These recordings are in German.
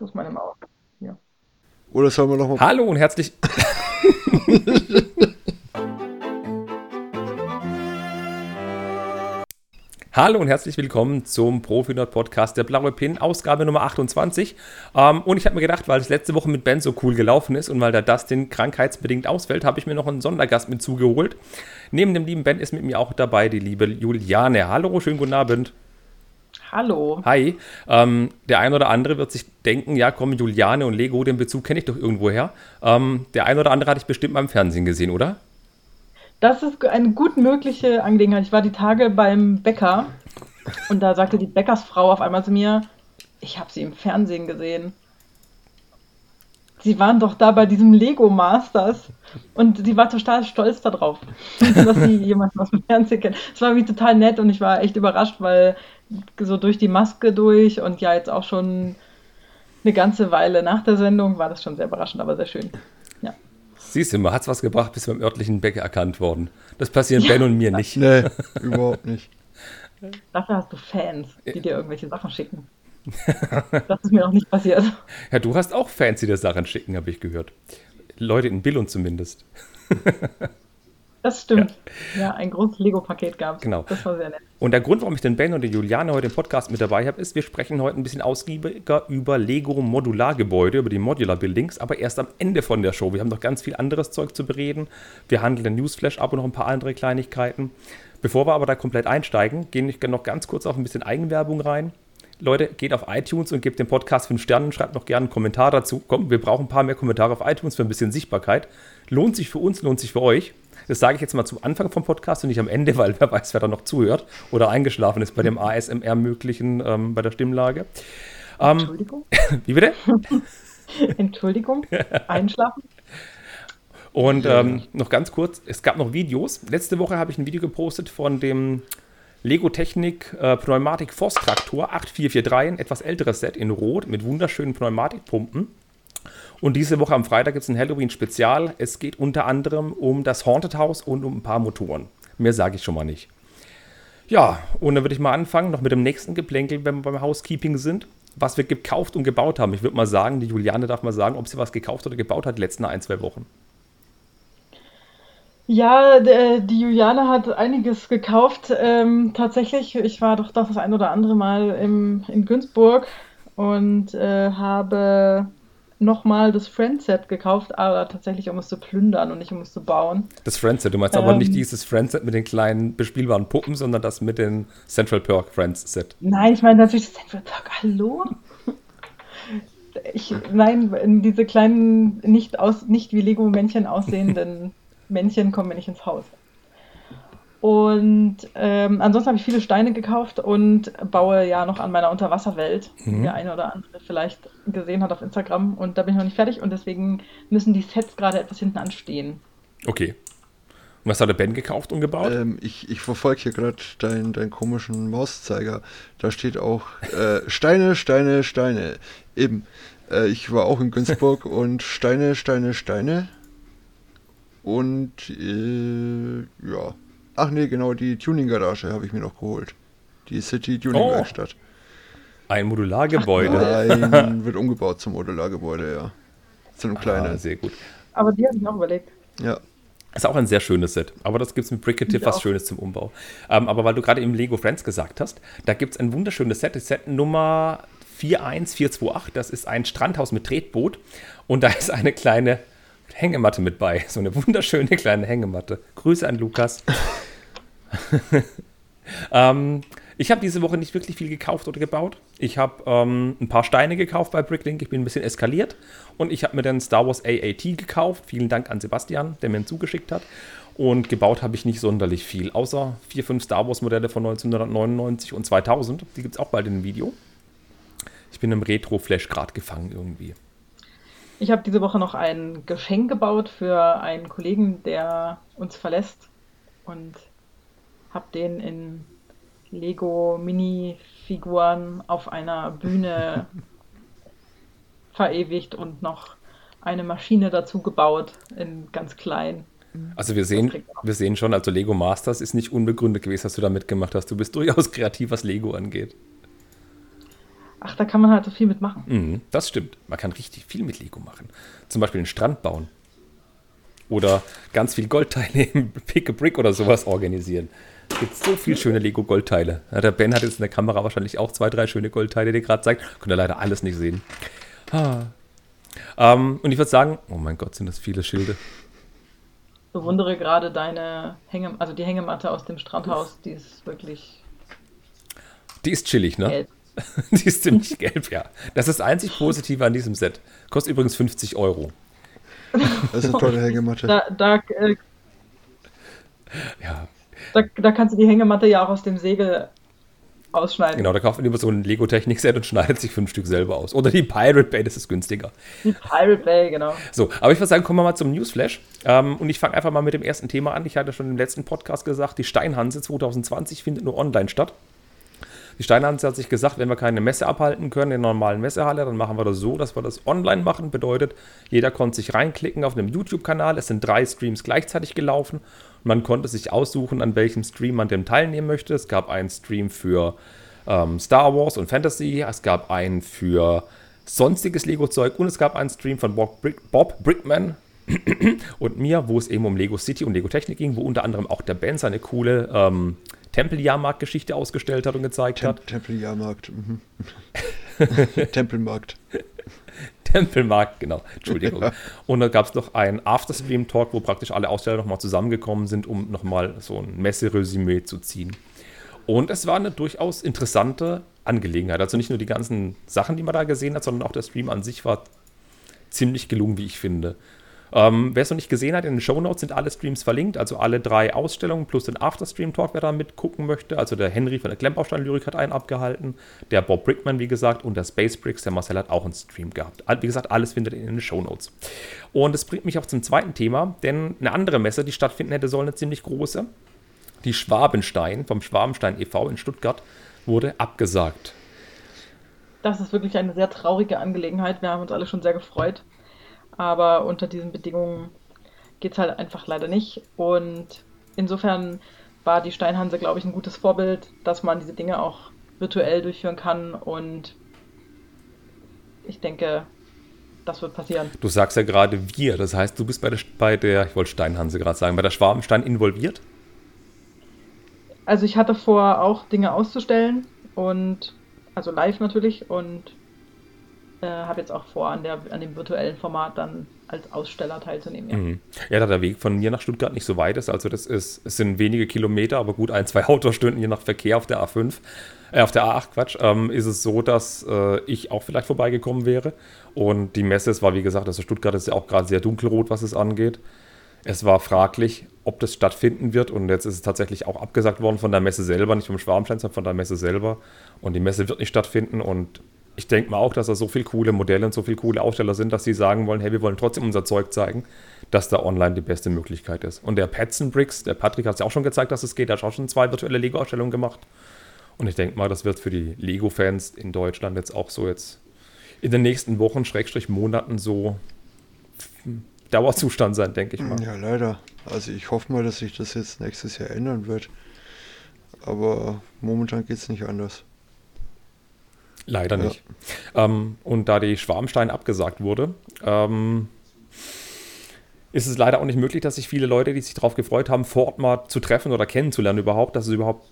Das ist meine Mauer. Ja. Oder sollen wir nochmal. Hallo und herzlich. Hallo und herzlich willkommen zum Profi-Nerd Podcast, der Blaue Pin, Ausgabe Nummer 28. Ähm, und ich habe mir gedacht, weil es letzte Woche mit Ben so cool gelaufen ist und weil der Dustin krankheitsbedingt ausfällt, habe ich mir noch einen Sondergast mit zugeholt. Neben dem lieben Ben ist mit mir auch dabei die liebe Juliane. Hallo, schönen guten Abend. Hallo. Hi. Ähm, der ein oder andere wird sich denken, ja komm, Juliane und Lego, den Bezug kenne ich doch irgendwoher. Ähm, der ein oder andere hatte ich bestimmt mal im Fernsehen gesehen, oder? Das ist eine gut mögliche Angelegenheit. Ich war die Tage beim Bäcker und da sagte die Bäckersfrau auf einmal zu mir, ich habe sie im Fernsehen gesehen. Sie waren doch da bei diesem Lego Masters und sie war total stolz darauf, dass sie jemanden aus dem Fernsehen kennt. Es war wie total nett und ich war echt überrascht, weil so durch die Maske durch und ja jetzt auch schon eine ganze Weile nach der Sendung war das schon sehr überraschend, aber sehr schön. Siehst du, man hat es was gebracht, bis beim örtlichen Bäcker erkannt worden. Das passiert ja. Ben und mir nicht. Nee, überhaupt nicht. Dafür hast du Fans, die dir irgendwelche Sachen schicken. Das ist mir noch nicht passiert. Ja, du hast auch Fans, die dir Sachen schicken, habe ich gehört. Leute in Billund zumindest. Das stimmt. Ja, ja ein großes Lego-Paket gab es. Genau. Das war sehr nett. Und der Grund, warum ich den Ben und die Juliane heute im Podcast mit dabei habe, ist, wir sprechen heute ein bisschen ausgiebiger über Lego-Modulargebäude, über die Modular Buildings, aber erst am Ende von der Show. Wir haben noch ganz viel anderes Zeug zu bereden. Wir handeln den Newsflash ab und noch ein paar andere Kleinigkeiten. Bevor wir aber da komplett einsteigen, gehen wir noch ganz kurz auf ein bisschen Eigenwerbung rein. Leute, geht auf iTunes und gebt dem Podcast 5 Sterne und schreibt noch gerne einen Kommentar dazu. Komm, wir brauchen ein paar mehr Kommentare auf iTunes für ein bisschen Sichtbarkeit. Lohnt sich für uns, lohnt sich für euch. Das sage ich jetzt mal zum Anfang vom Podcast und nicht am Ende, weil wer weiß, wer da noch zuhört oder eingeschlafen ist bei dem ASMR-möglichen, ähm, bei der Stimmlage. Ähm, Entschuldigung? Wie bitte? Entschuldigung? Einschlafen? Und ähm, noch ganz kurz, es gab noch Videos. Letzte Woche habe ich ein Video gepostet von dem Lego Technik äh, Pneumatik Force Traktor 8443, ein etwas älteres Set in Rot mit wunderschönen Pneumatikpumpen. Und diese Woche am Freitag gibt es ein Halloween-Spezial. Es geht unter anderem um das Haunted House und um ein paar Motoren. Mehr sage ich schon mal nicht. Ja, und dann würde ich mal anfangen, noch mit dem nächsten Geplänkel, wenn wir beim Housekeeping sind. Was wir gekauft und gebaut haben. Ich würde mal sagen, die Juliane darf mal sagen, ob sie was gekauft oder gebaut hat die letzten ein, zwei Wochen. Ja, die Juliane hat einiges gekauft. Ähm, tatsächlich, ich war doch das ein oder andere Mal im, in Günzburg und äh, habe nochmal das Friendset gekauft, aber tatsächlich um es zu plündern und nicht um es zu bauen. Das Friendset, du meinst ähm, aber nicht dieses Friendset mit den kleinen bespielbaren Puppen, sondern das mit den Central Perk Friends Set. Nein, ich meine natürlich das Central Perk. Hallo? Ich, nein, diese kleinen, nicht, aus, nicht wie Lego-Männchen aussehenden Männchen kommen mir nicht ins Haus. Und ähm, ansonsten habe ich viele Steine gekauft und baue ja noch an meiner Unterwasserwelt, mhm. die der eine oder andere vielleicht gesehen hat auf Instagram. Und da bin ich noch nicht fertig und deswegen müssen die Sets gerade etwas hinten anstehen. Okay. Und was hat der Ben gekauft und gebaut? Ähm, ich, ich verfolge hier gerade deinen dein komischen Mauszeiger. Da steht auch äh, Steine, Steine, Steine. Eben. Äh, ich war auch in Günzburg und Steine, Steine, Steine. Und äh, ja Ach nee, genau, die Tuning-Garage habe ich mir noch geholt. Die City Tuning-Werkstatt. Oh, ein Modulargebäude. Nein, wird umgebaut zum Modulargebäude, ja. Zu einem kleinen. Ah, sehr gut. Aber die habe ich noch überlegt. Ja. Ist auch ein sehr schönes Set. Aber das gibt es mit Bricketive was Schönes zum Umbau. Ähm, aber weil du gerade eben Lego Friends gesagt hast, da gibt es ein wunderschönes Set. Das Set Nummer 41428. Das ist ein Strandhaus mit Tretboot. Und da ist eine kleine Hängematte mit bei. So eine wunderschöne kleine Hängematte. Grüße an Lukas. ähm, ich habe diese Woche nicht wirklich viel gekauft oder gebaut. Ich habe ähm, ein paar Steine gekauft bei Bricklink. Ich bin ein bisschen eskaliert. Und ich habe mir dann Star Wars AAT gekauft. Vielen Dank an Sebastian, der mir ihn zugeschickt hat. Und gebaut habe ich nicht sonderlich viel. Außer vier, fünf Star Wars Modelle von 1999 und 2000. Die gibt es auch bald in dem Video. Ich bin im Retro-Flash gerade gefangen irgendwie. Ich habe diese Woche noch ein Geschenk gebaut für einen Kollegen, der uns verlässt. Und habe den in Lego Minifiguren auf einer Bühne verewigt und noch eine Maschine dazu gebaut in ganz klein. Also wir sehen, wir sehen schon, also Lego Masters ist nicht unbegründet gewesen, dass du da mitgemacht hast. Du bist durchaus kreativ, was Lego angeht. ach, da kann man halt so viel mitmachen. Mhm, das stimmt. Man kann richtig viel mit Lego machen. Zum Beispiel einen Strand bauen. Oder ganz viel Goldteile im Pick a Brick oder sowas organisieren. Es gibt so viele schöne Lego-Goldteile. Ja, der Ben hat jetzt in der Kamera wahrscheinlich auch zwei, drei schöne Goldteile, die er gerade zeigt. Könnt ihr leider alles nicht sehen. Ah. Ähm, und ich würde sagen, oh mein Gott, sind das viele Schilde. Bewundere gerade deine Hänge, also die Hängematte aus dem Strandhaus, die ist wirklich. Die ist chillig, ne? Gelb. die ist ziemlich gelb, ja. Das ist das einzig Positive an diesem Set. Kostet übrigens 50 Euro. Das ist eine tolle Hängematte. Da, da, äh, ja. Da, da, kannst du die Hängematte ja auch aus dem Segel ausschneiden. Genau, da kauft man lieber so ein Lego-Technik-Set und schneidet sich fünf Stück selber aus. Oder die Pirate Bay, das ist günstiger. Die Pirate Bay, genau. So, aber ich würde sagen, kommen wir mal zum Newsflash. Ähm, und ich fange einfach mal mit dem ersten Thema an. Ich hatte schon im letzten Podcast gesagt, die Steinhanse 2020 findet nur online statt. Die Steinhanse hat sich gesagt, wenn wir keine Messe abhalten können in der normalen Messehalle, dann machen wir das so, dass wir das online machen. Bedeutet, jeder konnte sich reinklicken auf einem YouTube-Kanal. Es sind drei Streams gleichzeitig gelaufen. Man konnte sich aussuchen, an welchem Stream man dem teilnehmen möchte. Es gab einen Stream für ähm, Star Wars und Fantasy. Es gab einen für sonstiges Lego-Zeug und es gab einen Stream von Bob, Brick, Bob Brickman, und mir, wo es eben um Lego City und Lego Technik ging, wo unter anderem auch der Ben seine coole ähm, Tempeljahrmarkt-Geschichte ausgestellt hat und gezeigt Tem hat. Tempeljahrmarkt. Mhm. Tempelmarkt. Tempelmarkt, genau. Entschuldigung. Ja. Und dann gab es noch einen After-Stream-Talk, wo praktisch alle Aussteller nochmal zusammengekommen sind, um nochmal so ein Messeresümee zu ziehen. Und es war eine durchaus interessante Angelegenheit. Also nicht nur die ganzen Sachen, die man da gesehen hat, sondern auch der Stream an sich war ziemlich gelungen, wie ich finde. Ähm, wer es noch nicht gesehen hat, in den Show Notes sind alle Streams verlinkt, also alle drei Ausstellungen plus den After-Stream-Talk, wer da mitgucken möchte. Also der Henry von der Klemmbaustein-Lyrik hat einen abgehalten, der Bob Brickman, wie gesagt, und der Space Bricks, der Marcel hat auch einen Stream gehabt. Wie gesagt, alles findet ihr in den Show Notes. Und das bringt mich auch zum zweiten Thema, denn eine andere Messe, die stattfinden hätte sollen, eine ziemlich große, die Schwabenstein vom Schwabenstein e.V. in Stuttgart, wurde abgesagt. Das ist wirklich eine sehr traurige Angelegenheit. Wir haben uns alle schon sehr gefreut. Aber unter diesen Bedingungen geht es halt einfach leider nicht. Und insofern war die Steinhanse, glaube ich, ein gutes Vorbild, dass man diese Dinge auch virtuell durchführen kann. Und ich denke, das wird passieren. Du sagst ja gerade wir, das heißt, du bist bei der, bei der ich wollte Steinhanse gerade sagen, bei der Schwabenstein involviert? Also ich hatte vor, auch Dinge auszustellen und also live natürlich und äh, habe jetzt auch vor, an, der, an dem virtuellen Format dann als Aussteller teilzunehmen. Ja. Mhm. ja, da der Weg von mir nach Stuttgart nicht so weit ist, also das ist, es sind wenige Kilometer, aber gut ein, zwei Autostunden je nach Verkehr auf der A5, äh, auf der A8, Quatsch, ähm, ist es so, dass äh, ich auch vielleicht vorbeigekommen wäre. Und die Messe, es war wie gesagt, also Stuttgart ist ja auch gerade sehr dunkelrot, was es angeht. Es war fraglich, ob das stattfinden wird und jetzt ist es tatsächlich auch abgesagt worden von der Messe selber, nicht vom Schwarmstein, sondern von der Messe selber. Und die Messe wird nicht stattfinden und ich denke mal auch, dass da so viele coole Modelle und so viele coole Aussteller sind, dass sie sagen wollen, hey, wir wollen trotzdem unser Zeug zeigen, dass da online die beste Möglichkeit ist. Und der Petzen Bricks, der Patrick hat es ja auch schon gezeigt, dass es geht, er hat auch schon zwei virtuelle Lego-Ausstellungen gemacht. Und ich denke mal, das wird für die Lego-Fans in Deutschland jetzt auch so jetzt in den nächsten Wochen, Schrägstrich Monaten so Dauerzustand sein, denke ich mal. Ja, leider. Also ich hoffe mal, dass sich das jetzt nächstes Jahr ändern wird. Aber momentan geht es nicht anders. Leider ja. nicht. Ähm, und da die Schwarmstein abgesagt wurde, ähm, ist es leider auch nicht möglich, dass sich viele Leute, die sich darauf gefreut haben, vor Ort mal zu treffen oder kennenzulernen überhaupt, dass es überhaupt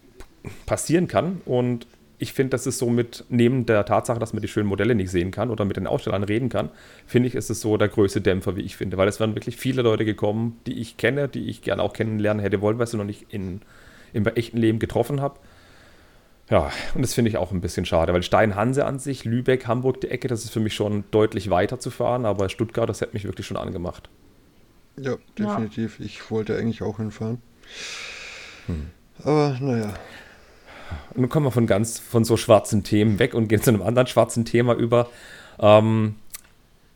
passieren kann. Und ich finde, das ist so mit, neben der Tatsache, dass man die schönen Modelle nicht sehen kann oder mit den Ausstellern reden kann, finde ich, ist es so der größte Dämpfer, wie ich finde. Weil es waren wirklich viele Leute gekommen, die ich kenne, die ich gerne auch kennenlernen hätte wollen, weil sie noch nicht in, im echten Leben getroffen habe. Ja, und das finde ich auch ein bisschen schade, weil Steinhanse an sich, Lübeck, Hamburg, die Ecke, das ist für mich schon deutlich weiter zu fahren, aber Stuttgart, das hätte mich wirklich schon angemacht. Ja, definitiv. Ja. Ich wollte eigentlich auch hinfahren. Hm. Aber naja. Nun kommen wir von ganz von so schwarzen Themen weg und gehen zu einem anderen schwarzen Thema über. Ähm,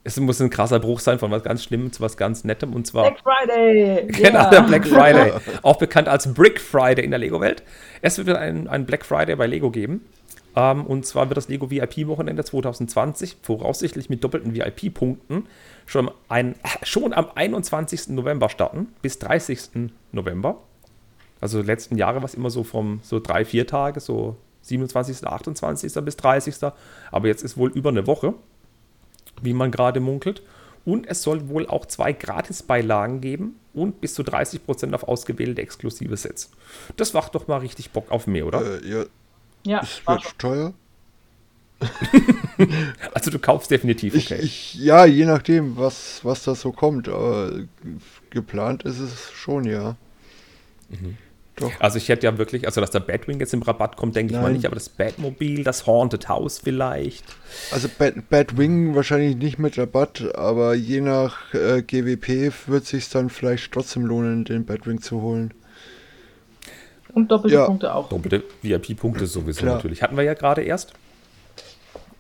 es muss ein krasser Bruch sein von was ganz Schlimmem zu was ganz Nettem und zwar. Black Friday! Genau, yeah. der Black Friday. auch bekannt als Brick Friday in der Lego-Welt. Es wird einen, einen Black Friday bei Lego geben. Ähm, und zwar wird das Lego VIP-Wochenende 2020 voraussichtlich mit doppelten VIP-Punkten schon, schon am 21. November starten bis 30. November. Also letzten Jahre war es immer so vom so drei, vier Tage, so 27., 28. bis 30. Aber jetzt ist wohl über eine Woche, wie man gerade munkelt. Und es soll wohl auch zwei Gratisbeilagen geben und bis zu 30% auf ausgewählte exklusive Sets. Das macht doch mal richtig Bock auf mehr, oder? Äh, ja, Ja, es war wird teuer. Also du kaufst definitiv, Ich, okay. ich, ja, je nachdem, was, was da so kommt. Aber geplant ist es schon, ja. Doch. Also ich hätte ja wirklich, also dass der Batwing jetzt im Rabatt kommt, denke ich mal nicht, aber das Batmobil, das Haunted House vielleicht. Also Bad, Batwing wahrscheinlich nicht mit Rabatt, aber je nach äh, GWP wird sich dann vielleicht trotzdem lohnen, den Batwing zu holen. Und doppelte Ja. Punkte auch. Doppelte VIP-Punkte sowieso Klar. natürlich. Hatten wir ja gerade erst.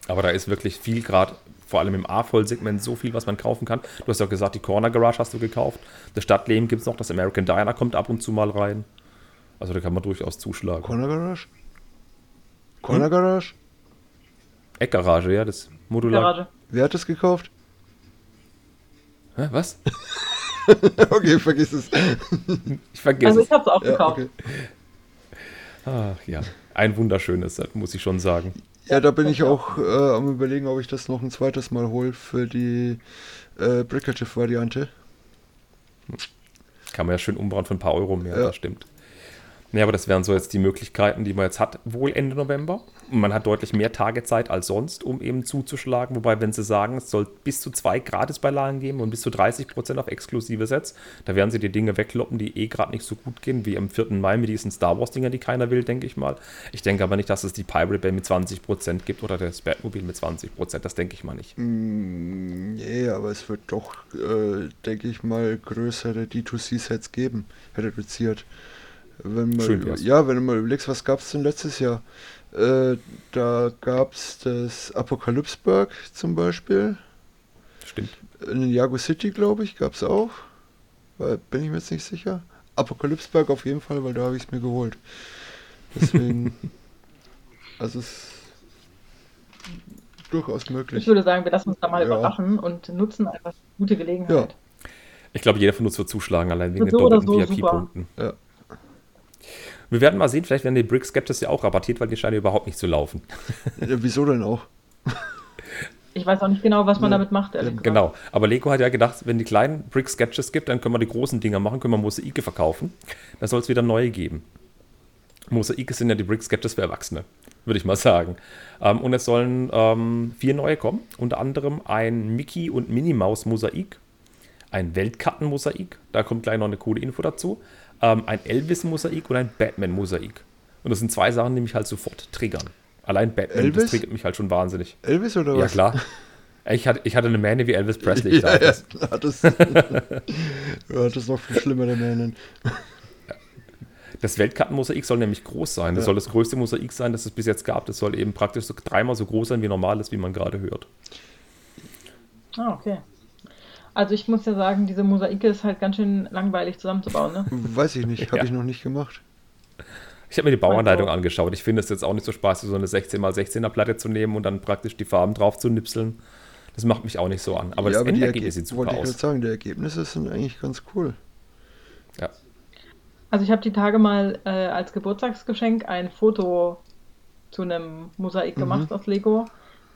Aber da ist wirklich viel gerade, vor allem im A-Voll-Segment, so viel, was man kaufen kann. Du hast ja auch gesagt, die Corner Garage hast du gekauft. Das Stadtleben gibt es noch, das American Diner kommt ab und zu mal rein. Also da kann man durchaus zuschlagen. Corner Garage? Corner Garage? Eckgarage, ja, das Modular. Garage. Wer hat das gekauft? Hä, was? okay, vergiss es. Ich vergesse Also es. ich habe es auch Ja, gekauft. okay. Ach ja, ein wunderschönes Set, muss ich schon sagen. ja, da bin ich auch äh, am überlegen, ob ich das noch ein zweites Mal hole für die äh, Brickative-Variante. Kann man ja schön umbauen für ein paar Euro mehr, Ja. das stimmt. Ja, aber das wären so jetzt die Möglichkeiten, die man jetzt hat, wohl Ende November. Man hat deutlich mehr Tage Zeit als sonst, um eben zuzuschlagen. Wobei, wenn sie sagen, es soll bis zu zwei Gratisbeilagen geben und bis zu 30% auf exklusive Sets, da werden sie die Dinge wegloppen, die eh gerade nicht so gut gehen, wie am 4. Mai mit diesen Star Wars-Dinger, die keiner will, denke ich mal. Ich denke aber nicht, dass es die Pirate Bay mit 20% gibt oder das Batmobil mit 20%. Das denke ich mal nicht. Mm, Nee, aber es wird doch, äh, denke ich mal, größere D2C-Sets geben, reduziert. Wenn man, Schön wär's. ja, wenn du mal überlegst, was gab es denn letztes Jahr? Äh, da gab es das Apokalypseberg zum Beispiel. Stimmt. In Jago City, glaube ich, gab es auch. Weil, bin ich mir jetzt nicht sicher. Apokalypseberg auf jeden Fall, weil da habe ich es mir geholt. Deswegen, also es ist durchaus Ich möglich. würde sagen, wir lassen uns da mal Ja. überraschen und nutzen einfach gute Gelegenheit. Ich glaube, jeder von uns wird zuschlagen, allein wegen den so oder doppelten so VIP-Punkten. Ja. Wir werden mal sehen, vielleicht werden die Brick Skeptis ja auch rabattiert, weil die scheinen überhaupt nicht zu laufen. Ja, wieso denn auch? Ich weiß auch nicht genau, was man Ja. damit macht. Genau. Aber Lego hat ja gedacht, wenn die kleinen Brick Sketches gibt, dann können wir die großen Dinger machen, können wir Mosaike verkaufen. Dann soll es wieder neue geben. Mosaike sind ja die Brick Sketches für Erwachsene, würde ich mal sagen. Ähm, und es sollen ähm, vier neue kommen. Unter anderem ein Mickey und Minnie Maus Mosaik, ein Weltkarten-Mosaik, da kommt gleich noch eine coole Info dazu, ähm, ein Elvis-Mosaik und ein Batman-Mosaik. Und das sind zwei Sachen, die mich halt sofort triggern. Allein Batman, Elvis? das triggert mich halt schon wahnsinnig. Elvis oder was? Ja, klar. Ich hatte, ich hatte eine Mähne wie Elvis Presley. Ich Ja, ja, das. ja, das, ja, das ist noch viel schlimmer, der Mähnen. Das Weltkartenmosaik soll nämlich groß sein. Das Ja. soll das größte Mosaik sein, das es bis jetzt gab. Das soll eben praktisch so dreimal so groß sein wie normales, wie man gerade hört. Ah, okay. Also ich muss ja sagen, diese Mosaike ist halt ganz schön langweilig zusammenzubauen, ne? Weiß ich nicht, habe Ja. ich noch nicht gemacht. Ich habe mir die Bauanleitung Also- angeschaut. Ich finde es jetzt auch nicht so spaßig, so eine 16x16er Platte zu nehmen und dann praktisch die Farben drauf zu nipseln. Das macht mich auch nicht so an. Aber ja, das aber die Endergebnis sieht super wollte ich aus. sagen, die Ergebnisse sind eigentlich ganz cool. Ja. Also ich habe die Tage mal äh, als Geburtstagsgeschenk ein Foto zu einem Mosaik Mhm. gemacht aus Lego.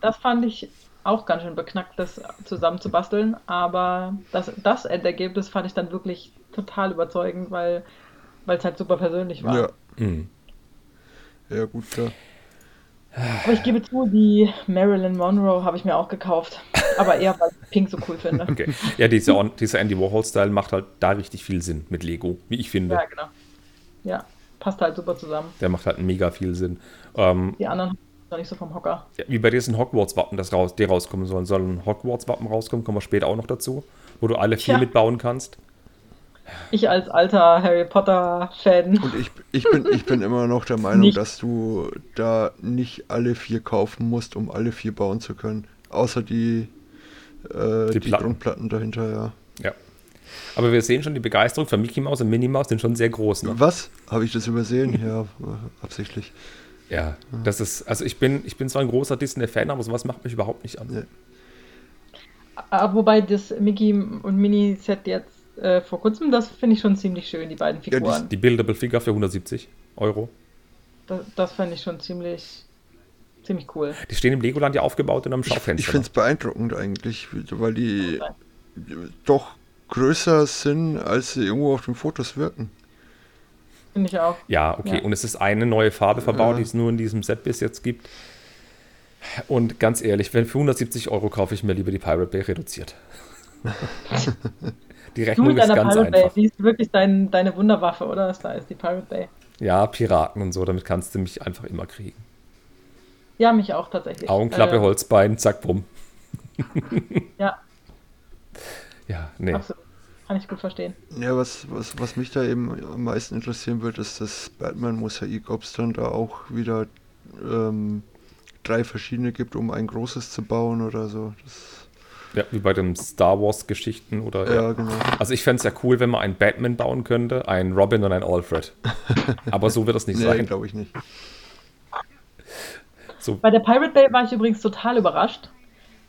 Das fand ich auch ganz schön beknackt, das zusammenzubasteln. Aber das, das Endergebnis fand ich dann wirklich total überzeugend, weil es halt super persönlich war. Ja, Mhm. ja gut, klar. Aber ich gebe zu, die Marilyn Monroe habe ich mir auch gekauft. Aber eher, weil ich Pink so cool finde. Okay. Ja, dieser, dieser Andy Warhol-Style macht halt da richtig viel Sinn mit Lego, wie ich finde. Ja, genau. Ja, passt halt super zusammen. Der macht halt mega viel Sinn. Ähm, Die anderen noch nicht so vom Hocker. Ja, wie bei diesen Hogwarts-Wappen, das raus, die rauskommen sollen. Soll ein Hogwarts-Wappen rauskommen, kommen wir später auch noch dazu, wo du alle vier Tja. mitbauen kannst. Ich als alter Harry Potter-Fan. Und ich, ich, bin, ich bin immer noch der Meinung, Nicht. dass du da nicht alle vier kaufen musst, um alle vier bauen zu können. Außer die, äh, Die die, Platten. Grundplatten dahinter, ja. Ja. Aber wir sehen schon, die Begeisterung für Mickey Mouse und Minnie Mouse sind schon sehr groß. Ne? Was? Habe ich das übersehen? Ja, absichtlich. Ja, das ist, also ich bin, ich bin zwar ein großer Disney-Fan, aber sowas macht mich überhaupt nicht an. Ja. Ah, Wobei das Mickey und Mini-Set jetzt äh, vor kurzem, das finde ich schon ziemlich schön, die beiden die- Figuren. Die Buildable Figure für 170 Euro. das, das fände ich schon ziemlich, ziemlich cool. Die stehen im Legoland ja aufgebaut in einem Schaufenster. Ich finde es beeindruckend eigentlich, weil die doch größer sind, als sie irgendwo auf den Fotos wirken. Finde ich auch. Ja, okay. Ja. Und es ist eine neue Farbe verbaut, Ja. die es nur in diesem Set bis jetzt gibt. Und ganz ehrlich, wenn für 170 Euro kaufe ich mir lieber die Pirate Bay reduziert. die Rechnung ist ganz Pirate Bay, einfach. die ist wirklich dein, deine Wunderwaffe, oder? Das da ist die Pirate Bay. Ja, Piraten und so, damit kannst du mich einfach immer kriegen. Ja, mich auch tatsächlich. Augenklappe, Äh, Holzbein, zack, bumm. Ja, Ja, nee. absolut. Kann ich gut verstehen. Ja, was, was, was mich da eben am meisten interessieren wird, ist das Batman-Mosaik, ob es dann da auch wieder ähm, drei verschiedene gibt, um ein großes zu bauen oder so. Das, Ja, wie bei den Star Wars-Geschichten oder. ja, Ja. genau. Also ich fände es ja cool, wenn man einen Batman bauen könnte, einen Robin und einen Alfred. Aber so wird es nicht Nee, sein. glaube ich nicht. So, Bei der Pirate Bay war ich übrigens total überrascht.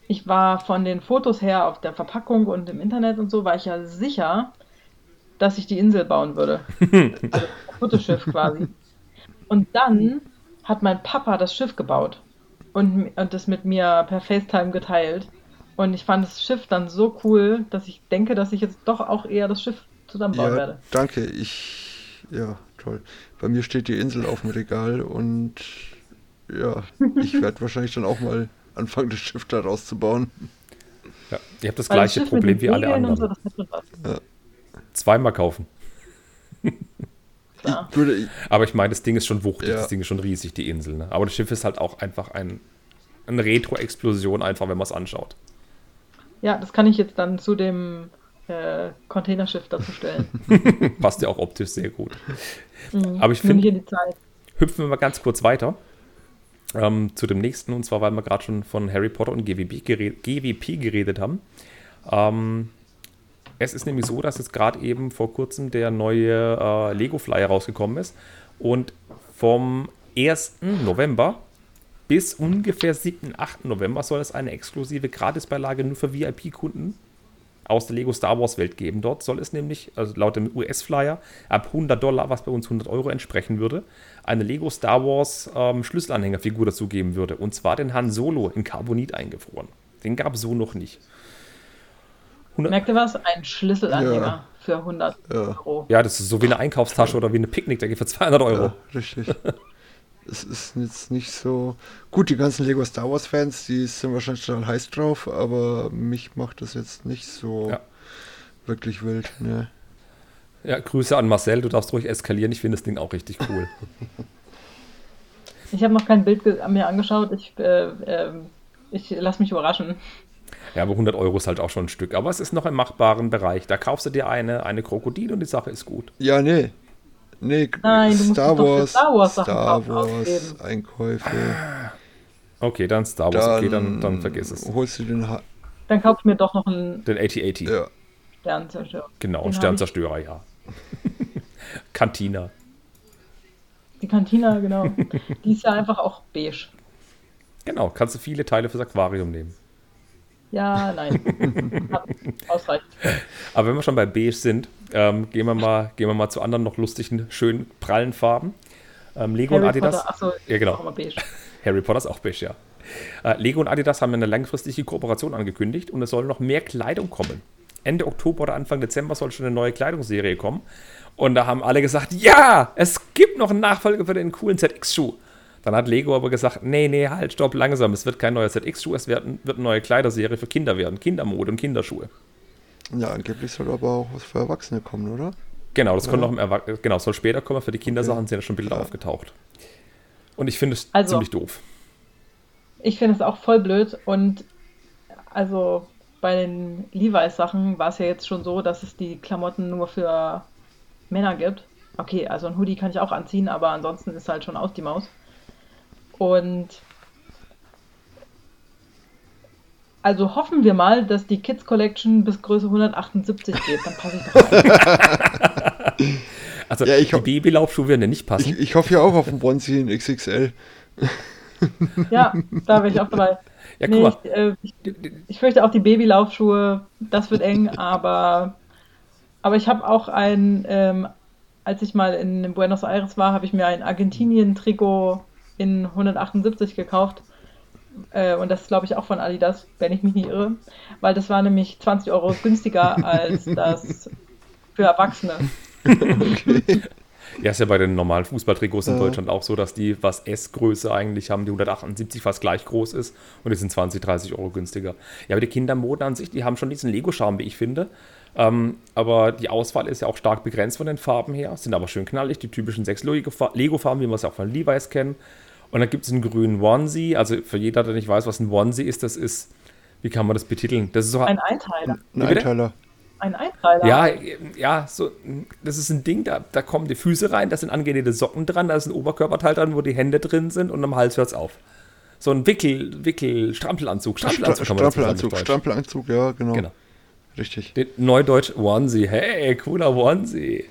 Ich war von den Fotos her auf der Verpackung und im Internet und so, war ich ja sicher, dass ich die Insel bauen würde. also das kaputte Schiff quasi. Und dann hat mein Papa das Schiff gebaut und, und das mit mir per FaceTime geteilt. Und ich fand das Schiff dann so cool, dass ich denke, dass ich jetzt doch auch eher das Schiff zusammenbauen Ja, werde. danke. Ich, ja, toll. Bei mir steht die Insel auf dem Regal und ja, ich werde wahrscheinlich dann auch mal anfangen, das Schiff da rauszubauen. ja. Ihr habt das Weil gleiche Problem wie alle anderen. So, was. Zweimal kaufen. Ja. Ich würde, Aber ich meine, das Ding ist schon wuchtig, Ja. das Ding ist schon riesig, die Insel. Ne? Aber das Schiff ist halt auch einfach ein, eine Retro-Explosion, einfach, wenn man es anschaut. Ja, das kann ich jetzt dann zu dem äh, Containerschiff dazu stellen. Passt ja auch optisch sehr gut. Mhm. Aber ich finde, hüpfen wir mal ganz kurz weiter ähm, zu dem nächsten, und zwar, weil wir gerade schon von Harry Potter und GWP, gered GWP geredet haben. Ähm, es ist nämlich so, dass jetzt gerade eben vor kurzem der neue äh, Lego Flyer rausgekommen ist und vom 1. November bis ungefähr 7. 8. November soll es eine exklusive Gratisbeilage nur für VIP-Kunden aus der Lego Star Wars Welt geben. Dort soll es nämlich, also laut dem US-Flyer, ab 100 Dollar, was bei uns 100 Euro entsprechen würde, eine Lego Star Wars ähm, Schlüsselanhängerfigur dazu geben würde. Und zwar den Han Solo in Carbonit eingefroren. Den gab es so noch nicht. 100 Merkt ihr was? Ein Schlüsselanhänger Ja. für 100 Ja. Euro. ja, das ist so wie eine Einkaufstasche oder wie eine Picknickdecke für 200 Euro. ja, richtig. es ist jetzt nicht so. Gut, die ganzen Lego Star Wars Fans, die sind wahrscheinlich total heiß drauf, aber mich macht das jetzt nicht so Ja. wirklich wild. Ne? Ja, Grüße an Marcel, du darfst ruhig eskalieren. Ich finde das Ding auch richtig cool. Ich habe noch kein Bild ge- mir angeschaut. Ich, äh, ähm, ich lasse mich überraschen. Ja, aber 100 Euro ist halt auch schon ein Stück. Aber es ist noch im machbaren Bereich. Da kaufst du dir eine, eine Krokodil und die Sache ist gut. Ja, nee. Nee, Nein, du musst Star es doch für Wars, Star Wars Sachen Star kaufen, Wars ausgeben. Einkäufe. Okay, dann Star Wars. okay, dann, dann vergiss es. Holst du den ha Dann kaufe ich mir doch noch einen Den 8080. ja. Sternzerstörer. Genau, Den ein hab Sternzerstörer, ja. Cantina. Die Cantina, genau. Die ist ja einfach auch beige. Genau, kannst du viele Teile fürs Aquarium nehmen. Ja, nein. Ausreichend. Aber wenn wir schon bei beige sind, ähm, gehen, wir mal, gehen wir mal zu anderen noch lustigen, schönen, prallen Farben. Ähm, Lego und Harry Adidas. Potter, achso, Ja, genau. auch mal beige. Harry Potter ist auch beige, ja. Äh, Lego und Adidas haben eine langfristige Kooperation angekündigt und es soll noch mehr Kleidung kommen. Ende Oktober oder Anfang Dezember soll schon eine neue Kleidungsserie kommen. Und da haben alle gesagt, ja, es gibt noch einen Nachfolger für den coolen ZX-Schuh. Dann hat Lego aber gesagt, nee, nee, halt, stopp, langsam, es wird kein neuer ZX-Schuh, es wird, wird eine neue Kleiderserie für Kinder werden, Kindermode und Kinderschuhe. ja, angeblich soll aber auch was für Erwachsene kommen, oder? Genau, das kommt noch im genau, soll später kommen, für die Kindersachen sind ja schon Bilder Ja. aufgetaucht. Und ich finde es Also- ziemlich doof. Ich finde es auch voll blöd und also bei den Levi's-Sachen war es ja jetzt schon so, dass es die Klamotten nur für Männer gibt. Okay, also ein Hoodie kann ich auch anziehen, aber ansonsten ist halt schon aus die Maus. Und also hoffen wir mal, dass die Kids Collection bis Größe 178 geht. Dann passe ich doch rein. Also Ja, ich die Babylaufschuhe werden ja nicht passen. Ich, ich hoffe ja auch auf einen Onesie in XXL. Ja, da wäre ich auch dabei. Ja, guck Nee, mal. ich, äh, ich, ich fürchte auch die Babylaufschuhe, das wird eng, aber, aber ich habe auch ein ähm, als ich mal in Buenos Aires war, habe ich mir ein Argentinien-Trikot in 178 gekauft. Äh, und das ist, glaube ich, auch von Adidas, wenn ich mich nicht irre. Weil das war nämlich 20 Euro günstiger als das für Erwachsene. Okay. Ja, ist ja bei den normalen Fußballtrikots in ja. Deutschland auch so, dass die was S-Größe eigentlich haben, die 178 fast gleich groß ist und die sind 20, 30 Euro günstiger. Ja, aber die Kindermoden an sich, die haben schon diesen Lego-Charme, wie ich finde. Ähm, aber die Auswahl ist ja auch stark begrenzt von den Farben her, sind aber schön knallig, die typischen sechs Lego-Farben, wie wir es auch von Levi's kennen. Und dann gibt es einen grünen Onesie, also für jeder, der nicht weiß, was ein Onesie ist, das ist, wie kann man das betiteln? Das ist so ein Einteiler. Ein Einteiler ein Einteiler. Ja, ja, so, das ist ein Ding, da, da kommen die Füße rein, da sind angenehme Socken dran, da ist ein Oberkörperteil dran, wo die Hände drin sind und am Hals hört es auf. So ein Wickel, Wickel, Strampelanzug. Strampelanzug, Strampelanzug, Strampelanzug, ja, genau. genau. Richtig. Den Neudeutsch Onesie. Hey, cooler Onesie.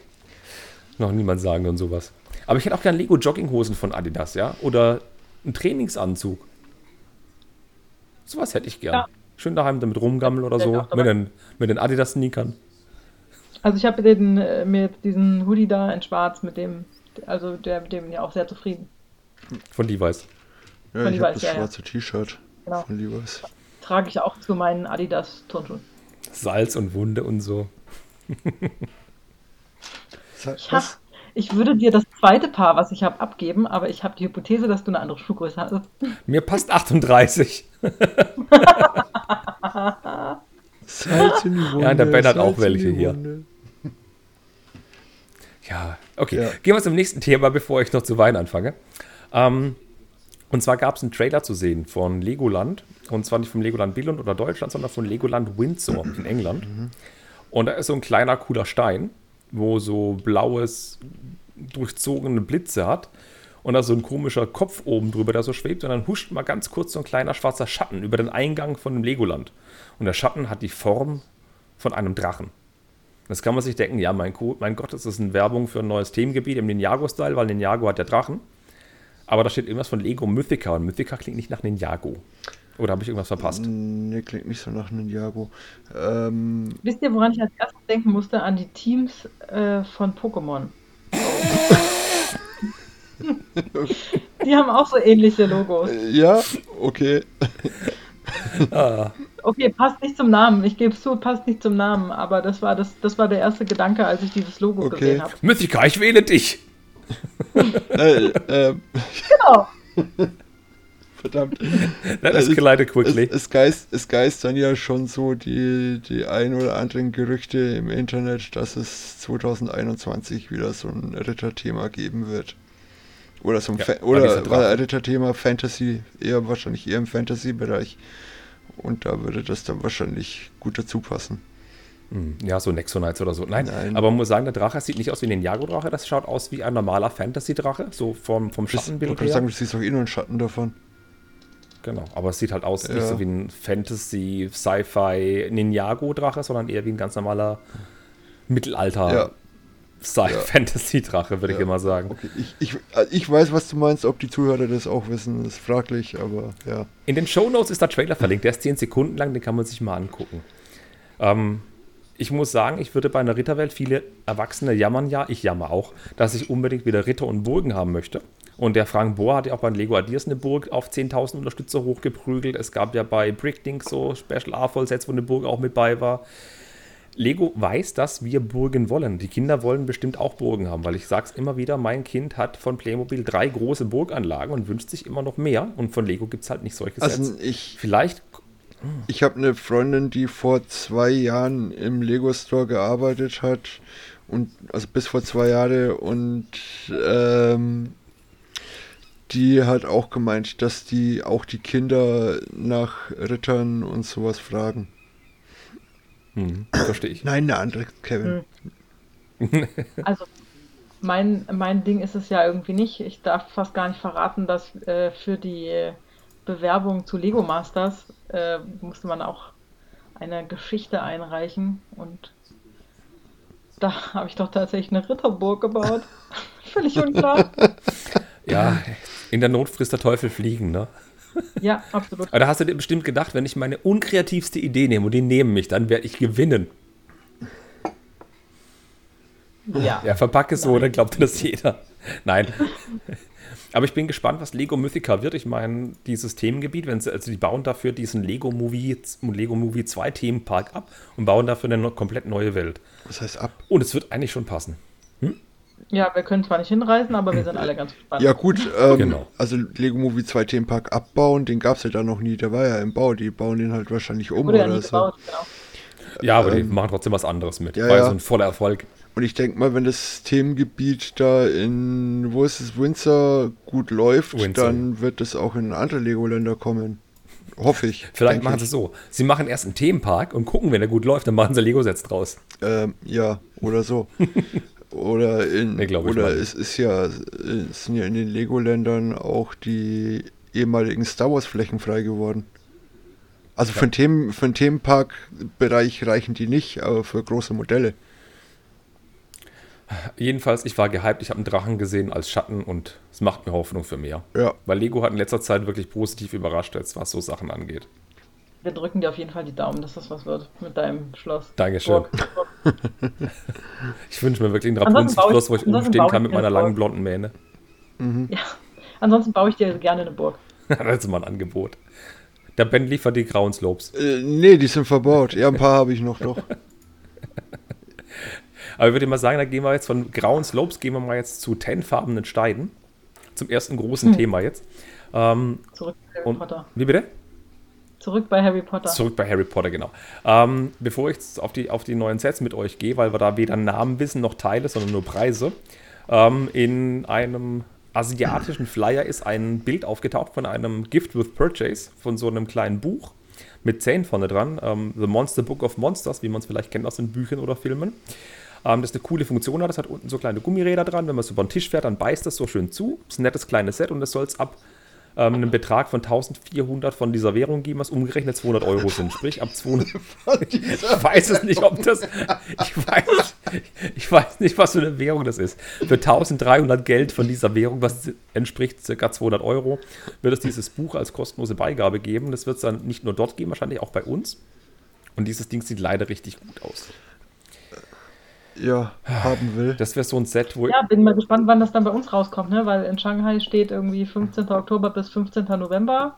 Noch niemand sagen und sowas. Aber ich hätte auch gerne Lego Jogginghosen von Adidas, ja? Oder einen Trainingsanzug. Sowas hätte ich gern. Ja. Schön daheim damit rumgammeln oder so. Mit den, mit den Adidas-Sneakern. Also ich habe den äh, mir diesen Hoodie da in Schwarz mit dem, also der mit dem ja auch sehr zufrieden. Von Levi's. Ja, von ich habe das ja, schwarze ja. T-Shirt genau. von Levi's. Trage ich auch zu meinen Adidas Turnschuhen. Salz und Wunde und so. ja, ich würde dir das zweite Paar, was ich habe, abgeben, aber ich habe die Hypothese, dass du eine andere Schuhgröße hast. Mir passt 38. Salz in die Wunde, ja, der Ben hat auch welche hier. Ja, okay. Ja. Gehen wir zum nächsten Thema, bevor ich noch zu weinen anfange. Ähm, und zwar gab es einen Trailer zu sehen von Legoland. Und zwar nicht vom Legoland Billund oder Deutschland, sondern von Legoland Windsor in England. Mhm. Und da ist so ein kleiner, cooler Stein, wo so blaues, durchzogene Blitze hat und da so ein komischer Kopf oben drüber, der so schwebt und dann huscht mal ganz kurz so ein kleiner schwarzer Schatten über den Eingang von dem Legoland. Und der Schatten hat die Form von einem Drachen. Das kann man sich denken, ja, mein, mein Gott, das ist eine Werbung für ein neues Themengebiet im Ninjago-Style, weil Ninjago hat ja Drachen. Aber da steht irgendwas von Lego Mythica und Mythica klingt nicht nach Ninjago. Oder habe ich irgendwas verpasst? Nee, klingt nicht so nach Ninjago. Ähm Wisst ihr, woran ich als erstes denken musste? An die Teams äh, von Pokémon. Die haben auch so ähnliche Logos. Ja, okay. ah. Okay, passt nicht zum Namen. Ich gebe es zu, passt nicht zum Namen, aber das war, das, das war der erste Gedanke, als ich dieses Logo okay. gesehen habe. Mythica, ich wähle dich! äh, äh. Genau. Verdammt. That escalated quickly. Es, es, geist, es geistern ja schon so die, die ein oder anderen Gerüchte im Internet, dass es 2021 wieder so ein Ritterthema geben wird. Oder so ein ja, Fa oder Ritterthema Fantasy, eher wahrscheinlich eher im Fantasy-Bereich. Und da würde das dann wahrscheinlich gut dazu passen. Hm, ja, so Nexonites oder so. Nein, Nein, aber man muss sagen, der Drache sieht nicht aus wie ein Ninjago-Drache, das schaut aus wie ein normaler Fantasy-Drache, so vom, vom Schattenbild. Ich sagen, du siehst doch eh nur einen Schatten davon. Genau, aber es sieht halt aus ja. nicht so wie ein Fantasy, Sci-Fi, Ninjago-Drache, sondern eher wie ein ganz normaler Mittelalter. Ja. Sci-Fantasy-Drache, würde ja. ich immer sagen. Okay. Ich, ich, ich weiß, was du meinst, ob die Zuhörer das auch wissen, ist fraglich, aber ja. In den Show Notes ist der Trailer verlinkt, der ist 10 Sekunden lang, den kann man sich mal angucken. Ähm, ich muss sagen, ich würde bei einer Ritterwelt, viele Erwachsene jammern ja, ich jammer auch, dass ich unbedingt wieder Ritter und Burgen haben möchte. Und der Frank Bohr hat ja auch bei Lego Ideas eine Burg auf 10.000 Unterstützer hochgeprügelt. Es gab ja bei Brickdink so Special A-Vollsets, wo eine Burg auch mit bei war. Lego weiß, dass wir Burgen wollen. Die Kinder wollen bestimmt auch Burgen haben, weil ich sage es immer wieder, mein Kind hat von Playmobil drei große Burganlagen und wünscht sich immer noch mehr. Und von Lego gibt es halt nicht solche also Sets. Ich, Vielleicht. Ich habe eine Freundin, die vor zwei Jahren im Lego Store gearbeitet hat. Und also bis vor zwei Jahre und ähm, die hat auch gemeint, dass die auch die Kinder nach Rittern und sowas fragen. Hm, verstehe ich. Nein, eine andere, Kevin. Hm. Also, mein, mein Ding ist es ja irgendwie nicht. Ich darf fast gar nicht verraten, dass äh, für die Bewerbung zu Lego Masters äh, musste man auch eine Geschichte einreichen und da habe ich doch tatsächlich eine Ritterburg gebaut. Völlig unklar. Ja, in der Not frisst der Teufel fliegen, ne? Ja, absolut. Aber da hast du dir bestimmt gedacht, wenn ich meine unkreativste Idee nehme und die nehmen mich, dann werde ich gewinnen. Ja. Ja, verpack es so, dann glaubt das jeder. Nein. Aber ich bin gespannt, was Lego Mythica wird. Ich meine, dieses Themengebiet, wenn sie, also die bauen dafür diesen Lego Movie, Lego Movie 2 Themenpark ab und bauen dafür eine komplett neue Welt. Was heißt ab? Und es wird eigentlich schon passen. Ja, wir können zwar nicht hinreisen, aber wir sind alle ganz gespannt. Ja gut, ähm, Genau. also Lego Movie 2 Themenpark abbauen, den gab es ja da noch nie, der war ja im Bau, die bauen den halt wahrscheinlich um ja oder nie so. gebaut, genau. Ja, aber die Ähm, machen trotzdem was anderes mit. ja, War ja ja. so ein voller Erfolg. Und ich denke mal, wenn das Themengebiet da in, wo ist es, Windsor gut läuft, Windsor. dann wird es auch in andere Lego-Länder kommen. Hoffe ich. Vielleicht machen sie es so. Sie machen erst einen Themenpark und gucken, wenn er gut läuft, dann machen sie Lego-Sets draus. Ähm, ja, oder so. oder in, Nee, oder es ist ja, es sind ja in den Lego-Ländern auch die ehemaligen Star Wars-Flächen frei geworden. Also für, den Themen, für den Themenpark-Bereich reichen die nicht, aber für große Modelle. Jedenfalls, ich war gehypt, ich habe einen Drachen gesehen als Schatten und es macht mir Hoffnung für mehr. Ja, Weil Lego hat in letzter Zeit wirklich positiv überrascht, jetzt was so Sachen angeht. Wir drücken dir auf jeden Fall die Daumen, dass das was wird mit deinem Schloss. Dankeschön. Ich wünsche mir wirklich ein Rapunzel-Schloss, wo ich oben stehen kann mit meiner eine langen blonden Mähne. Ja. Ansonsten baue ich dir gerne eine Burg. das ist mal ein Angebot. Der Ben liefert die grauen Slopes. äh, nee, die sind verbaut. Ja, ein paar habe ich noch doch. Aber ich würde mal sagen, da gehen wir jetzt von grauen Slopes, gehen wir mal jetzt zu tenfarbenen Steinen. Zum ersten großen Thema jetzt. Ähm, Zurück bei Harry und, Potter. wie bitte? Zurück bei Harry Potter. Zurück bei Harry Potter, genau. Ähm, bevor ich auf die, auf die neuen Sets mit euch gehe, weil wir da weder Namen wissen noch Teile, sondern nur Preise. Ähm, in einem asiatischen Flyer ist ein Bild aufgetaucht von einem Gift with Purchase, von so einem kleinen Buch mit Zähnen vorne dran. Ähm, The Monster Book of Monsters, wie man es vielleicht kennt aus den Büchern oder Filmen. Ähm, das eine coole Funktion hat. Das hat unten so kleine Gummiräder dran. Wenn man es über den Tisch fährt, dann beißt das so schön zu. Das ist ein nettes kleines Set und das soll es ab ähm, einem Betrag von 1400 von dieser Währung geben, was umgerechnet 200 Euro sind. Sprich, ab 200. Ich weiß es nicht, ob das. Ich weiß, ich weiß nicht, was für eine Währung das ist. Für 1300 Geld von dieser Währung, was entspricht ca. 200 Euro, wird es dieses Buch als kostenlose Beigabe geben. Das wird es dann nicht nur dort geben, wahrscheinlich auch bei uns. Und dieses Ding sieht leider richtig gut aus. Ja, haben will. Das wäre so ein Set, wo. Ja, bin mal gespannt, wann das dann bei uns rauskommt, ne? Weil in Shanghai steht irgendwie 15. Oktober bis 15. November.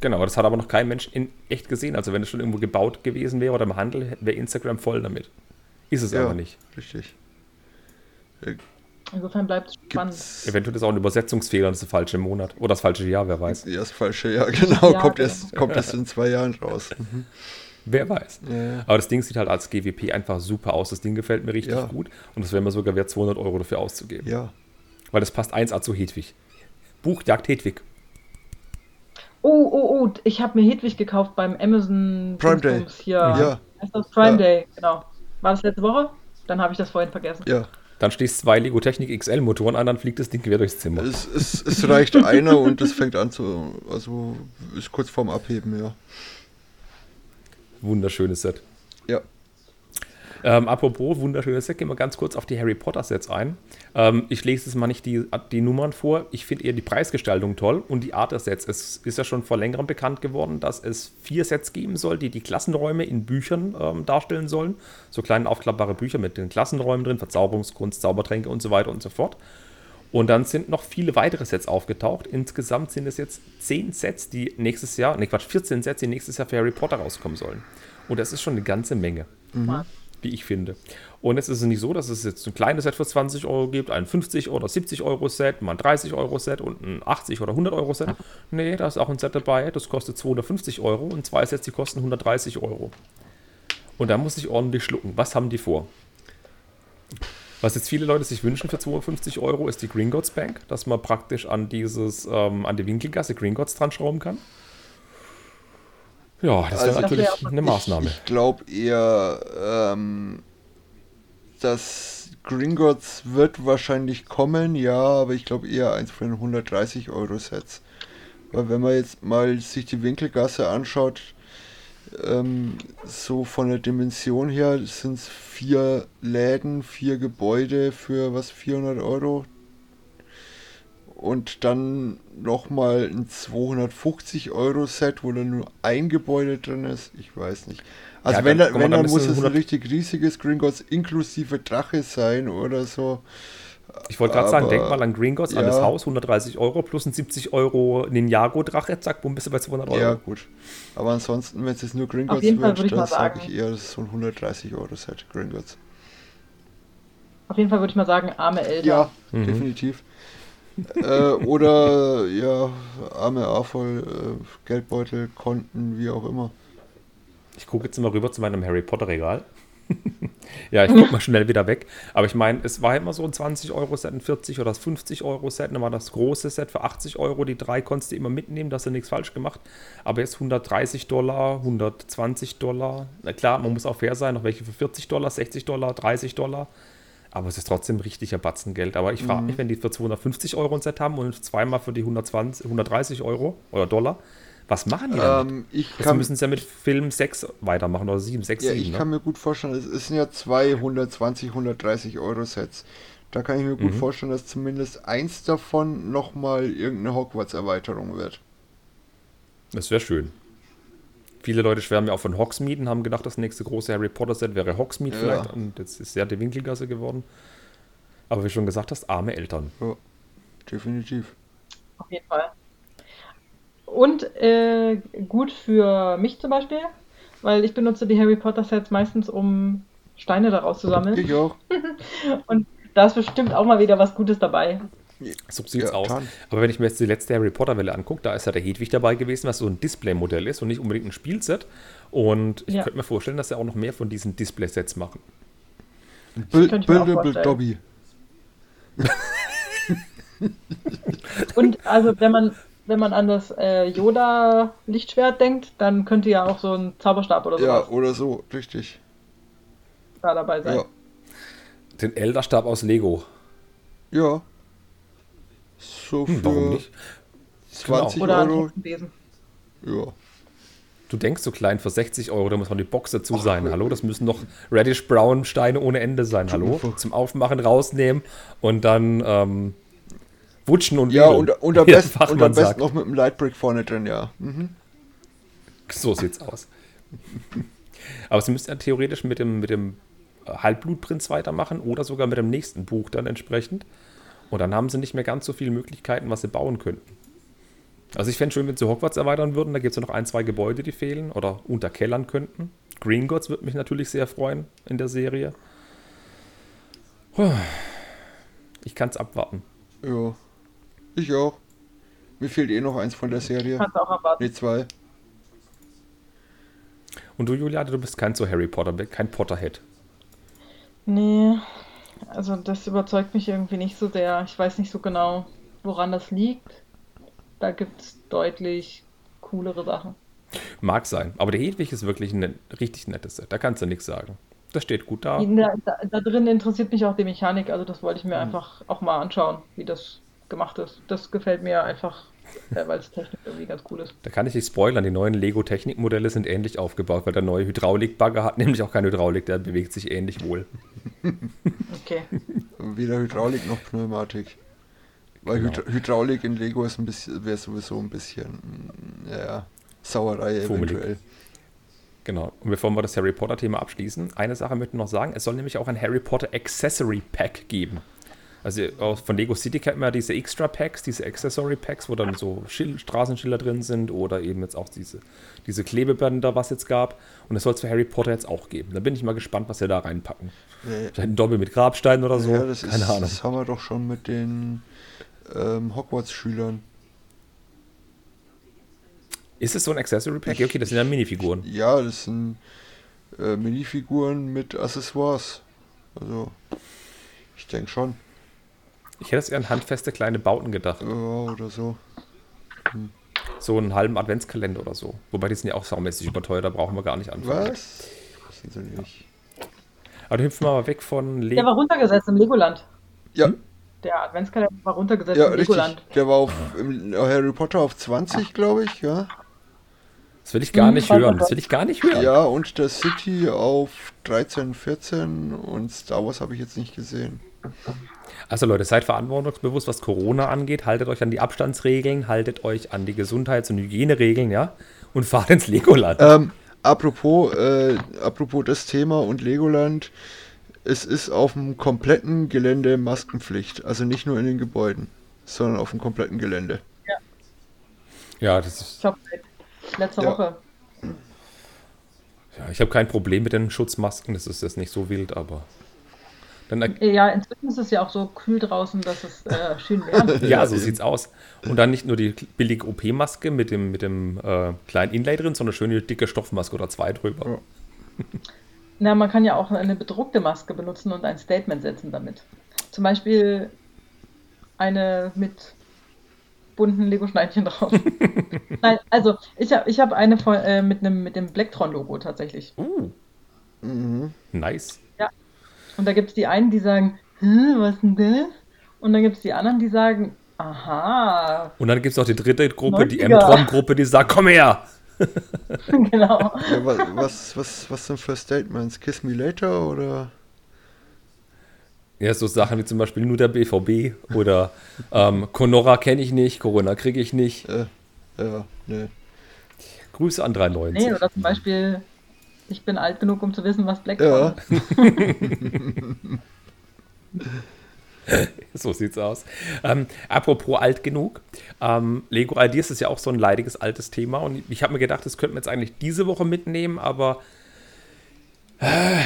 Genau, das hat aber noch kein Mensch in echt gesehen. Also, wenn es schon irgendwo gebaut gewesen wäre oder im Handel, wäre Instagram voll damit. Ist es Ja, aber nicht. richtig. Insofern bleibt es spannend. Eventuell ist auch ein Übersetzungsfehler und das ist der falsche Monat. Oder das falsche Jahr, wer weiß. ja, das falsche Jahr, genau. Ja, kommt, genau. erst, kommt erst in zwei Jahren raus. Mhm. Wer weiß. Ja. Aber das Ding sieht halt als GWP einfach super aus. Das Ding gefällt mir richtig Ja. gut. Und das wäre mir sogar wert, 200 Euro dafür auszugeben. ja. Weil das passt 1A zu Hedwig. Buch jagt Hedwig. Oh, oh, oh, ich habe mir Hedwig gekauft beim Amazon Prime Day. Hier. Ja. Heißt das Prime Ja. Day, genau. War das letzte Woche? Dann habe ich das vorhin vergessen. Ja, Dann stehst zwei Lego Technik XL Motoren an, dann fliegt das Ding quer durchs Zimmer. es, es, es reicht einer und es fängt an zu, also ist kurz vorm Abheben, ja. Wunderschönes Set. Ja, Ähm, apropos wunderschönes Set, gehen wir ganz kurz auf die Harry Potter Sets ein. Ähm, ich lese jetzt mal nicht die, die Nummern vor. Ich finde eher die Preisgestaltung toll und die Art der Sets. Es ist ja schon vor längerem bekannt geworden, dass es vier Sets geben soll, die die Klassenräume in Büchern ähm, darstellen sollen. So kleine aufklappbare Bücher mit den Klassenräumen drin, Verzauberungskunst, Zaubertränke und so weiter und so fort. Und dann sind noch viele weitere Sets aufgetaucht. Insgesamt sind es jetzt 10 Sets, die nächstes Jahr, ne Quatsch, 14 Sets, die nächstes Jahr für Harry Potter rauskommen sollen. Und das ist schon eine ganze Menge Mal. wie ich finde. Und es ist nicht so, dass es jetzt ein kleines Set für 20 Euro gibt, ein 50 oder 70 Euro Set, mal ein 30 Euro Set und ein 80 oder 100 Euro Set. Nee, da ist auch ein Set dabei, das kostet 250 Euro und zwei Sets, die kosten 130 Euro. Und da muss ich ordentlich schlucken. Was haben die vor? Was jetzt viele Leute sich wünschen für 250 Euro, ist die Gringotts Bank, dass man praktisch an dieses, ähm, an die Winkelgasse Gringotts dran schrauben kann. Ja, das wäre Also- natürlich Das wär auch- eine Maßnahme. Ich glaube eher, ähm, dass Gringotts wird wahrscheinlich kommen, ja, aber ich glaube eher eins von den 130 Euro Sets. Weil wenn man jetzt mal sich die Winkelgasse anschaut, ähm, so von der Dimension her sind es vier Läden, vier Gebäude für was 400 Euro. und dann nochmal ein 250 Euro Set, wo dann nur ein Gebäude drin ist. Ich weiß nicht. Also Ja, wenn, dann wenn dann ein muss es ein 100 richtig riesiges Gringotts inklusive Drache sein oder so. Ich wollte gerade sagen, denk mal an Green Gods, an das ja. Haus, 130 Euro plus ein 70 Euro Ninjago-Drache, zack, bumm, bist du bei 200 Euro. Ja, gut. Aber ansonsten, wenn es jetzt nur Gringotts jeden Fall wird, würde ich dann mal sage sagen- ich eher, das ist so ein 130 Euro Set Gringotts. Auf jeden Fall würde ich mal sagen, arme Eltern. Ja, Mhm. definitiv. äh, oder ja, arme A-Voll, äh, Geldbeutel, Konten, wie auch immer. Ich gucke jetzt mal rüber zu meinem Harry Potter-Regal. ja, ich gucke mal schnell wieder weg. Aber ich meine, es war immer so ein 20-Euro-Set, ein 40 oder das 50-Euro-Set. Dann war das große Set für 80 Euro. Die drei konntest du immer mitnehmen, da hast du nichts falsch gemacht. Aber jetzt 130 Dollar, 120 Dollar. Na klar, man muss auch fair sein. Noch welche für 40 Dollar, 60 Dollar, 30 Dollar. Aber es ist trotzdem richtiger Batzengeld. Aber ich frage mich, wenn die für 250 Euro ein Set haben und zweimal für die 120, 130 Euro oder Dollar, was machen die damit? Ähm, ich Jetzt kann, müssen sie ja mit Film 6 weitermachen oder 7, 6, ja, 7. ich ne? kann mir gut vorstellen, es sind ja zwei 120, 130 Euro Sets. Da kann ich mir Mhm. gut vorstellen, dass zumindest eins davon nochmal irgendeine Hogwarts-Erweiterung wird. Das wäre schön. Viele Leute schwärmen ja auch von Hogsmeade und haben gedacht, das nächste große Harry Potter-Set wäre Hogsmeade Ja. vielleicht. Und jetzt ist ja die Winkelgasse geworden. Aber wie du schon gesagt hast, arme Eltern. Ja, definitiv. Auf jeden Fall. Und äh, gut für mich zum Beispiel, weil ich benutze die Harry Potter Sets meistens, um Steine daraus zu sammeln. Ich auch. Und da ist bestimmt auch mal wieder was Gutes dabei. So sieht's Ja, aus. kann. Aber wenn ich mir jetzt die letzte Harry Potter-Welle angucke, da ist ja der Hedwig dabei gewesen, was so ein Display-Modell ist und nicht unbedingt ein Spielset. Und ich Ja. könnte mir vorstellen, dass sie auch noch mehr von diesen Display-Sets machen. Buildable. Dobby. Und also wenn man wenn man an das äh, Yoda Lichtschwert denkt, dann könnte ja auch so ein Zauberstab oder Ja, sowas oder so, richtig. da dabei sein. Ja. Den Elderstab aus Lego. Ja. So für Hm, warum nicht? 20 Oder ein Euro. Ja. Du denkst so klein für 60 Euro, da muss noch die Box dazu sein. Hallo, das müssen noch Reddish Brown Steine ohne Ende sein. Hallo, zum Aufmachen rausnehmen und dann ähm, wutschen und Ja, und, und am besten, und am besten noch mit einem Lightbrick vorne drin, ja. Mhm. So sieht's aus. Aber sie müssten ja theoretisch mit dem, mit dem Halbblutprinz weitermachen oder sogar mit dem nächsten Buch dann entsprechend. Und dann haben sie nicht mehr ganz so viele Möglichkeiten, was sie bauen könnten. Also ich fände schön, wenn sie Hogwarts erweitern würden. Da gibt es ja noch ein, zwei Gebäude, die fehlen oder unterkellern könnten. Green Gods würde mich natürlich sehr freuen in der Serie. Ich kann es abwarten. Ja. Ich auch. Mir fehlt eh noch eins von der Serie. Kannst du auch erwarten. Ne, zwei. Und du, Juliane, du bist kein so Harry Potter, kein Potterhead. Nee, also das überzeugt mich irgendwie nicht so sehr. Ich weiß nicht so genau, woran das liegt. Da gibt es deutlich coolere Sachen. Mag sein. Aber der Hedwig ist wirklich ein richtig nettes Set. Da kannst du nichts sagen. Das steht gut da. Da, da, da drin interessiert mich auch die Mechanik, also das wollte ich mir einfach auch mal anschauen, wie das gemacht ist. Das gefällt mir einfach, äh, weil es technisch irgendwie ganz cool ist. Da kann ich nicht spoilern. Die neuen Lego-Technikmodelle sind ähnlich aufgebaut, weil der neue Hydraulikbagger hat nämlich auch keine Hydraulik. Der bewegt sich ähnlich wohl. Okay. Weder Hydraulik noch Pneumatik. Weil Genau. Hydra Hydraulik in Lego ist ein bisschen, wäre sowieso ein bisschen, mm, ja, Sauerei Fummelig. eventuell. Genau. Und bevor wir das Harry Potter-Thema abschließen, eine Sache möchte ich noch sagen. Es soll nämlich auch ein Harry Potter Accessory Pack geben. Also von Lego City kennt man ja diese Extra Packs, diese Accessory Packs, wo dann so Schil Straßenschilder drin sind oder eben jetzt auch diese, diese Klebebänder, was jetzt gab. Und das soll es für Harry Potter jetzt auch geben. Da bin ich mal gespannt, was sie da reinpacken. Nee, Vielleicht ein Doppel mit Grabstein oder so. ja, das, Keine ist, Ahnung. das haben wir doch schon mit den ähm, Hogwarts-Schülern. Ist es so ein Accessory Pack? Ja, okay, das sind ja Minifiguren. Ja, das sind äh, Minifiguren mit Accessoires. Also, ich denke schon. Ich hätte es eher an handfeste kleine Bauten gedacht. Ja, oder so. So einen halben Adventskalender oder so. Wobei die sind ja auch saumäßig überteuert, da brauchen wir gar nicht anfangen. Was? Das sind sie nicht. Aber dann hüpfen wir mal weg von Der Lego. war runtergesetzt im Legoland. Ja, Der Adventskalender war runtergesetzt ja im richtig. Legoland. Der war auf im Harry Potter auf 20, glaube ich, ja. Das will ich gar Hm, nicht hören. Das will ich gar nicht hören. Ja, und der City auf 13, 14 und Star Wars habe ich jetzt nicht gesehen. Also Leute, seid verantwortungsbewusst, was Corona angeht. Haltet euch an die Abstandsregeln, haltet euch an die Gesundheits- und Hygieneregeln, ja? Und fahrt ins Legoland. Ähm, apropos, äh, apropos das Thema und Legoland, es ist auf dem kompletten Gelände Maskenpflicht. Also nicht nur in den Gebäuden, sondern auf dem kompletten Gelände. Ja, das ist. Letzte Ja. Woche. Ja, ich habe kein Problem mit den Schutzmasken, das ist jetzt nicht so wild, aber. Dann, Ja, inzwischen ist es ja auch so kühl draußen, dass es äh, schön wärmt. ja, so sieht's aus. Und dann nicht nur die billige OP-Maske mit dem, mit dem äh, kleinen Inlay drin, sondern schöne dicke Stoffmaske oder zwei drüber. Ja. Na, man kann ja auch eine bedruckte Maske benutzen und ein Statement setzen damit. Zum Beispiel eine mit bunten Lego-Schneidchen drauf. Nein, also ich habe ich hab eine von, äh, mit, einem, mit dem Blacktron-Logo tatsächlich. Uh, Mhm. nice. Und da gibt es die einen, die sagen, was denn das? Und dann gibt es die anderen, die sagen, aha, Und dann gibt es auch die dritte Gruppe, die 90er. M-Tron-Gruppe, die sagt, komm her! genau. Ja, wa- was, was, was sind für Statements? Kiss me later oder? Ja, so Sachen wie zum Beispiel nur der BVB oder ähm, Conora kenne ich nicht, Corona kriege ich nicht. Äh, ja, ne. Grüße an 390. Nee, oder zum Beispiel, ich bin alt genug, um zu wissen, was Blacktron Ja, ist. So sieht's aus. Ähm, apropos alt genug. Ähm, Lego Ideas ist ja auch so ein leidiges altes Thema und ich habe mir gedacht, das könnten wir jetzt eigentlich diese Woche mitnehmen, aber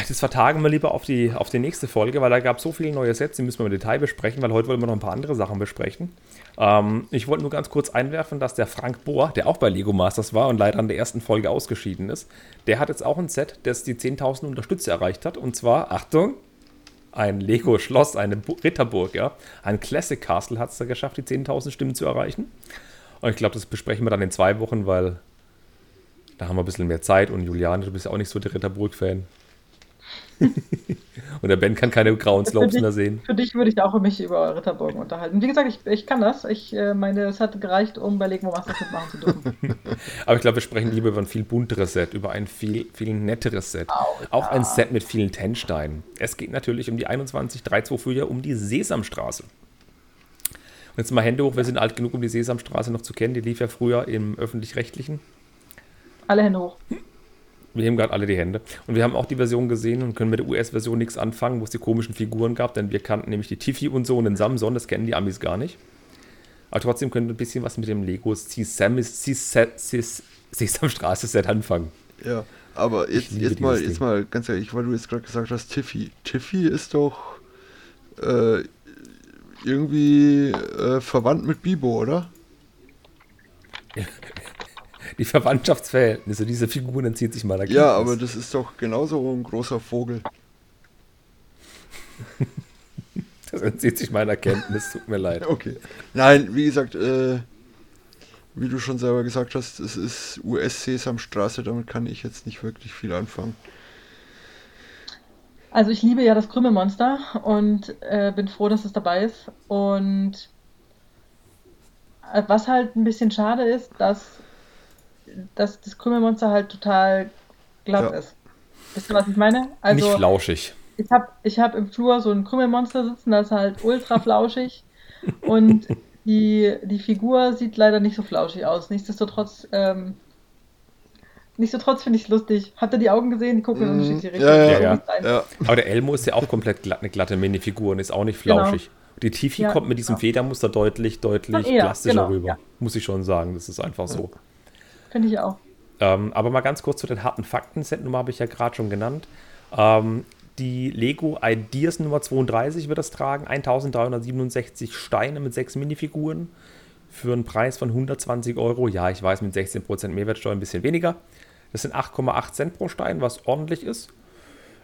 das vertagen wir lieber auf die, auf die nächste Folge, weil da gab es so viele neue Sets, die müssen wir im Detail besprechen, weil heute wollen wir noch ein paar andere Sachen besprechen. Ähm, ich wollte nur ganz kurz einwerfen, dass der Frank Bohr, der auch bei Lego Masters war und leider an der ersten Folge ausgeschieden ist, der hat jetzt auch ein Set, das die 10.000 Unterstützer erreicht hat und zwar, Achtung, ein Lego-Schloss, eine Bu Ritterburg, ja. Ein Classic Castle hat es da geschafft, die 10.000 Stimmen zu erreichen. Und ich glaube, das besprechen wir dann in zwei Wochen, weil da haben wir ein bisschen mehr Zeit. Und Juliane, du bist ja auch nicht so der Ritterburg-Fan. Und der Ben kann keine grauen Slopes mehr sehen. Für dich würde ich auch mich über Ritterburgen unterhalten. Wie gesagt, ich, ich kann das. Ich äh, meine, es hat gereicht, um bei Lego Masters mitmachen zu dürfen. Aber ich glaube, wir sprechen lieber über ein viel bunteres Set, über ein viel, viel netteres Set. Auch ein Set mit vielen Tennsteinen. Es geht natürlich um die 21324, um die Sesamstraße. Und jetzt mal Hände hoch, wir sind alt genug, um die Sesamstraße noch zu kennen. Die lief ja früher im Öffentlich-Rechtlichen. Alle Hände hoch. Wir heben gerade alle die Hände. Und wir haben auch die Version gesehen und können mit der US-Version nichts anfangen, wo es die komischen Figuren gab, denn wir kannten nämlich die Tiffy und so und den Samson, das kennen die Amis gar nicht. Aber trotzdem können wir ein bisschen was mit dem Lego Sesam- Sesam- Ses- Sesamstraße-Set anfangen. ja. Aber jetzt, jetzt, mal, jetzt mal ganz ehrlich, weil du jetzt gerade gesagt hast, Tiffy. Tiffy ist doch äh, irgendwie äh, verwandt mit Bibo, oder? Die Verwandtschaftsverhältnisse dieser Figuren entzieht sich mal Ja, aber das ist doch genauso ein großer Vogel. das entzieht sich meiner Kenntnis, tut mir leid. Okay. Nein, wie gesagt, äh, wie du schon selber gesagt hast, es ist US-Sesamstraße, damit kann ich jetzt nicht wirklich viel anfangen. Also ich liebe ja das Krümelmonster und äh, bin froh, dass es dabei ist. Und äh, was halt ein bisschen schade ist, dass, dass das Krümelmonster halt total glatt Ja. ist. Wisst ihr, was ich meine? Also nicht flauschig. ich habe ich hab im Flur so ein Krümelmonster sitzen, das ist halt ultra flauschig. und die, die Figur sieht leider nicht so flauschig aus. Nichtsdestotrotz, ähm, nichtsdestotrotz finde ich es lustig. Habt ihr die Augen gesehen? Die gucken in Mhm. unterschiedliche Ja, Richtungen. ja, ja. Ja, Aber der Elmo ist ja auch komplett glatt, eine glatte Minifigur und ist auch nicht Genau. flauschig. Die Tiffy Ja, kommt mit diesem genau. Federmuster deutlich, deutlich Ja, plastischer genau, rüber. ja. Muss ich schon sagen, das ist einfach so. Finde ich auch. Ähm, aber mal ganz kurz zu den harten Fakten. Setnummer habe ich ja gerade schon genannt. Ähm, die Lego Ideas Nummer 32 wird das tragen. 1367 Steine mit sechs Minifiguren für einen Preis von 120 Euro. Ja, ich weiß, mit 16% Mehrwertsteuer ein bisschen weniger. Das sind 8,8 Cent pro Stein, was ordentlich ist.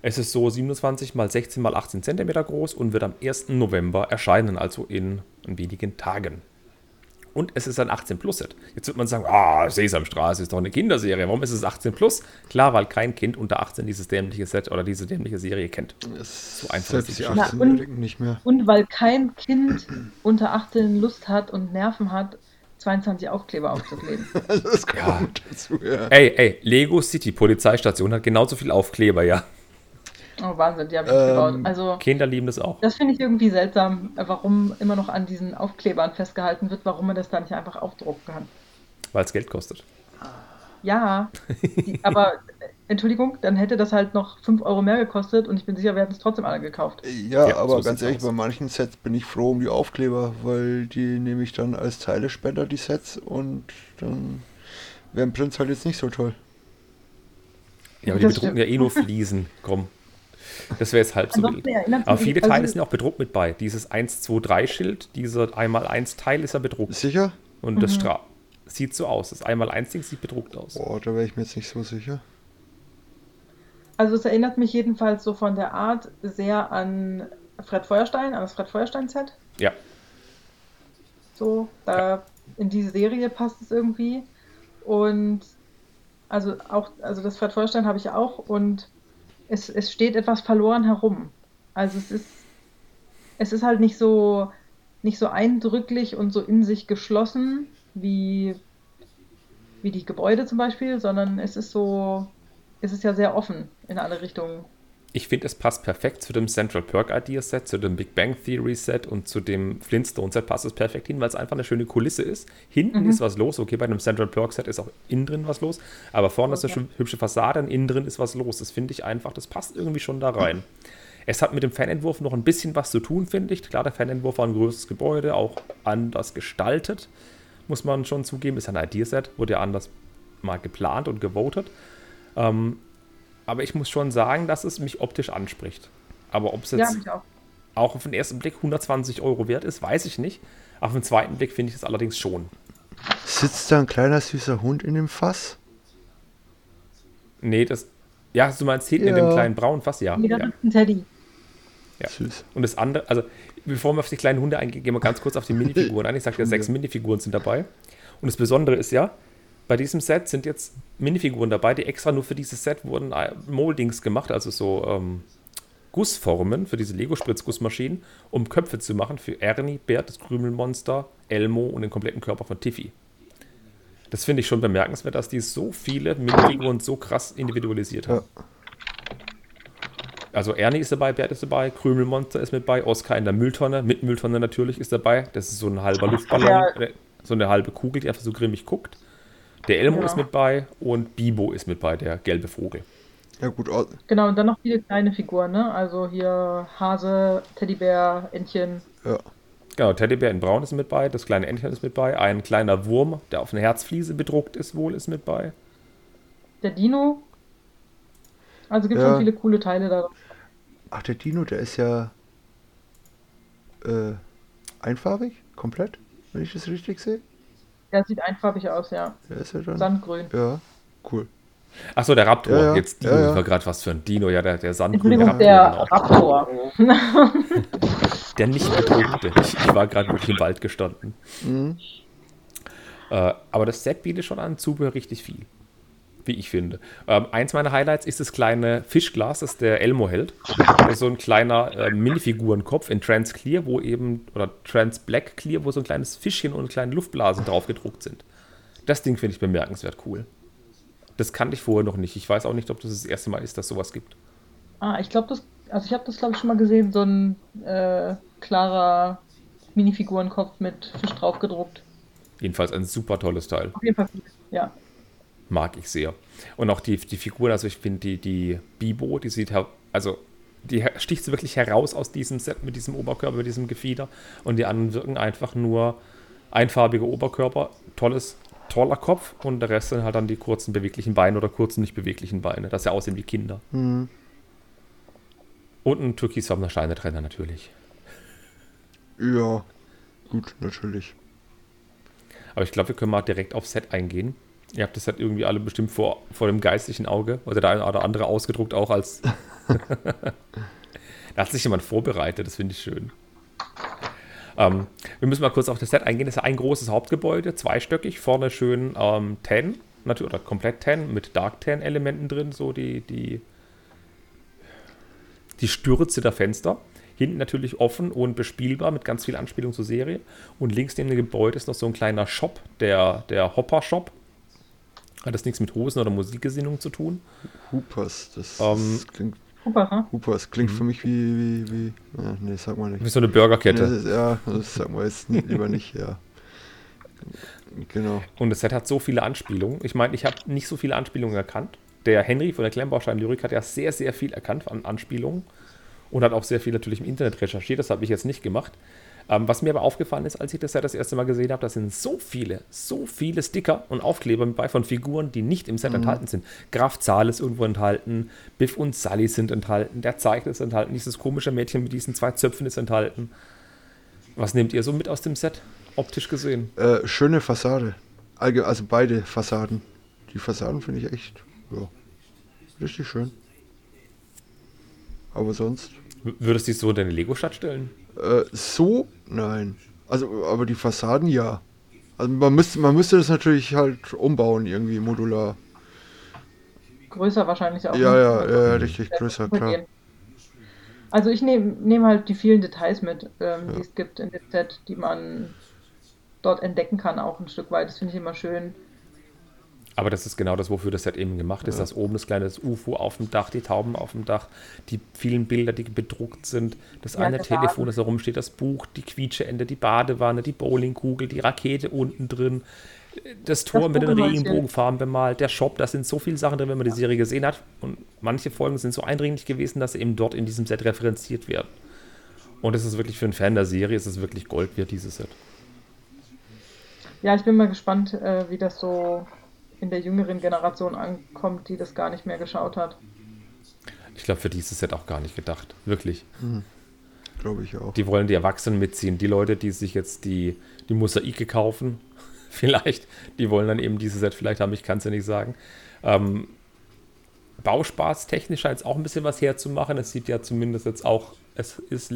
Es ist so 27 mal 16 mal 18 Zentimeter groß und wird am 1. November erscheinen, also in wenigen Tagen. Und es ist ein 18 Plus Set. Jetzt wird man sagen, ah, Sesamstraße ist doch eine Kinderserie. Warum ist es 18 Plus? Klar, weil kein Kind unter 18 dieses dämliche Set oder diese dämliche Serie kennt. es So einfach ist die die Geschichte. 18-Jährigen nicht mehr. Und weil kein Kind unter 18 Lust hat und Nerven hat, 22 Aufkleber aufzukleben. Das kommt Ja. dazu, ja. Ey, ey, Lego City Polizeistation hat genauso viel Aufkleber, ja. Oh, Wahnsinn, die habe ich Ähm, gebaut. Also, Kinder lieben das auch. das finde ich irgendwie seltsam, warum immer noch an diesen Aufklebern festgehalten wird, warum man das da nicht einfach aufdrucken kann. Weil es Geld kostet. Ja, die, aber äh, Entschuldigung, dann hätte das halt noch 5 Euro mehr gekostet und ich bin sicher, wir hätten es trotzdem alle gekauft. Ja, Ja, aber so ganz ehrlich, aus. bei manchen Sets bin ich froh um die Aufkleber, weil die nehme ich dann als Teile später, die Sets, und dann wären Prints halt jetzt nicht so toll. Ja, aber die bedrucken ja eh nur Fliesen. Komm. Das wäre jetzt halb so wild. Aber viele also- Teile sind auch bedruckt mit bei. Dieses 1, 2, 3 Schild, dieser 1x1 Teil ist ja bedruckt. Sicher? Und Mhm. das Stra sieht so aus. Das 1x1 Ding sieht bedruckt aus. Boah, da wäre ich mir jetzt nicht so sicher. Also es erinnert mich jedenfalls so von der Art sehr an Fred Feuerstein, an das Fred Feuerstein-Set. Ja. So, da in diese Serie passt es irgendwie. Und also auch, also das Fred Feuerstein habe ich auch und es, es steht etwas verloren herum. Also es ist, es ist halt nicht so, nicht so eindrücklich und so in sich geschlossen wie, wie die Gebäude zum Beispiel, sondern es ist so, es ist ja sehr offen in alle Richtungen. Ich finde, es passt perfekt zu dem Central Perk Idea Set, zu dem Big Bang Theory Set und zu dem Flintstone Set passt es perfekt hin, weil es einfach eine schöne Kulisse ist. Hinten Mhm. ist was los. Okay, bei einem Central Perk Set ist auch innen drin was los, aber vorne ist eine Okay. hübsche Fassade und innen drin ist was los. Das finde ich einfach, das passt irgendwie schon da rein. Es hat mit dem Fanentwurf noch ein bisschen was zu tun, finde ich. Klar, der Fanentwurf war ein größeres Gebäude, auch anders gestaltet, muss man schon zugeben. Ist ein Ideaset, wurde ja anders mal geplant und gewotet. Ähm, aber ich muss schon sagen, dass es mich optisch anspricht. Aber ob es Ja, jetzt mich auch. auch auf den ersten Blick 120 Euro wert ist, weiß ich nicht. Auf den zweiten Blick finde ich es allerdings schon. Sitzt da ein kleiner süßer Hund in dem Fass? Nee, das. Ja, du meinst hinten in dem Ja. kleinen braunen Fass, ja. Jeder ja. einen Teddy. Ja. Süß. Und das andere, also bevor wir auf die kleinen Hunde eingehen, gehen wir ganz kurz auf die Minifiguren ein. Ich sagte ja, sechs. Minifiguren sind dabei. Und das Besondere ist ja, bei diesem Set sind jetzt Minifiguren dabei, die extra nur für dieses Set wurden äh, Moldings gemacht, also so ähm, Gussformen für diese Lego-Spritzgussmaschinen, um Köpfe zu machen für Ernie, Bert, das Krümelmonster, Elmo und den kompletten Körper von Tiffy. Das finde ich schon bemerkenswert, dass die so viele Minifiguren so krass individualisiert haben. Ja. Also Ernie ist dabei, Bert ist dabei, Krümelmonster ist mit bei, Oskar in der Mülltonne, mit Mülltonne natürlich ist dabei. Das ist so ein halber Luftballon, Ja. so eine halbe Kugel, die einfach so grimmig guckt. Der Elmo Ja. ist mit bei und Bibo ist mit bei, der gelbe Vogel. Ja gut, au- Genau, und dann noch viele kleine Figuren, ne? Also hier Hase, Teddybär, Entchen. ja. Genau, Teddybär in Braun ist mit bei, das kleine Entchen ist mit bei, ein kleiner Wurm, der auf eine Herzfliese bedruckt ist, wohl ist mit bei. Der Dino. Also gibt Ja. schon viele coole Teile da. Ach, der Dino, der ist ja äh, einfarbig, komplett, wenn ich das richtig sehe. Der sieht einfarbig aus, ja. Der ist ja dann. Sandgrün. Ja, cool. Achso, der Raptor. Ja, ja. Jetzt Dino, Ja, ja. gerade was für ein Dino, ja, der, der sandgrüne Entschuldigung, Raptor. der genau. Raptor. Der nicht bedruckte. Ich, ich war gerade wirklich im Wald gestanden. Mhm. Äh, aber das Set bietet schon an Zubehör richtig viel. Wie ich finde. Ähm, eins meiner Highlights ist das kleine Fischglas, das der Elmo hält. Das ist so ein kleiner äh, Minifigurenkopf in Trans Clear, wo eben, oder Trans Black Clear, wo so ein kleines Fischchen und kleine Luftblasen drauf gedruckt sind. Das Ding finde ich bemerkenswert cool. Das kannte ich vorher noch nicht. Ich weiß auch nicht, ob das das erste Mal ist, dass sowas gibt. ah, ich glaube, das. Also ich habe das, glaube ich, schon mal gesehen, so ein äh, klarer Minifigurenkopf mit Fisch drauf gedruckt. Jedenfalls ein super tolles Teil. Auf jeden Fall. Ja. Mag ich sehr. Und auch die, die Figuren, also ich finde die, die Bibo, die sieht, also die sticht so wirklich heraus aus diesem Set mit diesem Oberkörper, mit diesem Gefieder. Und die anderen wirken einfach nur einfarbige Oberkörper, tolles, toller Kopf und der Rest sind halt dann die kurzen beweglichen Beine oder kurzen nicht beweglichen Beine, dass sie aussehen wie Kinder. Mhm. Und ein türkisfarbener Steinetrenner natürlich. Ja, gut, natürlich. Aber ich glaube, wir können mal direkt aufs Set eingehen. Ihr habt das Set irgendwie alle bestimmt vor, vor dem geistigen Auge oder der eine oder andere ausgedruckt auch als. da hat sich jemand vorbereitet, das finde ich schön. Ähm, wir müssen mal kurz auf das Set eingehen. Das ist ein großes Hauptgebäude, zweistöckig, vorne schön ähm, Tan, natürlich, oder komplett Tan mit Dark Tan-Elementen drin, so die, die, die Stürze der Fenster. Hinten natürlich offen und bespielbar mit ganz viel Anspielung zur Serie. Und links neben dem Gebäude ist noch so ein kleiner Shop, der, der Hopper-Shop. Hat das nichts mit Hosen oder Musikgesinnung zu tun. Hoopers, das, Ähm, das klingt Hoopers, ne? Hoopers klingt für mich wie, wie, wie, ja, nee, sag mal nicht. Wie so eine Burgerkette. Nee, das ist- ja, das sagen wir jetzt nicht, lieber nicht, ja. Genau. Und das Set hat so viele Anspielungen. Ich meine, ich habe nicht so viele Anspielungen erkannt. Der Henry von der Klemmbaustein-Lyrik hat ja sehr, sehr viel erkannt an Anspielungen und hat auch sehr viel natürlich im Internet recherchiert. Das habe ich jetzt nicht gemacht. Ähm, was mir aber aufgefallen ist, als ich das Set das erste Mal gesehen habe, da sind so viele, so viele Sticker und Aufkleber mit bei von Figuren, die nicht im Set enthalten sind. Graf Zahl ist irgendwo enthalten, Biff und Sally sind enthalten, der Zeichner ist enthalten, dieses komische Mädchen mit diesen zwei Zöpfen ist enthalten. Was nehmt ihr so mit aus dem Set, optisch gesehen? Äh, schöne Fassade. Also beide Fassaden. Die Fassaden finde ich echt, ja, richtig schön. Aber sonst, Würdest du dich so in deine Lego-Stadt stellen? Äh, so, nein. Also, aber die Fassaden ja. Also man müsste, man müsste das natürlich halt umbauen, irgendwie modular. Größer wahrscheinlich auch. Ja, ne? ja, ja, Also, richtig größer, klar. Also ich nehme nehm halt die vielen Details mit, ähm, Ja. die es gibt in dem Set, die man dort entdecken kann, auch ein Stück weit. Das finde ich immer schön. Aber das ist genau das, wofür das Set eben gemacht ist. Das oben das kleine UFO auf dem Dach, die Tauben auf dem Dach, die vielen Bilder, die bedruckt sind, das Ja, eine der Telefon, das da rumsteht, das Buch, die Quietscheende, die Badewanne, die Bowlingkugel, die Rakete unten drin, das Tor mit den. Regenbogenfarben bemalt, der Shop, da sind so viele Sachen drin, wenn man die Serie gesehen hat. Und manche Folgen sind so eindringlich gewesen, dass sie eben dort in diesem Set referenziert werden. Und es ist wirklich für einen Fan der Serie, es ist wirklich Gold wert, dieses Set. Ja, ich bin mal gespannt, äh, wie das so in der jüngeren Generation ankommt, die das gar nicht mehr geschaut hat. Ich glaube, für dieses Set auch gar nicht gedacht. Wirklich. Glaube ich auch. Die wollen die Erwachsenen mitziehen. Die Leute, die sich jetzt die, die Mosaike kaufen, vielleicht, die wollen dann eben dieses Set vielleicht haben, ich kann es ja nicht sagen. Ähm, Bauspaß technisch scheint es auch ein bisschen was herzumachen. Es sieht ja zumindest jetzt auch, es ist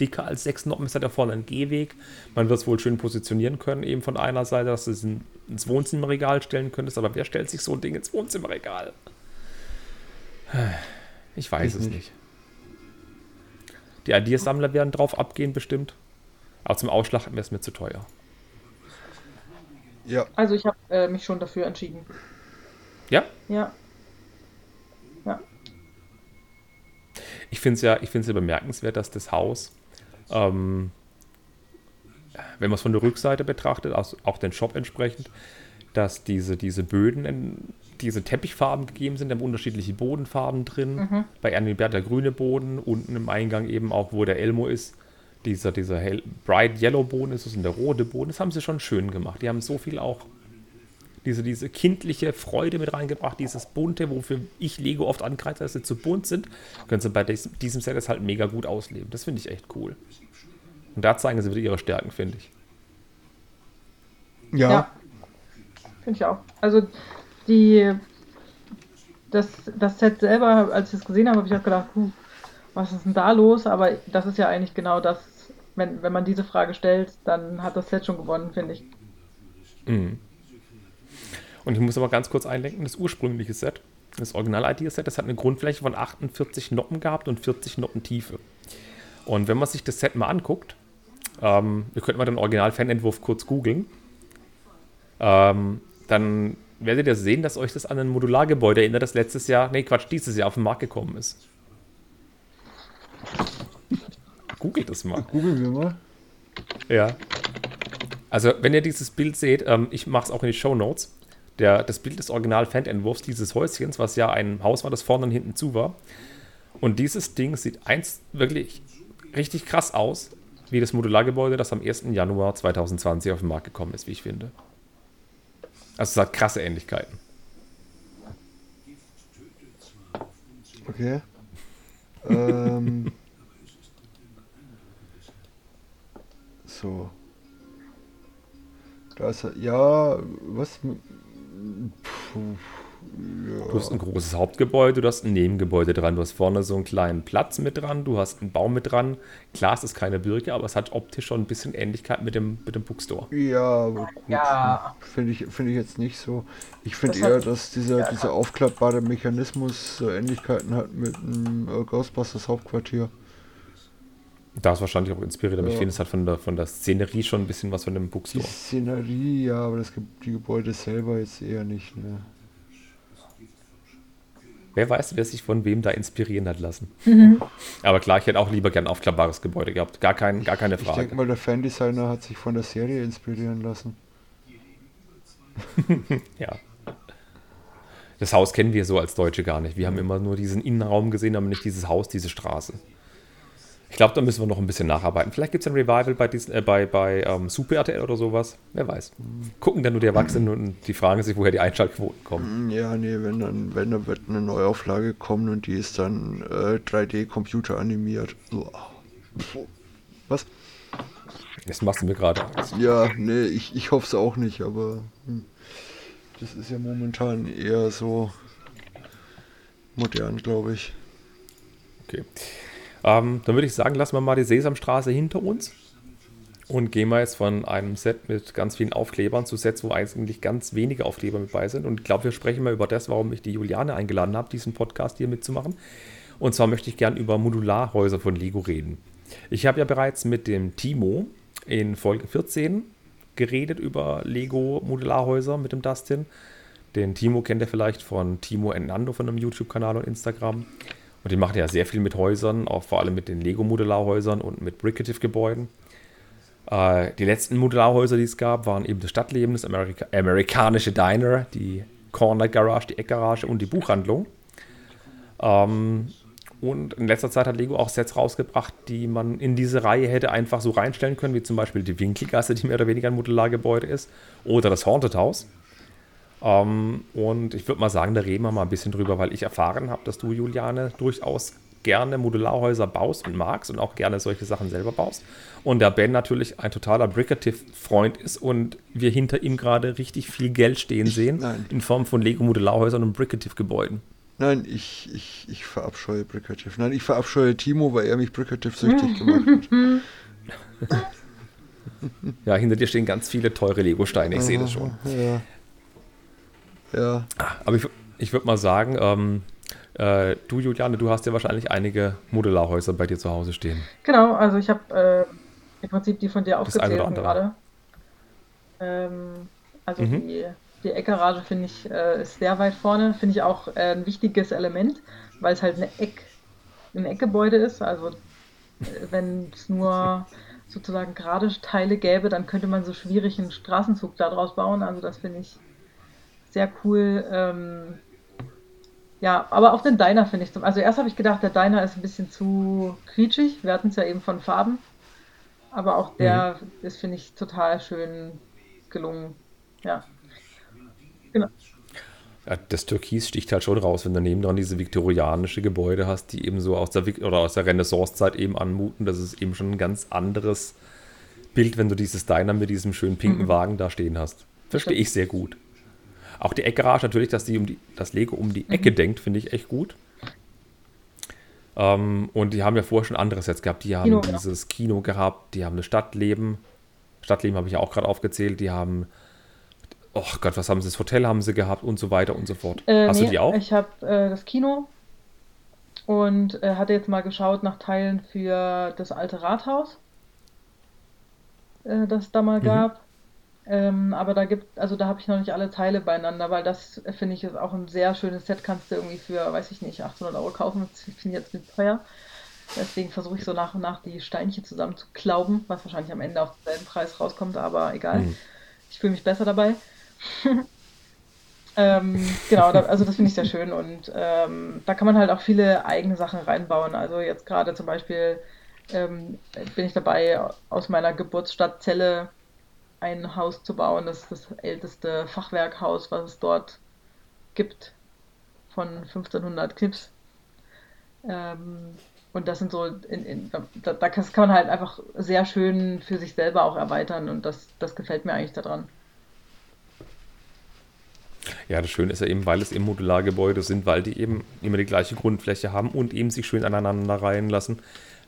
dicker als sechs Noppen. Hat ja vorne einen Gehweg. Man wird es wohl schön positionieren können, eben von einer Seite, dass du es in, ins Wohnzimmerregal stellen könntest. Aber wer stellt sich so ein Ding ins Wohnzimmerregal? Ich weiß Ich es nicht. nicht. Die Ideasammler werden drauf abgehen, bestimmt. Aber zum Ausschlachten wäre es mir zu teuer. Ja, Also ich habe äh, mich schon dafür entschieden. Ja, Ja. Ja. ich finde es ja, ich find's ja bemerkenswert, dass das Haus, ähm, wenn man es von der Rückseite betrachtet, also auch den Shop entsprechend, dass diese, diese Böden, in, diese Teppichfarben gegeben sind, da haben unterschiedliche Bodenfarben drin. Bei Ernibert der grüne Boden, unten im Eingang eben auch, wo der Elmo ist, dieser, dieser hell, bright yellow Boden ist es und der rote Boden. Das haben sie schon schön gemacht. Die haben so viel auch diese, diese kindliche Freude mit reingebracht, dieses bunte, wofür ich Lego oft angreife, dass sie zu bunt sind, können sie bei diesem, diesem Set jetzt halt mega gut ausleben. Das finde ich echt cool. Und da zeigen sie wieder ihre Stärken, finde ich. ja, Ja. Finde ich auch. Also die das, das Set selber, als ich es gesehen habe, habe ich auch gedacht, huh, was ist denn da los? Aber das ist ja eigentlich genau das, wenn, wenn man diese Frage stellt, dann hat das Set schon gewonnen, finde ich. Mhm. Und ich muss aber ganz kurz einlenken, das ursprüngliche Set, das Original-Idea-Set, das hat eine Grundfläche von 48 Noppen gehabt und 40 Noppen Tiefe. Und wenn man sich das Set mal anguckt, ähm, ihr könnt mal den Original-Fan-Entwurf kurz googeln, ähm, dann werdet ihr sehen, dass euch das an ein Modulargebäude erinnert, das letztes Jahr, nee Quatsch, dieses Jahr auf den Markt gekommen ist. Googelt es mal. googeln wir mal. Ja. Also, wenn ihr dieses Bild seht, ähm, ich mache es auch in die Show Notes. Der, das Bild des Original-Fan-Entwurfs dieses Häuschens, was ja ein Haus war, das vorne und hinten zu war. Und dieses Ding sieht eins wirklich richtig krass aus, wie das Modulargebäude, das am 1. Januar 2020 auf den Markt gekommen ist, wie ich finde. Also es hat krasse Ähnlichkeiten. Okay. ähm. So. Da ist er. Ja, was? Ja. Du hast ein großes Hauptgebäude, du hast ein Nebengebäude dran, du hast vorne so einen kleinen Platz mit dran, du hast einen Baum mit dran. Klar, es ist keine Birke, aber es hat optisch schon ein bisschen Ähnlichkeit mit dem, mit dem Bookstore. Ja, aber gut. Ja. Finde ich, finde ich jetzt nicht so. Ich finde Das eher, dass dieser, ja, dieser aufklappbare Mechanismus so Ähnlichkeiten hat mit dem äh, Ghostbusters Hauptquartier. Da ist wahrscheinlich auch inspiriert, aber ich Ja. finde, es hat von der, von der Szenerie schon ein bisschen was von dem Die Bookstore. Szenerie, ja, aber das, die Gebäude selber jetzt eher nicht, ne? Wer weiß, wer sich von wem da inspirieren hat lassen. Mhm. Aber klar, ich hätte auch lieber gern ein aufklappbares Gebäude gehabt. Gar, kein, gar keine Frage. Ich denke mal, der Fandesigner hat sich von der Serie inspirieren lassen. ja. Das Haus kennen wir so als Deutsche gar nicht. Wir haben immer nur diesen Innenraum gesehen, aber nicht dieses Haus, diese Straße. Ich glaube, da müssen wir noch ein bisschen nacharbeiten. Vielleicht gibt es ein Revival bei, diesen, äh, bei, bei ähm, Super RTL oder sowas. Wer weiß. Gucken dann nur die Erwachsenen und die fragen sich, woher die Einschaltquoten kommen. Mm, ja, nee, wenn dann, wenn dann wird eine Neuauflage kommen und die ist dann äh, 3D-Computer animiert. Was? Das machst du mir gerade Angst. Ja, nee, ich, ich hoffe es auch nicht, aber hm, das ist ja momentan eher so modern, glaube ich. Okay. Ähm, dann würde ich sagen, lassen wir mal die Sesamstraße hinter uns und gehen wir jetzt von einem Set mit ganz vielen Aufklebern zu Sets, wo eigentlich ganz wenige Aufkleber mit bei sind. Und ich glaube, wir sprechen mal über das, warum ich die Juliane eingeladen habe, diesen Podcast hier mitzumachen. Und zwar möchte ich gern über Modularhäuser von Lego reden. Ich habe ja bereits mit dem Timo in Folge 14 geredet über Lego Modularhäuser mit dem Dustin. Den Timo kennt ihr vielleicht von Timo Nando von einem YouTube-Kanal und Instagram. Und die machen ja sehr viel mit Häusern, auch vor allem mit den Lego-Modularhäusern und mit Bricative-Gebäuden. Äh, die letzten Modularhäuser, die es gab, waren eben das Stadtleben, das Amerika amerikanische Diner, die Corner Garage, die Eckgarage und die Buchhandlung. Ähm, und in letzter Zeit hat Lego auch Sets rausgebracht, die man in diese Reihe hätte einfach so reinstellen können, wie zum Beispiel die Winkelgasse, die mehr oder weniger ein Modulargebäude ist, oder das Haunted House. Ähm, und ich würde mal sagen, da reden wir mal ein bisschen drüber, weil ich erfahren habe, dass du, Juliane, durchaus gerne Modularhäuser baust und magst und auch gerne solche Sachen selber baust. Und der Ben natürlich ein totaler Bricative-Freund ist und wir hinter ihm gerade richtig viel Geld stehen sehen Nein. in Form von Lego-Modularhäusern und Bricative-Gebäuden. Nein, ich, ich, ich verabscheue Bricative. Nein, ich verabscheue Timo, weil er mich Bricative süchtig gemacht hat. ja, hinter dir stehen ganz viele teure Lego-Steine, ich sehe das schon. Ja. Ja. Aber ich, ich würde mal sagen, ähm, äh, du, Juliane, du hast ja wahrscheinlich einige Modularhäuser bei dir zu Hause stehen. Genau, also ich habe äh, im Prinzip die von dir aufgezählt gerade. Ähm, also mhm. die, die Eckgarage finde ich äh, ist sehr weit vorne, finde ich auch äh, ein wichtiges Element, weil es halt eine Eck, ein Eckgebäude ist. Also äh, wenn es nur sozusagen gerade Teile gäbe, dann könnte man so schwierig einen Straßenzug daraus bauen. Also das finde ich sehr cool. Ähm, ja, aber auch den Diner finde ich zum. Also erst habe ich gedacht, der Diner ist ein bisschen zu quietschig. Wir hatten es ja eben von Farben. Aber auch der mhm. ist, finde ich, total schön gelungen. Ja. Genau. Ja, das Türkis sticht halt schon raus, wenn du neben dran diese viktorianische Gebäude hast, die eben so aus der, oder aus der Renaissance-Zeit eben anmuten. Das ist eben schon ein ganz anderes Bild, wenn du dieses Diner mit diesem schönen pinken mhm. Wagen da stehen hast. Verstehe ich sehr gut. Auch die Eckgarage natürlich, dass die um die, das Lego um die Ecke mhm. denkt, finde ich echt gut. Ähm, und die haben ja vorher schon andere Sets gehabt. Die haben Kino, dieses ja. Kino gehabt, die haben das Stadtleben. Stadtleben habe ich ja auch gerade aufgezählt. Die haben, oh Gott, was haben sie? Das Hotel haben sie gehabt und so weiter und so fort. Äh, Hast nee, du die auch? Ich habe äh, das Kino und äh, hatte jetzt mal geschaut nach Teilen für das alte Rathaus, äh, das es da mal mhm. Ähm, aber da gibt, also da habe ich noch nicht alle Teile beieinander, weil das äh, finde ich ist auch ein sehr schönes Set, kannst du irgendwie für, weiß ich nicht, 800 Euro kaufen. Das finde ich jetzt nicht teuer. Deswegen versuche ich so nach und nach die Steinchen zusammen zu klauben, was wahrscheinlich am Ende auf denselben Preis rauskommt, aber egal. Mhm. Ich fühle mich besser dabei. ähm, genau, da, also das finde ich sehr schön und ähm, da kann man halt auch viele eigene Sachen reinbauen. Also jetzt gerade zum Beispiel ähm, bin ich dabei, aus meiner Geburtsstadt Celle ein Haus zu bauen. Das ist das älteste Fachwerkhaus, was es dort gibt, von 1500 Knips. Ähm, und das sind so, in, in, da, da kann man halt einfach sehr schön für sich selber auch erweitern und das, das gefällt mir eigentlich daran. Ja, das Schöne ist ja eben, weil es eben Modulargebäude sind, weil die eben immer die gleiche Grundfläche haben und eben sich schön aneinander reihen lassen.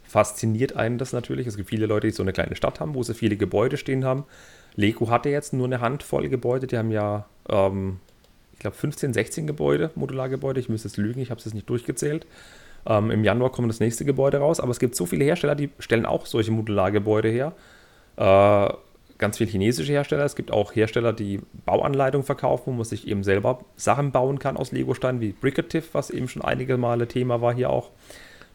Fasziniert einen das natürlich. Es gibt viele Leute, die so eine kleine Stadt haben, wo sie viele Gebäude stehen haben Lego hatte jetzt nur eine Handvoll Gebäude. Die haben ja, ähm, ich glaube, 15, 16 Gebäude, Modulargebäude. Ich müsste es lügen, ich habe es jetzt nicht durchgezählt. Ähm, Im Januar kommt das nächste Gebäude raus. Aber es gibt so viele Hersteller, die stellen auch solche Modulargebäude her. Äh, ganz viele chinesische Hersteller. Es gibt auch Hersteller, die Bauanleitungen verkaufen, wo man sich eben selber Sachen bauen kann aus Legosteinen, wie Bricative, was eben schon einige Male Thema war hier auch.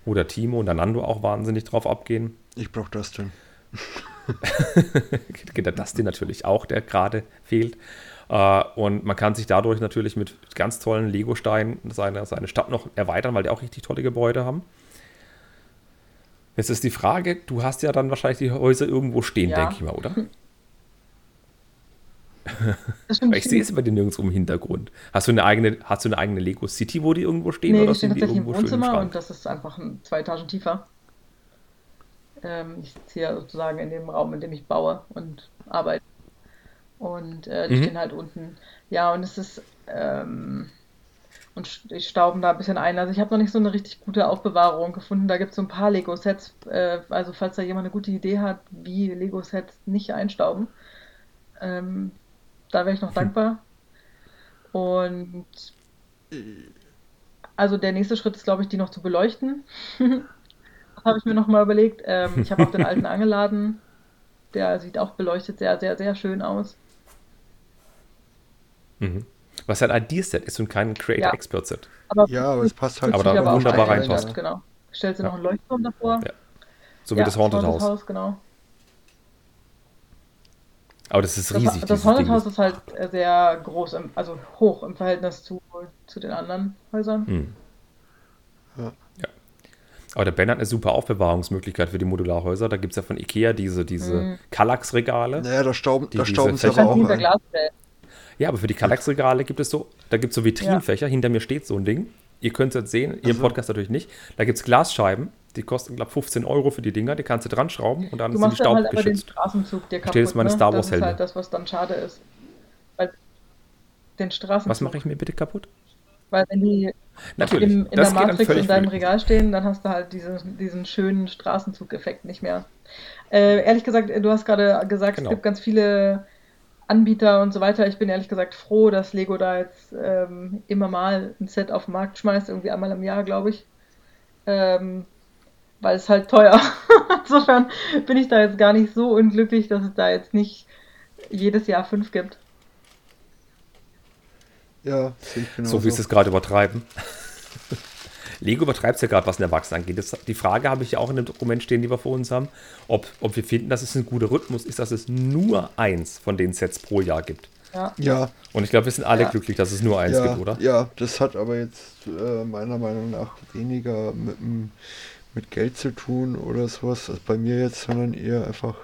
Wo der Timo und der Nando auch wahnsinnig drauf abgehen. Ich brauche das denn. der Dustin natürlich auch, der gerade fehlt. Uh, und man kann sich dadurch natürlich mit ganz tollen Lego-Steinen seine, seine Stadt noch erweitern, weil die auch richtig tolle Gebäude haben. Jetzt ist die Frage, du hast ja dann wahrscheinlich die Häuser irgendwo stehen, ja. denke ich mal, oder? ich sehe es bei dir nirgendwo im Hintergrund. Hast du eine eigene, hast du eine eigene Lego City, wo die irgendwo stehen? Nee, oder die stehen tatsächlich im Wohnzimmer und das ist einfach ein, zwei Etagen tiefer. Ähm, ich sitze hier sozusagen in dem Raum, in dem ich baue und arbeite. Und äh, die mhm. stehen halt unten. Ja, und es ist ähm, und ich stauben da ein bisschen ein. Also ich habe noch nicht so eine richtig gute Aufbewahrung gefunden. Da gibt es so ein paar Lego-Sets. Äh, also falls da jemand eine gute Idee hat, wie Lego-Sets nicht einstauben, ähm, da wäre ich noch hm. dankbar. Und also der nächste Schritt ist, glaube ich, die noch zu beleuchten. das habe ich mir noch mal überlegt. Ähm, ich habe auch den alten angeladen. Der sieht auch beleuchtet sehr, sehr, sehr schön aus. Mhm. Was halt ein ID-Set ist und kein Creator-Expert-Set. Ja, aber es passt halt aber da wunderbar reinpasst. Genau. Stellst du ja. noch einen Leuchtturm davor. Ja. So wie ja, das Haunted House. House. Genau. Aber das ist riesig. Das, das Haunted House ist halt sehr groß, im, also hoch im Verhältnis zu, zu den anderen Häusern. Hm. Ja. Aber der Ben hat eine super Aufbewahrungsmöglichkeit für die Modularhäuser. Da gibt es ja von Ikea diese, diese mhm. Kallax-Regale. Naja, da stauben, da stauben sie aber auch ein. Ja, aber für die Kallax-Regale gibt es so, da gibt es so Vitrinenfächer. Ja. Hinter mir steht so ein Ding. Ihr könnt es jetzt sehen, ihr im Podcast natürlich nicht. Da gibt es Glasscheiben, die kosten, glaube ich, 15 Euro für die Dinger. Die kannst du dran schrauben und dann du sind die Staub halt aber den Straßenzug dir kaputt, jetzt meine ne? Star Wars Das ist halt das, was dann schade ist. Weil den Straßenzug. Was mache ich mir bitte kaputt? Weil wenn die Natürlich, im, in der Matrix in deinem Regal stehen, dann hast du halt diesen, diesen schönen Straßenzug-Effekt nicht mehr. Äh, ehrlich gesagt, du hast gerade gesagt, genau. es gibt ganz viele Anbieter und so weiter. Ich bin ehrlich gesagt froh, dass Lego da jetzt ähm, immer mal ein Set auf den Markt schmeißt, irgendwie einmal im Jahr, glaube ich. Ähm, weil es halt teuer. Insofern bin ich da jetzt gar nicht so unglücklich, dass es da jetzt nicht jedes Jahr fünf gibt. Ja, genau. So wie sie es gerade übertreiben. Lego übertreibt es ja gerade, was ein Erwachsenen angeht. Das, die Frage habe ich ja auch in dem Dokument stehen, die wir vor uns haben, ob, ob wir finden, dass es ein guter Rhythmus ist, dass es nur eins von den Sets pro Jahr gibt. Ja. ja. Und ich glaube, wir sind alle ja. glücklich, dass es nur eins ja, gibt, oder? Ja, das hat aber jetzt äh, meiner Meinung nach weniger mit, mit Geld zu tun oder sowas, als bei mir jetzt, sondern eher einfach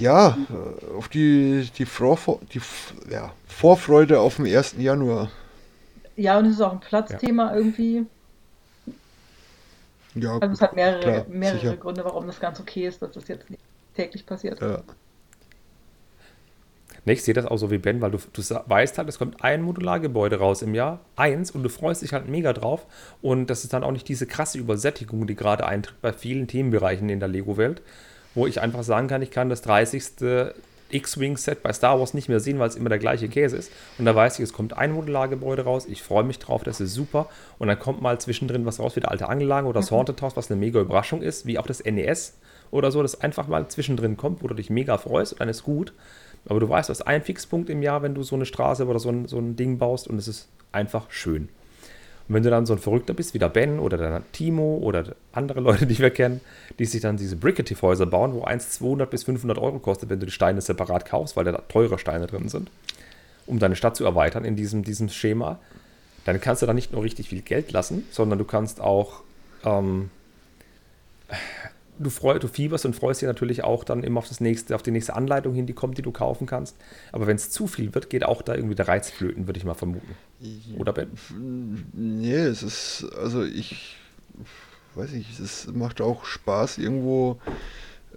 ja, äh, auf die, die, Vor die ja, Vorfreude auf den 1. Januar. Ja, und es ist auch ein Platzthema ja. irgendwie. Ja, also es hat mehrere, klar, mehrere Gründe, warum das ganz okay ist, dass das jetzt nicht täglich passiert. Ja. Nee, ich sehe das auch so wie Ben, weil du, du weißt halt, es kommt ein Modulargebäude raus im Jahr, eins, und du freust dich halt mega drauf. Und das ist dann auch nicht diese krasse Übersättigung, die gerade eintritt bei vielen Themenbereichen in der Lego-Welt, wo ich einfach sagen kann, ich kann das 30. X-Wing-Set bei Star Wars nicht mehr sehen, weil es immer der gleiche Käse ist. Und da weiß ich, es kommt ein Modulargebäude raus. Ich freue mich drauf, das ist super. Und dann kommt mal zwischendrin was raus wie der alte Angellagen oder das mhm. Haunted House, was eine mega Überraschung ist, wie auch das NES oder so, das einfach mal zwischendrin kommt, wo du dich mega freust und dann ist gut. Aber du weißt, du hast einen Fixpunkt im Jahr, wenn du so eine Straße oder so ein, so ein Ding baust und es ist einfach schön. Und wenn du dann so ein Verrückter bist wie der Ben oder der Timo oder andere Leute, die wir kennen, die sich dann diese Bricative-Häuser bauen, wo eins 200 bis 500 Euro kostet, wenn du die Steine separat kaufst, weil da teure Steine drin sind, um deine Stadt zu erweitern in diesem, diesem Schema, dann kannst du da nicht nur richtig viel Geld lassen, sondern du kannst auch ähm, du, freu, du fieberst und freust dich natürlich auch dann immer auf das nächste, auf die nächste Anleitung hin, die kommt, die du kaufen kannst. Aber wenn es zu viel wird, geht auch da irgendwie der Reiz flöten, würde ich mal vermuten. Oder Ben? Nee, es ist, also ich weiß nicht, es macht auch Spaß irgendwo,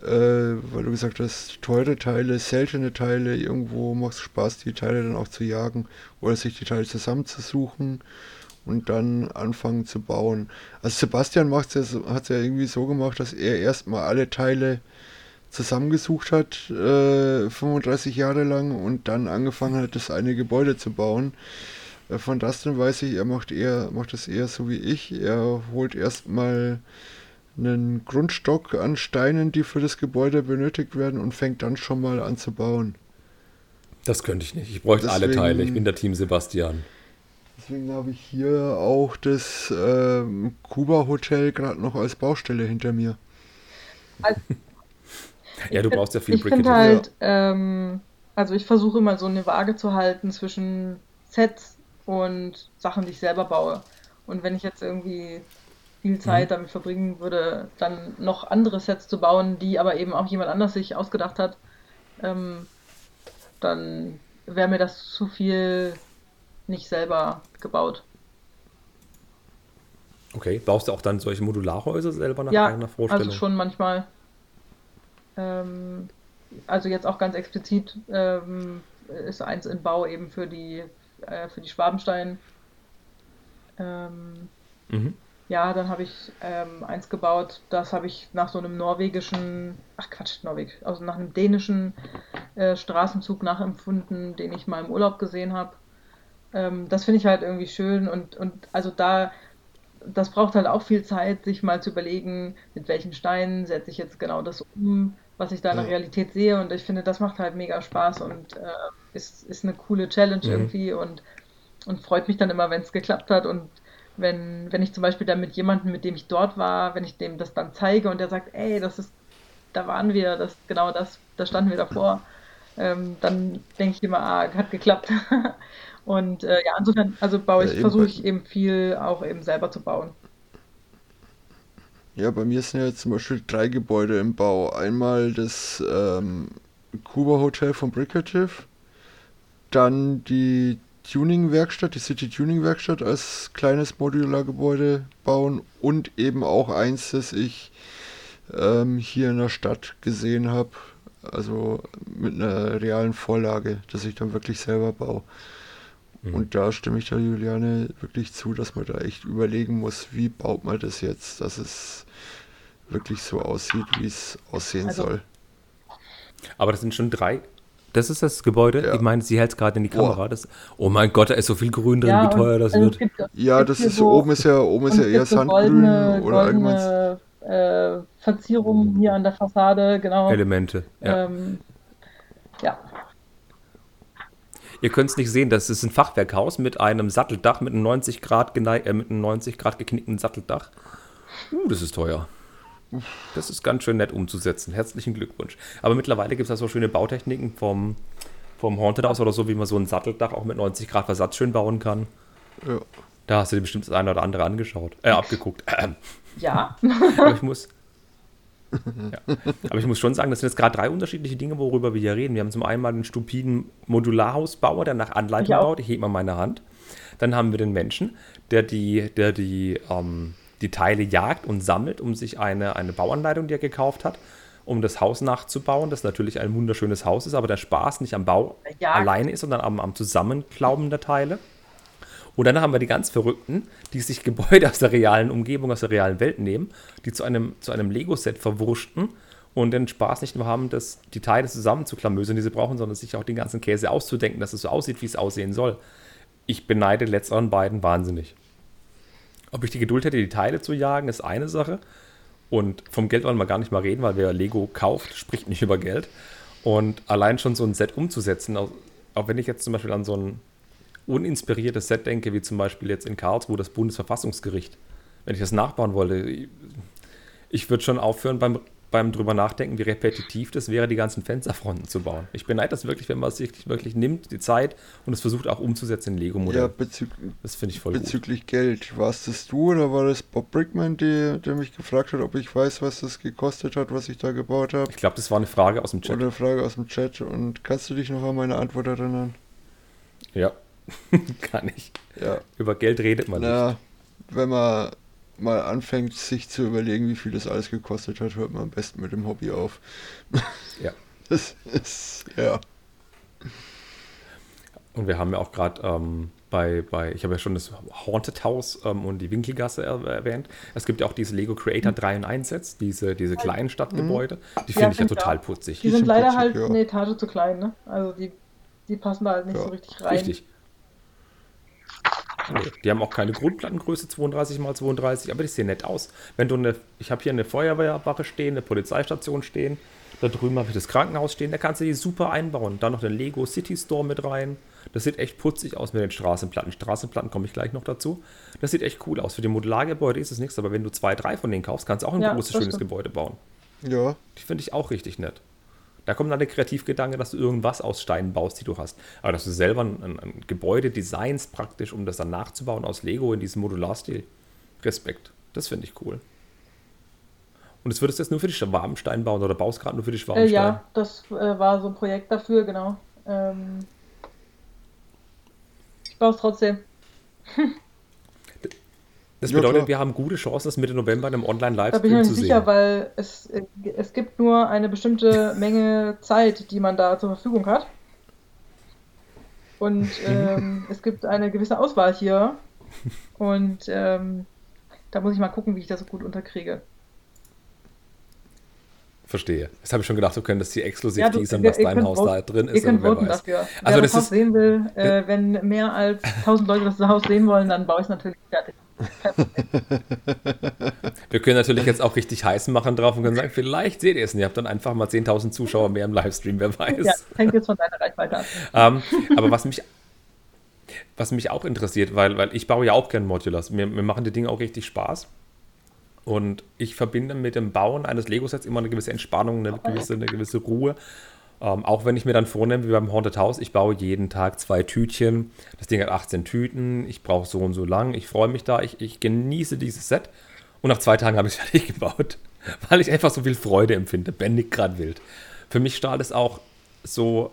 äh, weil du gesagt hast, teure Teile, seltene Teile, irgendwo macht es Spaß, die Teile dann auch zu jagen oder sich die Teile zusammenzusuchen und dann anfangen zu bauen. Also Sebastian hat es ja irgendwie so gemacht, dass er erstmal alle Teile zusammengesucht hat, äh, 35 Jahre lang und dann angefangen hat, das eine Gebäude zu bauen. Äh, von Dustin weiß ich, er macht eher, macht das eher so wie ich. Er holt erstmal einen Grundstock an Steinen, die für das Gebäude benötigt werden und fängt dann schon mal an zu bauen. Das könnte ich nicht. Ich bräuchte alle Deswegen- Teile. Ich bin der Team Sebastian. Deswegen habe ich hier auch das ähm, Kuba Hotel gerade noch als Baustelle hinter mir. Ja, du find- brauchst ja viel Ich Brick finde halt, ähm, also ich versuche immer so eine Waage zu halten zwischen Sets und Sachen, die ich selber baue. Und wenn ich jetzt irgendwie viel Zeit damit verbringen würde, dann noch andere Sets zu bauen, die aber eben auch jemand anders sich ausgedacht hat, ähm, dann wäre mir das zu viel nicht selber gebaut. Okay, baust du auch dann solche Modularhäuser selber nach Ja, eigener Vorstellung? also schon manchmal. Ähm, also jetzt auch ganz explizit ähm, ist eins in Bau eben für die äh, für die Schwabenstein. Ähm, Mhm. ja, dann habe ich ähm, eins gebaut, das habe ich nach so einem norwegischen, ach Quatsch, Norweg, also nach einem dänischen äh, Straßenzug nachempfunden, den ich mal im Urlaub gesehen habe. Ähm, das finde ich halt irgendwie schön und, und also da, das braucht halt auch viel Zeit, sich mal zu überlegen, mit welchen Steinen setze ich jetzt genau das um, was ich da in der. Realität sehe und ich finde, das macht halt mega Spaß und äh, ist, ist eine coole Challenge Mhm. irgendwie und, und freut mich dann immer, wenn es geklappt hat und wenn, wenn ich zum Beispiel dann mit jemandem, mit dem ich dort war, wenn ich dem das dann zeige und der sagt, ey, das ist, da waren wir, das genau das, da standen wir davor, ähm, dann denke ich immer, ah, hat geklappt. und äh, ja, insofern, also baue Ja, ich, eben versuche ich eben viel auch eben selber zu bauen. Ja, bei mir sind ja zum Beispiel drei Gebäude im Bau. Einmal das ähm, Kuba Hotel von Brickative, dann die Tuning-Werkstatt, die City Tuning-Werkstatt als kleines Modulargebäude bauen und eben auch eins, das ich ähm, hier in der Stadt gesehen habe, also mit einer realen Vorlage, das ich dann wirklich selber baue. Mhm. Und da stimme ich der Juliane wirklich zu, dass man da echt überlegen muss, wie baut man das jetzt, dass es wirklich so aussieht, wie es aussehen Also- soll. Aber das sind schon drei. Das ist das Gebäude. Ja. Ich meine, sie hält es gerade in die. Kamera. Das, oh mein Gott, da ist so viel Grün drin, Ja, wie teuer das also wird. gibt, Ja, das ist so- oben ist ja oben ist ja eher so Sandgrün goldene, oder irgendwas. äh, Verzierungen hier an der Fassade, genau. Elemente. Ja. Ähm, ja. Ihr könnt es nicht sehen, das ist ein Fachwerkhaus mit einem Satteldach, mit einem 90 Grad, genei äh, mit einem 90 Grad geknickten Satteldach. Uh, das ist teuer. Das ist ganz schön nett umzusetzen. Herzlichen Glückwunsch. Aber mittlerweile gibt es da so schöne Bautechniken vom, vom Haunted House oder so, wie man so ein Satteldach auch mit 90 Grad Versatz schön bauen kann. Ja. Da hast du dir bestimmt das eine oder andere angeschaut, äh, abgeguckt. Ja. Aber ich muss. Ja. Aber ich muss schon sagen, das sind jetzt gerade drei unterschiedliche Dinge, worüber wir hier reden. Wir haben zum einen mal den stupiden Modularhausbauer, der nach Anleitung auch. baut. Ich hebe mal meine Hand. Dann haben wir den Menschen, der die, der die, ähm, die Teile jagt und sammelt, um sich eine, eine Bauanleitung, die er gekauft hat, um das Haus nachzubauen, das natürlich ein wunderschönes Haus ist, aber der Spaß nicht am Bau Jagd. alleine ist, sondern am, am Zusammenklauben der Teile. Und dann haben wir die ganz Verrückten, die sich Gebäude aus der realen Umgebung, aus der realen Welt nehmen, die zu einem, zu einem Lego-Set verwurschten und den Spaß nicht nur haben, das, die Teile zusammenzuklamösern, die sie brauchen, sondern sich auch den ganzen Käse auszudenken, dass es so aussieht, wie es aussehen soll. Ich beneide letzteren beiden wahnsinnig. Ob ich die Geduld hätte, die Teile zu jagen, ist eine Sache. Und vom Geld wollen wir gar nicht mal reden, weil wer Lego kauft, spricht nicht über Geld. Und allein schon so ein Set umzusetzen, auch, auch wenn ich jetzt zum Beispiel an so ein uninspiriertes Set denke, wie zum Beispiel jetzt in Karlsruhe das Bundesverfassungsgericht. Wenn ich das nachbauen wollte, ich, würde schon aufhören beim, beim drüber nachdenken, wie repetitiv das wäre, die ganzen Fensterfronten zu bauen. Ich beneide das wirklich, wenn man es sich wirklich nimmt, die Zeit und es versucht auch umzusetzen in Ja, Lego-Modell. bezü das finde ich voll gut. bezüglich Geld. Warst das du oder war das Bob Brickman, der, der mich gefragt hat, ob ich weiß, was das gekostet hat, was ich da gebaut habe? Ich glaube, das war eine Frage aus dem Chat. Oder eine Frage aus dem Chat. Und kannst du dich noch an meine Antwort erinnern? Ja, kann ich. Ja. Über Geld redet man nicht. Na, wenn man mal anfängt, sich zu überlegen, wie viel das alles gekostet hat, hört man am besten mit dem Hobby auf. Ja. Das ist, ja. Und wir haben ja auch gerade ähm, bei, bei, ich habe ja schon das Haunted House ähm, und die Winkelgasse er erwähnt. Es gibt ja auch diese Lego Creator 3 in 1 Sets, diese, diese kleinen Stadtgebäude. Die Ja, finde ich ja total auch. putzig. Die Die sind sind leider putzig, halt ja. eine Etage zu klein, ne? Also die, die passen da halt nicht Ja. so richtig rein. Richtig. Nee, die haben auch keine Grundplattengröße 32 x 32, aber die sehen nett aus. Wenn du eine, ich habe hier eine Feuerwehrwache stehen, eine Polizeistation stehen, da drüben habe ich das Krankenhaus stehen, da kannst du die super einbauen. Dann noch den Lego City Store mit rein. Das sieht echt putzig aus mit den Straßenplatten. Straßenplatten komme ich gleich noch dazu. Das sieht echt cool aus. Für die Modulargebäude ist es nichts, aber wenn du zwei, drei von denen kaufst, kannst du auch ein Ja, großes, schönes stimmt. Gebäude bauen. Ja, Die finde ich auch richtig nett. Da kommt dann der Kreativgedanke, dass du irgendwas aus Steinen baust, die du hast. Aber dass du selber ein, ein, ein Gebäude designst praktisch, um das dann nachzubauen aus Lego in diesem Modularstil. Respekt. Das finde ich cool. Und das würdest du jetzt nur für die Schwabenstein bauen oder baust gerade nur für die Äh, Schwabenstein? ja, das äh, war so ein Projekt dafür, genau. Ähm, ich baue es trotzdem. Das Ja, bedeutet, klar. wir haben gute Chancen, das Mitte November in einem Da bin ich Online-Livestream mir zu nicht sehen. sicher, weil es, äh, es gibt nur eine bestimmte Menge Zeit, die man da zur Verfügung hat. Und ähm, es gibt eine gewisse Auswahl hier. Und ähm, da muss ich mal gucken, wie ich das so gut unterkriege. Verstehe. Das habe ich schon gedacht, du könntest hier exklusiv Ja, du- teasern, ihr dein Haus da drin ist. Ihr könnt wer voten dafür. Wer Also das das Haus ist, sehen will, äh, wenn mehr als 1000 Leute das Haus sehen wollen, dann baue ich es natürlich fertig. wir können natürlich jetzt auch richtig heiß machen drauf und können sagen, vielleicht seht ihr es und ihr habt dann einfach mal 10.000 Zuschauer mehr im Livestream, wer weiß. Ja, hängt jetzt von deiner Reichweite ab. Ähm, aber was mich, was mich auch interessiert, weil, weil ich baue ja auch gerne Modulars. Mir, mir machen die Dinge auch richtig Spaß. Und ich verbinde mit dem Bauen eines Lego-Sets immer eine gewisse Entspannung, eine gewisse, eine gewisse Ruhe. Ähm, auch wenn ich mir dann vornehme, wie beim Haunted House, ich baue jeden Tag zwei Tütchen. Das Ding hat 18 Tüten, ich brauche so und so lang, ich freue mich da, ich, ich genieße dieses Set. Und nach zwei Tagen habe ich es fertig gebaut, weil ich einfach so viel Freude empfinde. Ben nickt gerade wild. Für mich strahlt es auch so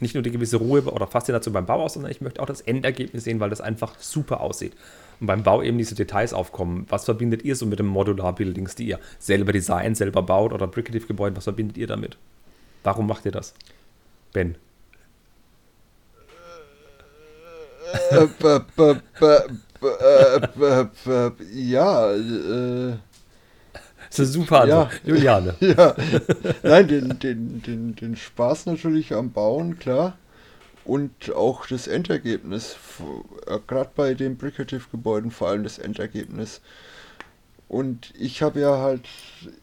nicht nur die gewisse Ruhe oder Faszination beim Bau aus, sondern ich möchte auch das Endergebnis sehen, weil das einfach super aussieht. Und beim Bau eben diese Details aufkommen. Was verbindet ihr so mit dem Modular-Buildings, die ihr selber designt, selber baut oder Bricative-Gebäuden? Was verbindet ihr damit? Warum macht ihr das? Ben. Ja, äh, Das ist eine super Antwort. Ja. Juliane. ja. Nein, den, den, den, den Spaß natürlich am Bauen, klar. Und auch das Endergebnis. Gerade bei den Bricative-Gebäuden vor allem das Endergebnis. Und ich habe ja halt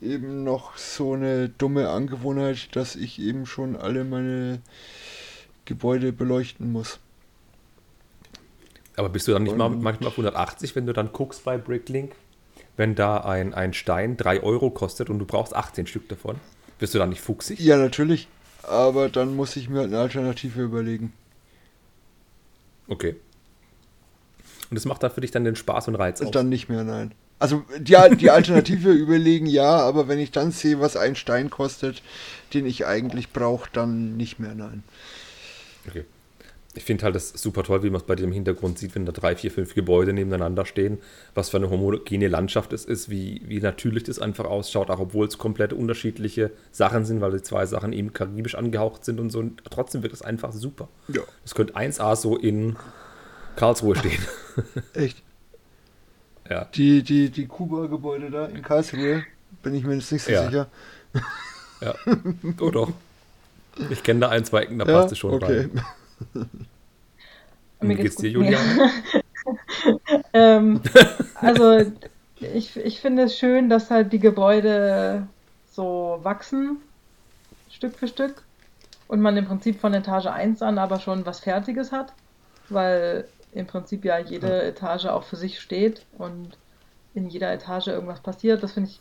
eben noch so eine dumme Angewohnheit, dass ich eben schon alle meine Gebäude beleuchten muss. Aber bist du dann nicht mal manchmal auf 180, wenn du dann guckst bei Bricklink, wenn da ein, ein Stein 3 Euro kostet und du brauchst 18 Stück davon? Bist du dann nicht fuchsig? Ja, natürlich. Aber dann muss ich mir halt eine Alternative überlegen. Okay. Und das macht da für dich dann den Spaß und Reiz aus. Dann nicht mehr, nein. Also die, die Alternative überlegen, ja, aber wenn ich dann sehe, was ein Stein kostet, den ich eigentlich brauche, dann nicht mehr, nein. Okay. Ich finde halt das super toll, wie man es bei dem Hintergrund sieht, wenn da drei, vier, fünf Gebäude nebeneinander stehen, was für eine homogene Landschaft es ist, wie, wie natürlich das einfach ausschaut, auch obwohl es komplett unterschiedliche Sachen sind, weil die zwei Sachen eben karibisch angehaucht sind und so. Und trotzdem wird es einfach super. Ja. Es könnte 1A so in Karlsruhe stehen. Echt. ja. Die, die, die Kuba-Gebäude da in Karlsruhe, bin ich mir jetzt nicht so Ja. sicher. ja. Oh doch. Ich kenne da ein, zwei Ecken, da Ja, passt es schon okay. rein. Mir geht's geht's dir, gut. Juliane? Ähm, also ich, ich finde es schön, dass halt die Gebäude so wachsen, Stück für Stück, und man im Prinzip von Etage 1 an aber schon was Fertiges hat, weil im Prinzip ja jede Etage auch für sich steht und in jeder Etage irgendwas passiert. Das finde ich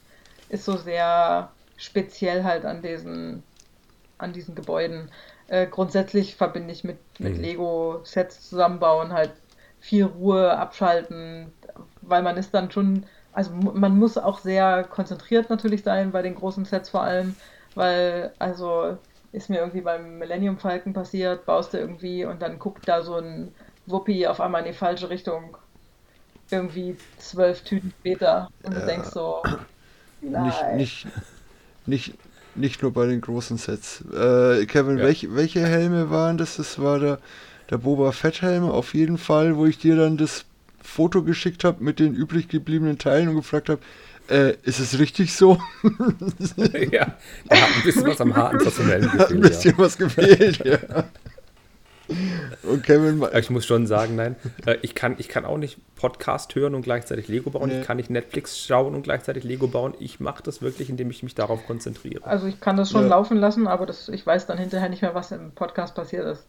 ist so sehr speziell halt an diesen, an diesen Gebäuden. Äh, grundsätzlich verbinde ich mit, mit Mhm. Lego-Sets zusammenbauen halt viel Ruhe, abschalten, weil man ist dann schon, also man muss auch sehr konzentriert natürlich sein bei den großen Sets vor allem, weil also ist mir irgendwie beim Millennium Falcon passiert, baust du irgendwie und dann guckt da so ein Wuppi auf einmal in die falsche Richtung. Irgendwie zwölf Tüten später und du Ja. denkst so, nein. nicht, nicht, nicht nur bei den großen Sets. Äh, Kevin, Ja. welche, welche Helme waren das? Das war der, der Boba Fett Helm auf jeden Fall, wo ich dir dann das Foto geschickt habe mit den übrig gebliebenen Teilen und gefragt habe, äh, ist es richtig so? ja, da hat ein bisschen was am harten Personellen Hat ein gefehlt. Ja. bisschen was gefehlt, ja. Und Kevin, Ich muss schon sagen, nein, äh, ich kann, ich kann auch nicht Podcast hören und gleichzeitig Lego bauen. Nee. Ich kann nicht Netflix schauen und gleichzeitig Lego bauen. Ich mache das wirklich, indem ich mich darauf konzentriere. Also ich kann das schon Ja. laufen lassen, aber das, ich weiß dann hinterher nicht mehr, was im Podcast passiert ist.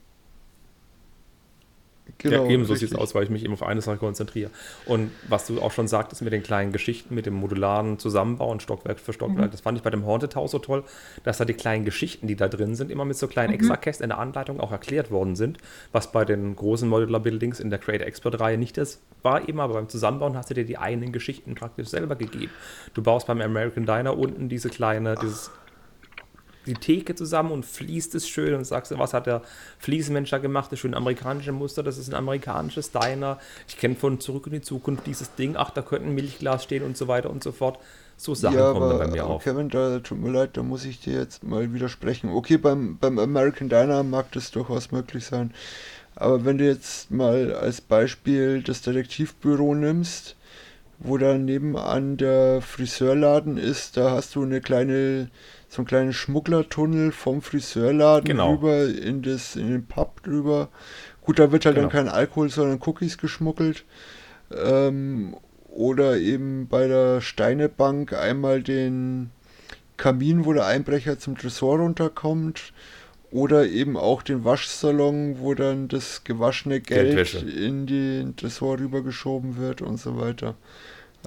Genau, ja, ebenso sieht es aus, weil ich mich eben auf eine Sache konzentriere. Und was du auch schon sagtest mit den kleinen Geschichten, mit dem modularen Zusammenbauen, Stockwerk für Stockwerk, Mhm. das fand ich bei dem Haunted House so toll, dass da die kleinen Geschichten, die da drin sind, immer mit so kleinen Mhm. Extrakästen in der Anleitung auch erklärt worden sind, was bei den großen Modular Buildings in der Create Expert-Reihe nicht das war eben, aber beim Zusammenbauen hast du dir die eigenen Geschichten praktisch selber gegeben. Du baust beim American Diner unten diese kleine, dieses die Theke zusammen und fließt es schön und sagst, was hat der Fliesenmensch da gemacht? Das schön amerikanische Muster, das ist ein amerikanisches Diner. Ich kenne von Zurück in die Zukunft dieses Ding, ach, da könnte ein Milchglas stehen und so weiter und so fort. So Sachen ja, kommen aber dann bei mir auf. Kevin, da tut mir leid, da muss ich dir jetzt mal widersprechen. Okay, beim, beim American Diner mag das durchaus möglich sein. Aber wenn du jetzt mal als Beispiel das Detektivbüro nimmst, wo da nebenan der Friseurladen ist, da hast du eine kleine, so einen kleinen Schmugglertunnel vom Friseurladen Genau. rüber in das, in den Pub drüber. Gut, da wird halt dann Genau. kein Alkohol, sondern Cookies geschmuggelt. Ähm, oder eben bei der Steinebank einmal den Kamin, wo der Einbrecher zum Tresor runterkommt. Oder eben auch den Waschsalon, wo dann das gewaschene Geld Geldwäsche. in den Tresor rübergeschoben wird und so weiter.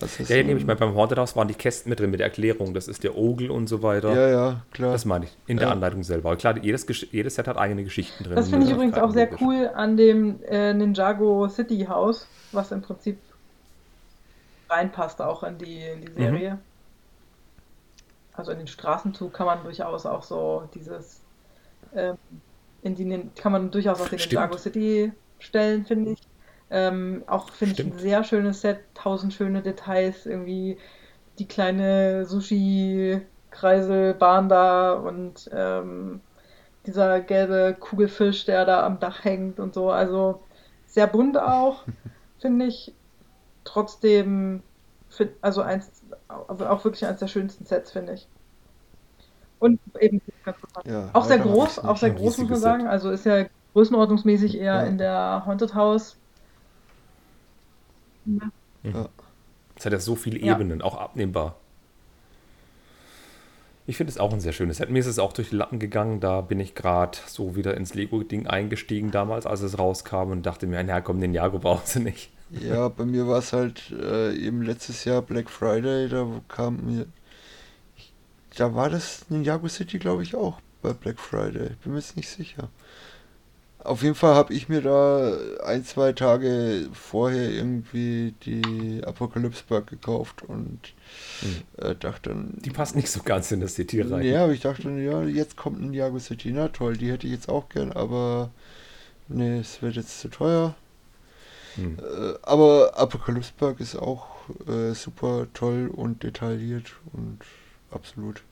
Also Ja, so- nämlich mal beim Haunted House waren die Kästen mit drin mit der Erklärung, das ist der Ogel und so weiter. Ja, ja, klar. Das meine ich, in der Ja. Anleitung selber. Aber klar, jedes, jedes Set hat eigene Geschichten drin. Das finde ich übrigens auch sehr Logisch. cool an dem äh, Ninjago City House, was im Prinzip reinpasst auch in die, in die Mhm. Serie. Also in den Straßenzug kann man durchaus auch so dieses ähm, in die kann man durchaus auch den Stimmt. Ninjago City stellen, finde ich. Ähm, auch finde ich ein sehr schönes Set, tausend schöne Details, irgendwie die kleine Sushi-Kreiselbahn da und ähm, dieser gelbe Kugelfisch, der da am Dach hängt und so. Also sehr bunt auch, finde ich. Trotzdem, find, also eins, aber auch wirklich eins der schönsten Sets, finde ich. Und eben ja, auch sehr groß, auch sehr groß, muss man sagen. Also ist ja größenordnungsmäßig eher Ja. in der Haunted House. Es hat ja so viele Ja. Ebenen, auch abnehmbar. Ich finde es auch ein sehr schönes Set. Mir ist es auch durch die Lappen gegangen. Da bin ich gerade so wieder ins Lego-Ding eingestiegen damals, als es rauskam und dachte mir, na komm, den Jago brauchst du nicht. Ja, bei mir war es halt äh, eben letztes Jahr Black Friday, da kam mir. Da war das Ninjago City, glaube ich, auch bei Black Friday. Ich bin mir jetzt nicht sicher. Auf jeden Fall habe ich mir da ein, zwei Tage vorher irgendwie die Apocalypse Bug gekauft und äh, dachte dann. Die passt nicht so ganz in das City rein. Ja, aber ich dachte, ja, jetzt kommt ein Ninjago City. Na toll, die hätte ich jetzt auch gern, aber nee, es wird jetzt zu teuer. Hm. Äh, aber Apocalypse Park ist auch äh, super toll und detailliert und absolut.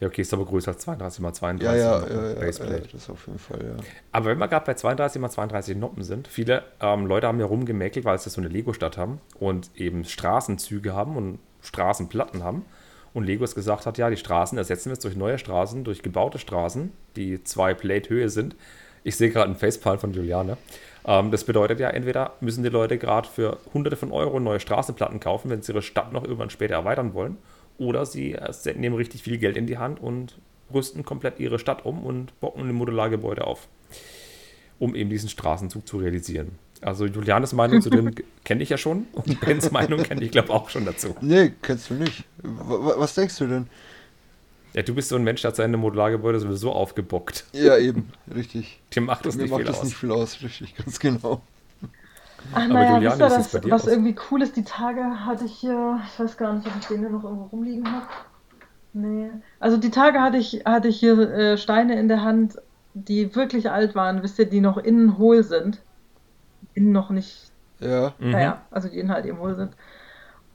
Ja, okay, ist aber größer als 32 x 32 Ja, ja, ja, ja, ja, Baseplate. das auf jeden Fall, ja. Aber wenn wir gerade bei 32 x 32 Noppen sind, viele ähm, Leute haben ja rumgemäkelt, weil sie so eine Lego-Stadt haben und eben Straßenzüge haben und Straßenplatten haben. Und Lego es gesagt hat, ja, die Straßen ersetzen wir jetzt durch neue Straßen, durch gebaute Straßen, die zwei Plate Höhe sind. Ich sehe gerade einen Facepalm von Juliane. Ähm, das bedeutet ja, entweder müssen die Leute gerade für hunderte von Euro neue Straßenplatten kaufen, wenn sie ihre Stadt noch irgendwann später erweitern wollen. Oder sie äh, nehmen richtig viel Geld in die Hand und rüsten komplett ihre Stadt um und bocken ein Modulargebäude auf, um eben diesen Straßenzug zu realisieren. Also Julianes Meinung zu dem kenne ich ja schon und Bens Meinung kenne ich glaube auch schon dazu. Nee, kennst du nicht. W wa- was denkst du denn? Ja, du bist so ein Mensch, der hat seine Modulargebäude sowieso aufgebockt. Ja, eben, richtig. Dir macht das Mir nicht macht viel das aus. nicht viel aus, richtig, ganz genau. Ach Aber naja, Juliane, wisst ihr, das, bei dir was aus? irgendwie cool ist, die Tage hatte ich hier, ich weiß gar nicht, ob ich den hier noch irgendwo rumliegen habe. Nee. Also die Tage hatte ich, hatte ich hier äh, Steine in der Hand, die wirklich alt waren, wisst ihr, die noch innen hohl sind. Innen noch nicht, Ja, Mhm. naja, also die innen halt eben hohl sind.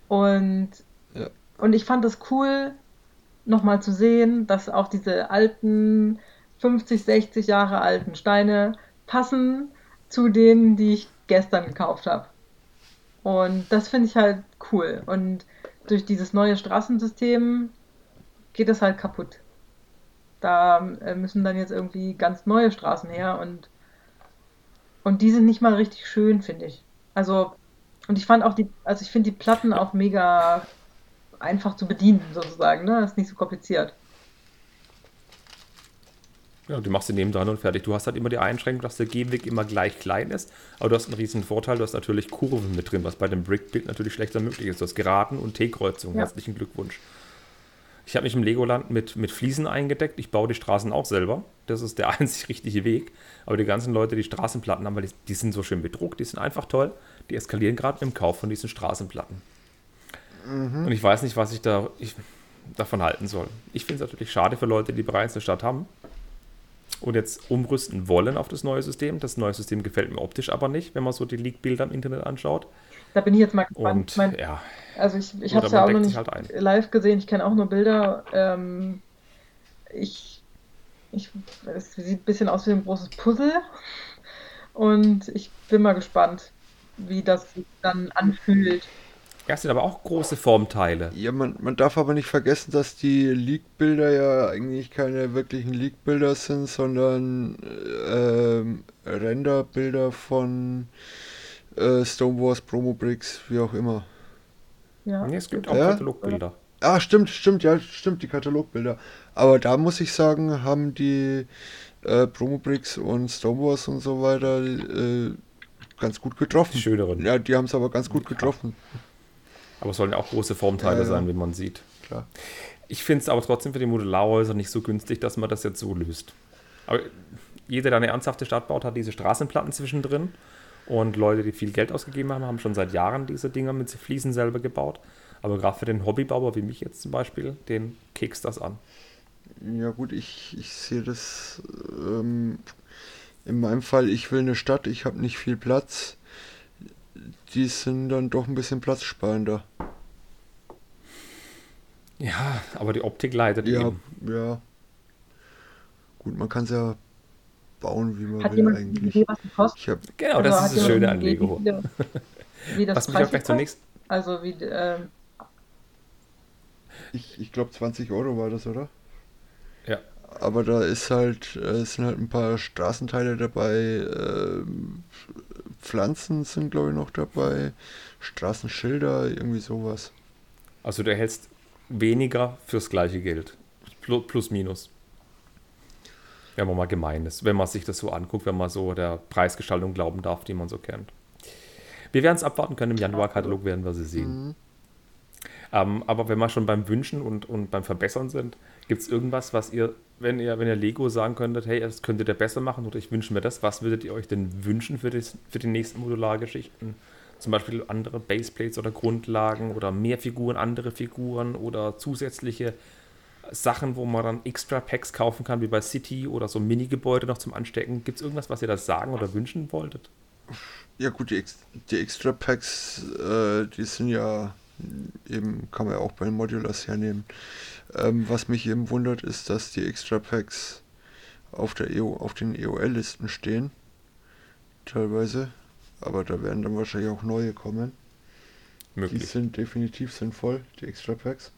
Und, Ja. und ich fand es cool, nochmal zu sehen, dass auch diese alten, 50, 60 Jahre alten Steine passen zu denen, die ich gestern gekauft habe. Und das finde ich halt cool. Und durch dieses neue Straßensystem geht das halt kaputt. Da äh, müssen dann jetzt irgendwie ganz neue Straßen her und Und die sind nicht mal richtig schön, finde ich. Also, und ich fand auch die, also ich finde die Platten auch mega einfach zu bedienen, sozusagen, ne? ist nicht so kompliziert. Ja, du machst sie neben dran und fertig. Du hast halt immer die Einschränkung, dass der Gehweg immer gleich klein ist, aber du hast einen riesen Vorteil, du hast natürlich Kurven mit drin, was bei dem Brick-Bild natürlich schlechter möglich ist. Du hast Geraden und T-Kreuzungen. Ja. Herzlichen Glückwunsch. Ich habe mich im Legoland mit, mit Fliesen eingedeckt. Ich baue die Straßen auch selber. Das ist der einzig richtige Weg. Aber die ganzen Leute, die Straßenplatten haben, weil die, die sind so schön bedruckt, die sind einfach toll. Die eskalieren gerade mit dem Kauf von diesen Straßenplatten. Mhm. Und ich weiß nicht, was ich da ich, davon halten soll. Ich finde es natürlich schade für Leute, die bereits eine Stadt haben und jetzt umrüsten wollen auf das neue System. Das neue System gefällt mir optisch aber nicht, wenn man so die Leak-Bilder im Internet anschaut. Da bin ich jetzt mal gespannt. Und, ich mein, ja. Also ich, ich habe es ja auch noch nicht halt live gesehen, ich kenne auch nur Bilder. Ähm, ich, ich, es sieht ein bisschen aus wie ein großes Puzzle und ich bin mal gespannt, wie das sich dann anfühlt. Ja, es sind aber auch große Formteile. Ja, man, man darf aber nicht vergessen, dass die Leak-Bilder ja eigentlich keine wirklichen Leak-Bilder sind, sondern äh, Render-Bilder von äh, Stonewalls, Promo-Bricks, wie auch immer. Ja. Nee, es gibt auch ja? Katalogbilder. Ah, stimmt, stimmt, ja, stimmt, die Katalogbilder. Aber da muss ich sagen, haben die äh, Promo-Bricks und Stonewalls und so weiter äh, ganz gut getroffen. Die schöneren. Ja, die haben es aber ganz gut getroffen. Aber es sollen ja auch große Formteile ja, sein, wie man sieht. Klar. Ich finde es aber trotzdem für die Modularhäuser nicht so günstig, dass man das jetzt so löst. Aber jeder, der eine ernsthafte Stadt baut, hat diese Straßenplatten zwischendrin. Und Leute, die viel Geld ausgegeben haben, haben schon seit Jahren diese Dinger mit Fliesen selber gebaut. Aber gerade für den Hobbybauer wie mich jetzt zum Beispiel, den kekst das an. Ja gut, ich, ich sehe das ähm, in meinem Fall, ich will eine Stadt, ich habe nicht viel Platz die sind dann doch ein bisschen platzsparender. Ja, aber die Optik leidet ja, eben. Ja. Gut, man kann es ja bauen, wie man Hat will eigentlich. Idee, was kostet? Ich hab, genau, also das ist das Schöne an Lego. Wie, wie das was mich auch gleich zunächst. Also wie. Ähm, ich ich glaube 20 Euro war das, oder? Ja. Aber da ist halt, es sind halt ein paar Straßenteile dabei, äh, Pflanzen sind, glaube ich, noch dabei. Straßenschilder, irgendwie sowas. Also du erhältst weniger fürs gleiche Geld. Plus, minus. Wenn man mal gemein ist, wenn man sich das so anguckt, wenn man so der Preisgestaltung glauben darf, die man so kennt. Wir werden es abwarten können, im Januar-Katalog werden wir sie sehen. Mhm. Ähm, aber wenn wir schon beim Wünschen und, und beim Verbessern sind, gibt es irgendwas, was ihr, wenn ihr, wenn ihr Lego sagen könntet, hey, das könntet ihr besser machen oder ich wünsche mir das, was würdet ihr euch denn wünschen für, das, für die nächsten Modulargeschichten? Zum Beispiel andere Baseplates oder Grundlagen oder mehr Figuren, andere Figuren oder zusätzliche Sachen, wo man dann extra Packs kaufen kann, wie bei City oder so Mini-Gebäude noch zum Anstecken. Gibt es irgendwas, was ihr da sagen oder wünschen wolltet? Ja gut, die, die Extra Packs, äh, die sind ja eben, kann man ja auch bei den Modulars hernehmen. Ähm, was mich eben wundert, ist, dass die Extra Packs auf, der EO, auf den EOL-Listen stehen. Teilweise. Aber da werden dann wahrscheinlich auch neue kommen. Möglich. Die sind definitiv sinnvoll, die Extra Packs.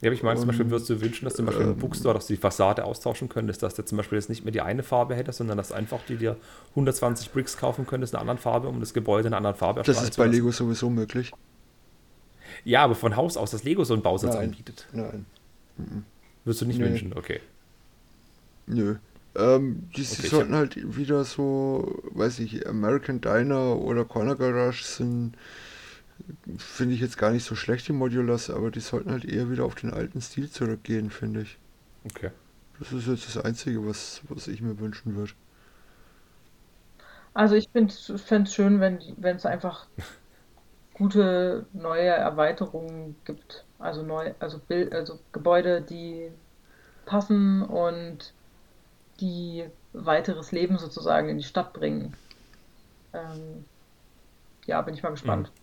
Ja, aber ich meine, zum Beispiel würdest du wünschen, dass du zum Beispiel ähm, im Bookstore, dass du die Fassade austauschen könntest, dass du zum Beispiel jetzt nicht mehr die eine Farbe hättest, sondern dass einfach die dir 120 Bricks kaufen könntest, eine andere Farbe, um das Gebäude in einer anderen Farbe Das ist bei Lego sowieso möglich. Ja, aber von Haus aus, dass Lego so einen Bausatz nein, anbietet. Nein. Würdest du nicht nee. wünschen? Okay. Nö. Ähm, die okay, sollten halt wieder so, weiß ich, American Diner oder Corner Garage sind, finde ich jetzt gar nicht so schlecht, die Modulars, aber die sollten halt eher wieder auf den alten Stil zurückgehen, finde ich. Okay. Das ist jetzt das Einzige, was, was ich mir wünschen würde. Also ich fände es schön, wenn es einfach gute neue Erweiterungen gibt. Also neu, also Bild, also Gebäude, die passen und die weiteres Leben sozusagen in die Stadt bringen. Ähm, ja, bin ich mal gespannt. Mhm.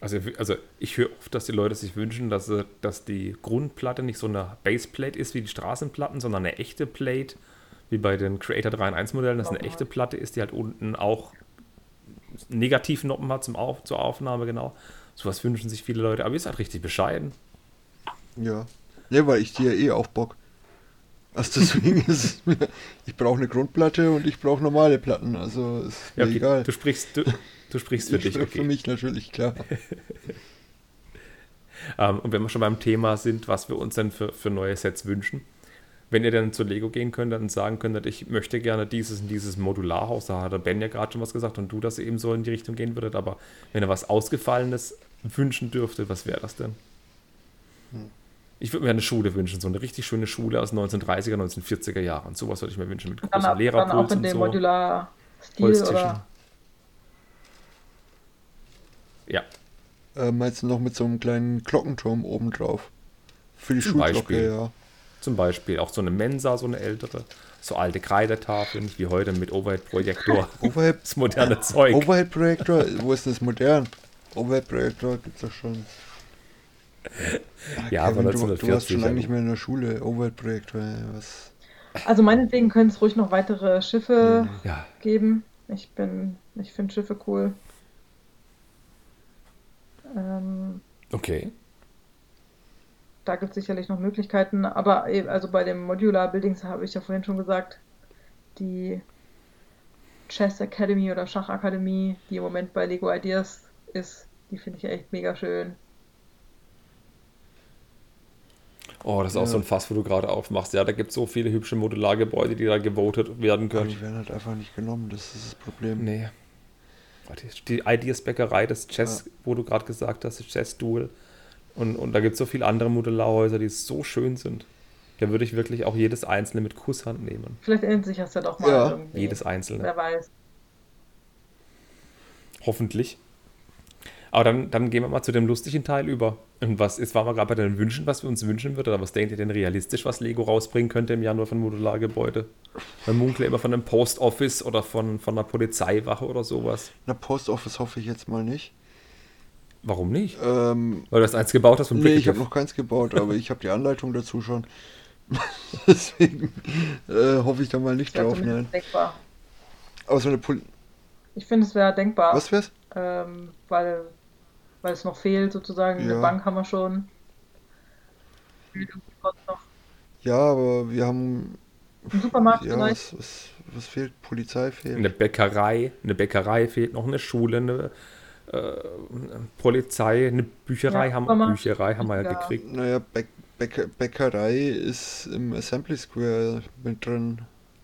Also, also ich höre oft, dass die Leute sich wünschen, dass, dass die Grundplatte nicht so eine Baseplate ist wie die Straßenplatten, sondern eine echte Plate, wie bei den Creator 3 in 1 Modellen, dass eine echte Platte ist, die halt unten auch negativen Noppen hat zum Auf, zur Aufnahme, genau. Sowas wünschen sich viele Leute, aber ihr seid richtig bescheiden. Ja. Ne, weil ich dir eh auch Bock. Also deswegen ist es mir, ich brauche eine Grundplatte und ich brauche normale Platten, also ist Ja, mir okay. egal. Du sprichst, du, du sprichst für ich dich, spreche okay. für mich natürlich, klar. Ähm, und wenn wir schon beim Thema sind, was wir uns denn für, für neue Sets wünschen, wenn ihr dann zu Lego gehen könntet und sagen könntet, ich möchte gerne dieses und dieses Modularhaus, da hat der Ben ja gerade schon was gesagt und du, dass ihr eben so in die Richtung gehen würdet, aber wenn ihr was Ausgefallenes wünschen dürftet, was wäre das denn? Ich würde mir eine Schule wünschen, so eine richtig schöne Schule aus den 1930er, 1940er Jahren. Sowas würde ich mir wünschen mit Dann, großem ab- dann auch in und dem so. Modular-Stil Holztischen. oder Ja, Äh, meinst du noch mit so einem kleinen Glockenturm oben drauf? Für die Schulglocke, ja. Zum Beispiel auch so eine Mensa, so eine ältere, so alte Kreidetafeln, wie heute mit Overhead-Projektor. Overhead, Das moderne Zeug. Overhead-Projektor? Wo ist das modern? Overhead-Projektor gibt's doch schon. Ah, Ja, aber Kevin, du, du 1940 warst schon lange nicht mehr in der Schule. Overhead-Projektor, was? Also meinetwegen können es ruhig noch weitere Schiffe Ja, geben. Ich bin, ich finde Schiffe cool. Ähm, okay. Da gibt es sicherlich noch Möglichkeiten, aber eben, also bei dem Modular Buildings habe ich ja vorhin schon gesagt, die Chess Academy oder Schachakademie, die im Moment bei Lego Ideas ist, die finde ich echt mega schön. Oh, das ist auch Ja. so ein Fass, wo du gerade aufmachst. Ja, da gibt es so viele hübsche Modulargebäude, die da gewotet werden Aber können. die werden halt einfach nicht genommen, das ist das Problem. Nee. Die Ideas Bäckerei, das Chess, wo du gerade gesagt hast, das Chess Duel. Und, und da gibt es so viele andere Modularhäuser, die so schön sind. Da würde ich wirklich auch jedes einzelne mit Kusshand nehmen. Vielleicht ändert sich das ja doch mal Ja, irgendwie. Jedes einzelne. Wer weiß. Hoffentlich. Aber dann, dann gehen wir mal zu dem lustigen Teil über. Und was, jetzt waren wir gerade bei den Wünschen, was wir uns wünschen würden, aber was denkt ihr denn realistisch, was Lego rausbringen könnte im Januar von Modulargebäude? Man munkelt immer von einem Post Office oder von, von einer Polizeiwache oder sowas. Na, Post Office hoffe ich jetzt mal nicht. Warum nicht? Ähm, Weil du das eins gebaut hast von nee, ich habe noch keins gebaut, aber ich habe die Anleitung dazu schon. Deswegen äh, hoffe ich da mal nicht wäre drauf, nein. zumindest denkbar. Aber so eine Pol Ich finde, es wäre denkbar, Was wär's? ähm, weil, weil es noch fehlt sozusagen. Eine Ja. Bank haben wir schon. Ja, aber wir haben. ein Supermarkt Ja, vielleicht. was, was, was fehlt? Polizei fehlt. Eine Bäckerei, eine Bäckerei fehlt noch, eine Schule, eine Polizei, eine Bücherei, Ja, haben, Supermarkt. Bücherei haben wir ja Ja. gekriegt. Naja, Bäck, Bäcker, Bäckerei ist im Assembly Square mit drin.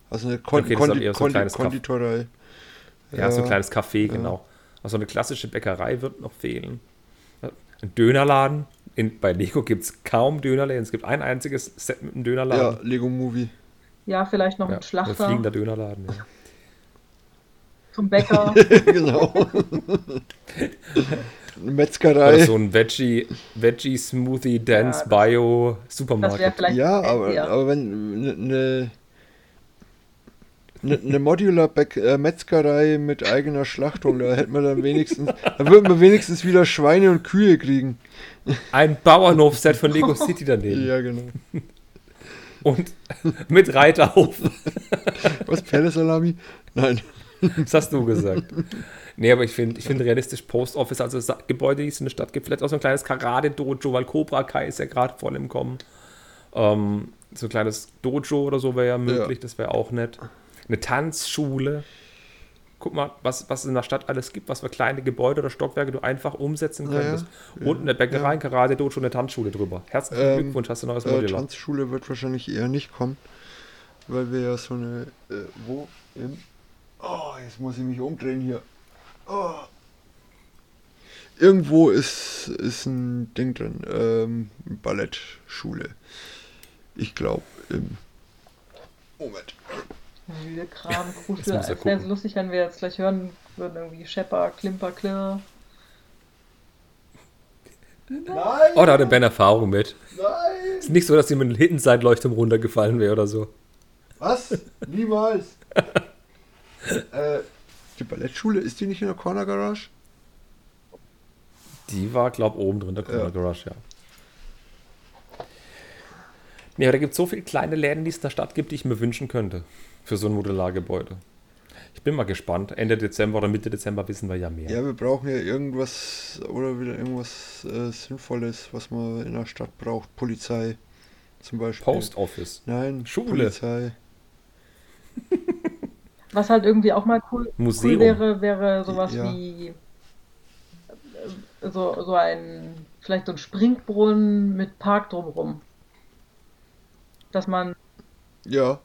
Also eine Kon Okay, Kondi so ein Kondi. Konditorei. Ja, so ein kleines Café, ja. genau. Also eine klassische Bäckerei wird noch fehlen. Ein Dönerladen. In, bei Lego gibt es kaum Dönerläden. Es gibt ein einziges Set mit einem Ja, Dönerladen. Lego Movie. Ja, vielleicht noch Ja, ein ein Schlachter fliegender Dönerladen. Ja. zum Bäcker. genau. Eine Metzgerei. Oder so ein Veggie, Veggie Smoothie Dance Ja, das- Bio Supermarkt. Ja, aber, aber wenn eine ne, ne Modular Bäck, äh, Metzgerei mit eigener Schlachtung, da hätten wir dann wenigstens, da würden wir wenigstens wieder Schweine und Kühe kriegen. Ein Bauernhof-Set von Lego City daneben. Ja, genau. Und mit Reiterhof. Was, Pferdesalami? Nein. Das hast du gesagt. Nee, aber ich finde ich find realistisch Post Office, also Sa- Gebäude, die es in der Stadt gibt, vielleicht auch so ein kleines Karate-Dojo, weil Cobra Kai ist ja gerade voll im Kommen. Ähm, so ein kleines Dojo oder so wäre ja möglich, das wäre auch nett. Eine Tanzschule. Guck mal, was, was es in der Stadt alles gibt, was für kleine Gebäude oder Stockwerke du einfach umsetzen Ja, ja. könntest. Und eine Bäckerei, ein Karate-Dojo, eine Tanzschule drüber. Herzlichen Ähm, Glückwunsch, hast du ein neues Äh, Modular. Tanzschule wird wahrscheinlich eher nicht kommen, weil wir ja so eine, äh, wo im, oh, jetzt muss ich mich umdrehen hier. Oh. Irgendwo ist, ist ein Ding drin, ähm, Ballettschule. Ich glaube, im, Moment. Müde Kram, Kruschel. Es wäre so lustig, wenn wir jetzt gleich hören würden, irgendwie Schepper, Klimper, Klirr. Nein, Oh, da hat der Ben Erfahrung mit. nein! Ist nicht so, dass ihm ein Hintenseitenleuchtturm runtergefallen wäre oder so. Was? Niemals! äh, die Ballettschule, ist die nicht in der Corner Garage? Die war, glaub oben drin, der Corner Ja. Garage, ja. Aber da gibt es so viele kleine Läden, die es in der Stadt gibt, die ich mir wünschen könnte. Für so ein Modulargebäude. Ich bin mal gespannt. Ende Dezember oder Mitte Dezember wissen wir ja mehr. Ja, wir brauchen ja irgendwas oder wieder irgendwas äh, Sinnvolles, was man in der Stadt braucht. Polizei. zum Beispiel. Post Office. Nein, Schule. Polizei. Was halt irgendwie auch mal cool, cool wäre, wäre sowas Ja. wie äh, so, so ein, vielleicht so ein Springbrunnen mit Park drumherum. Dass man, Ja,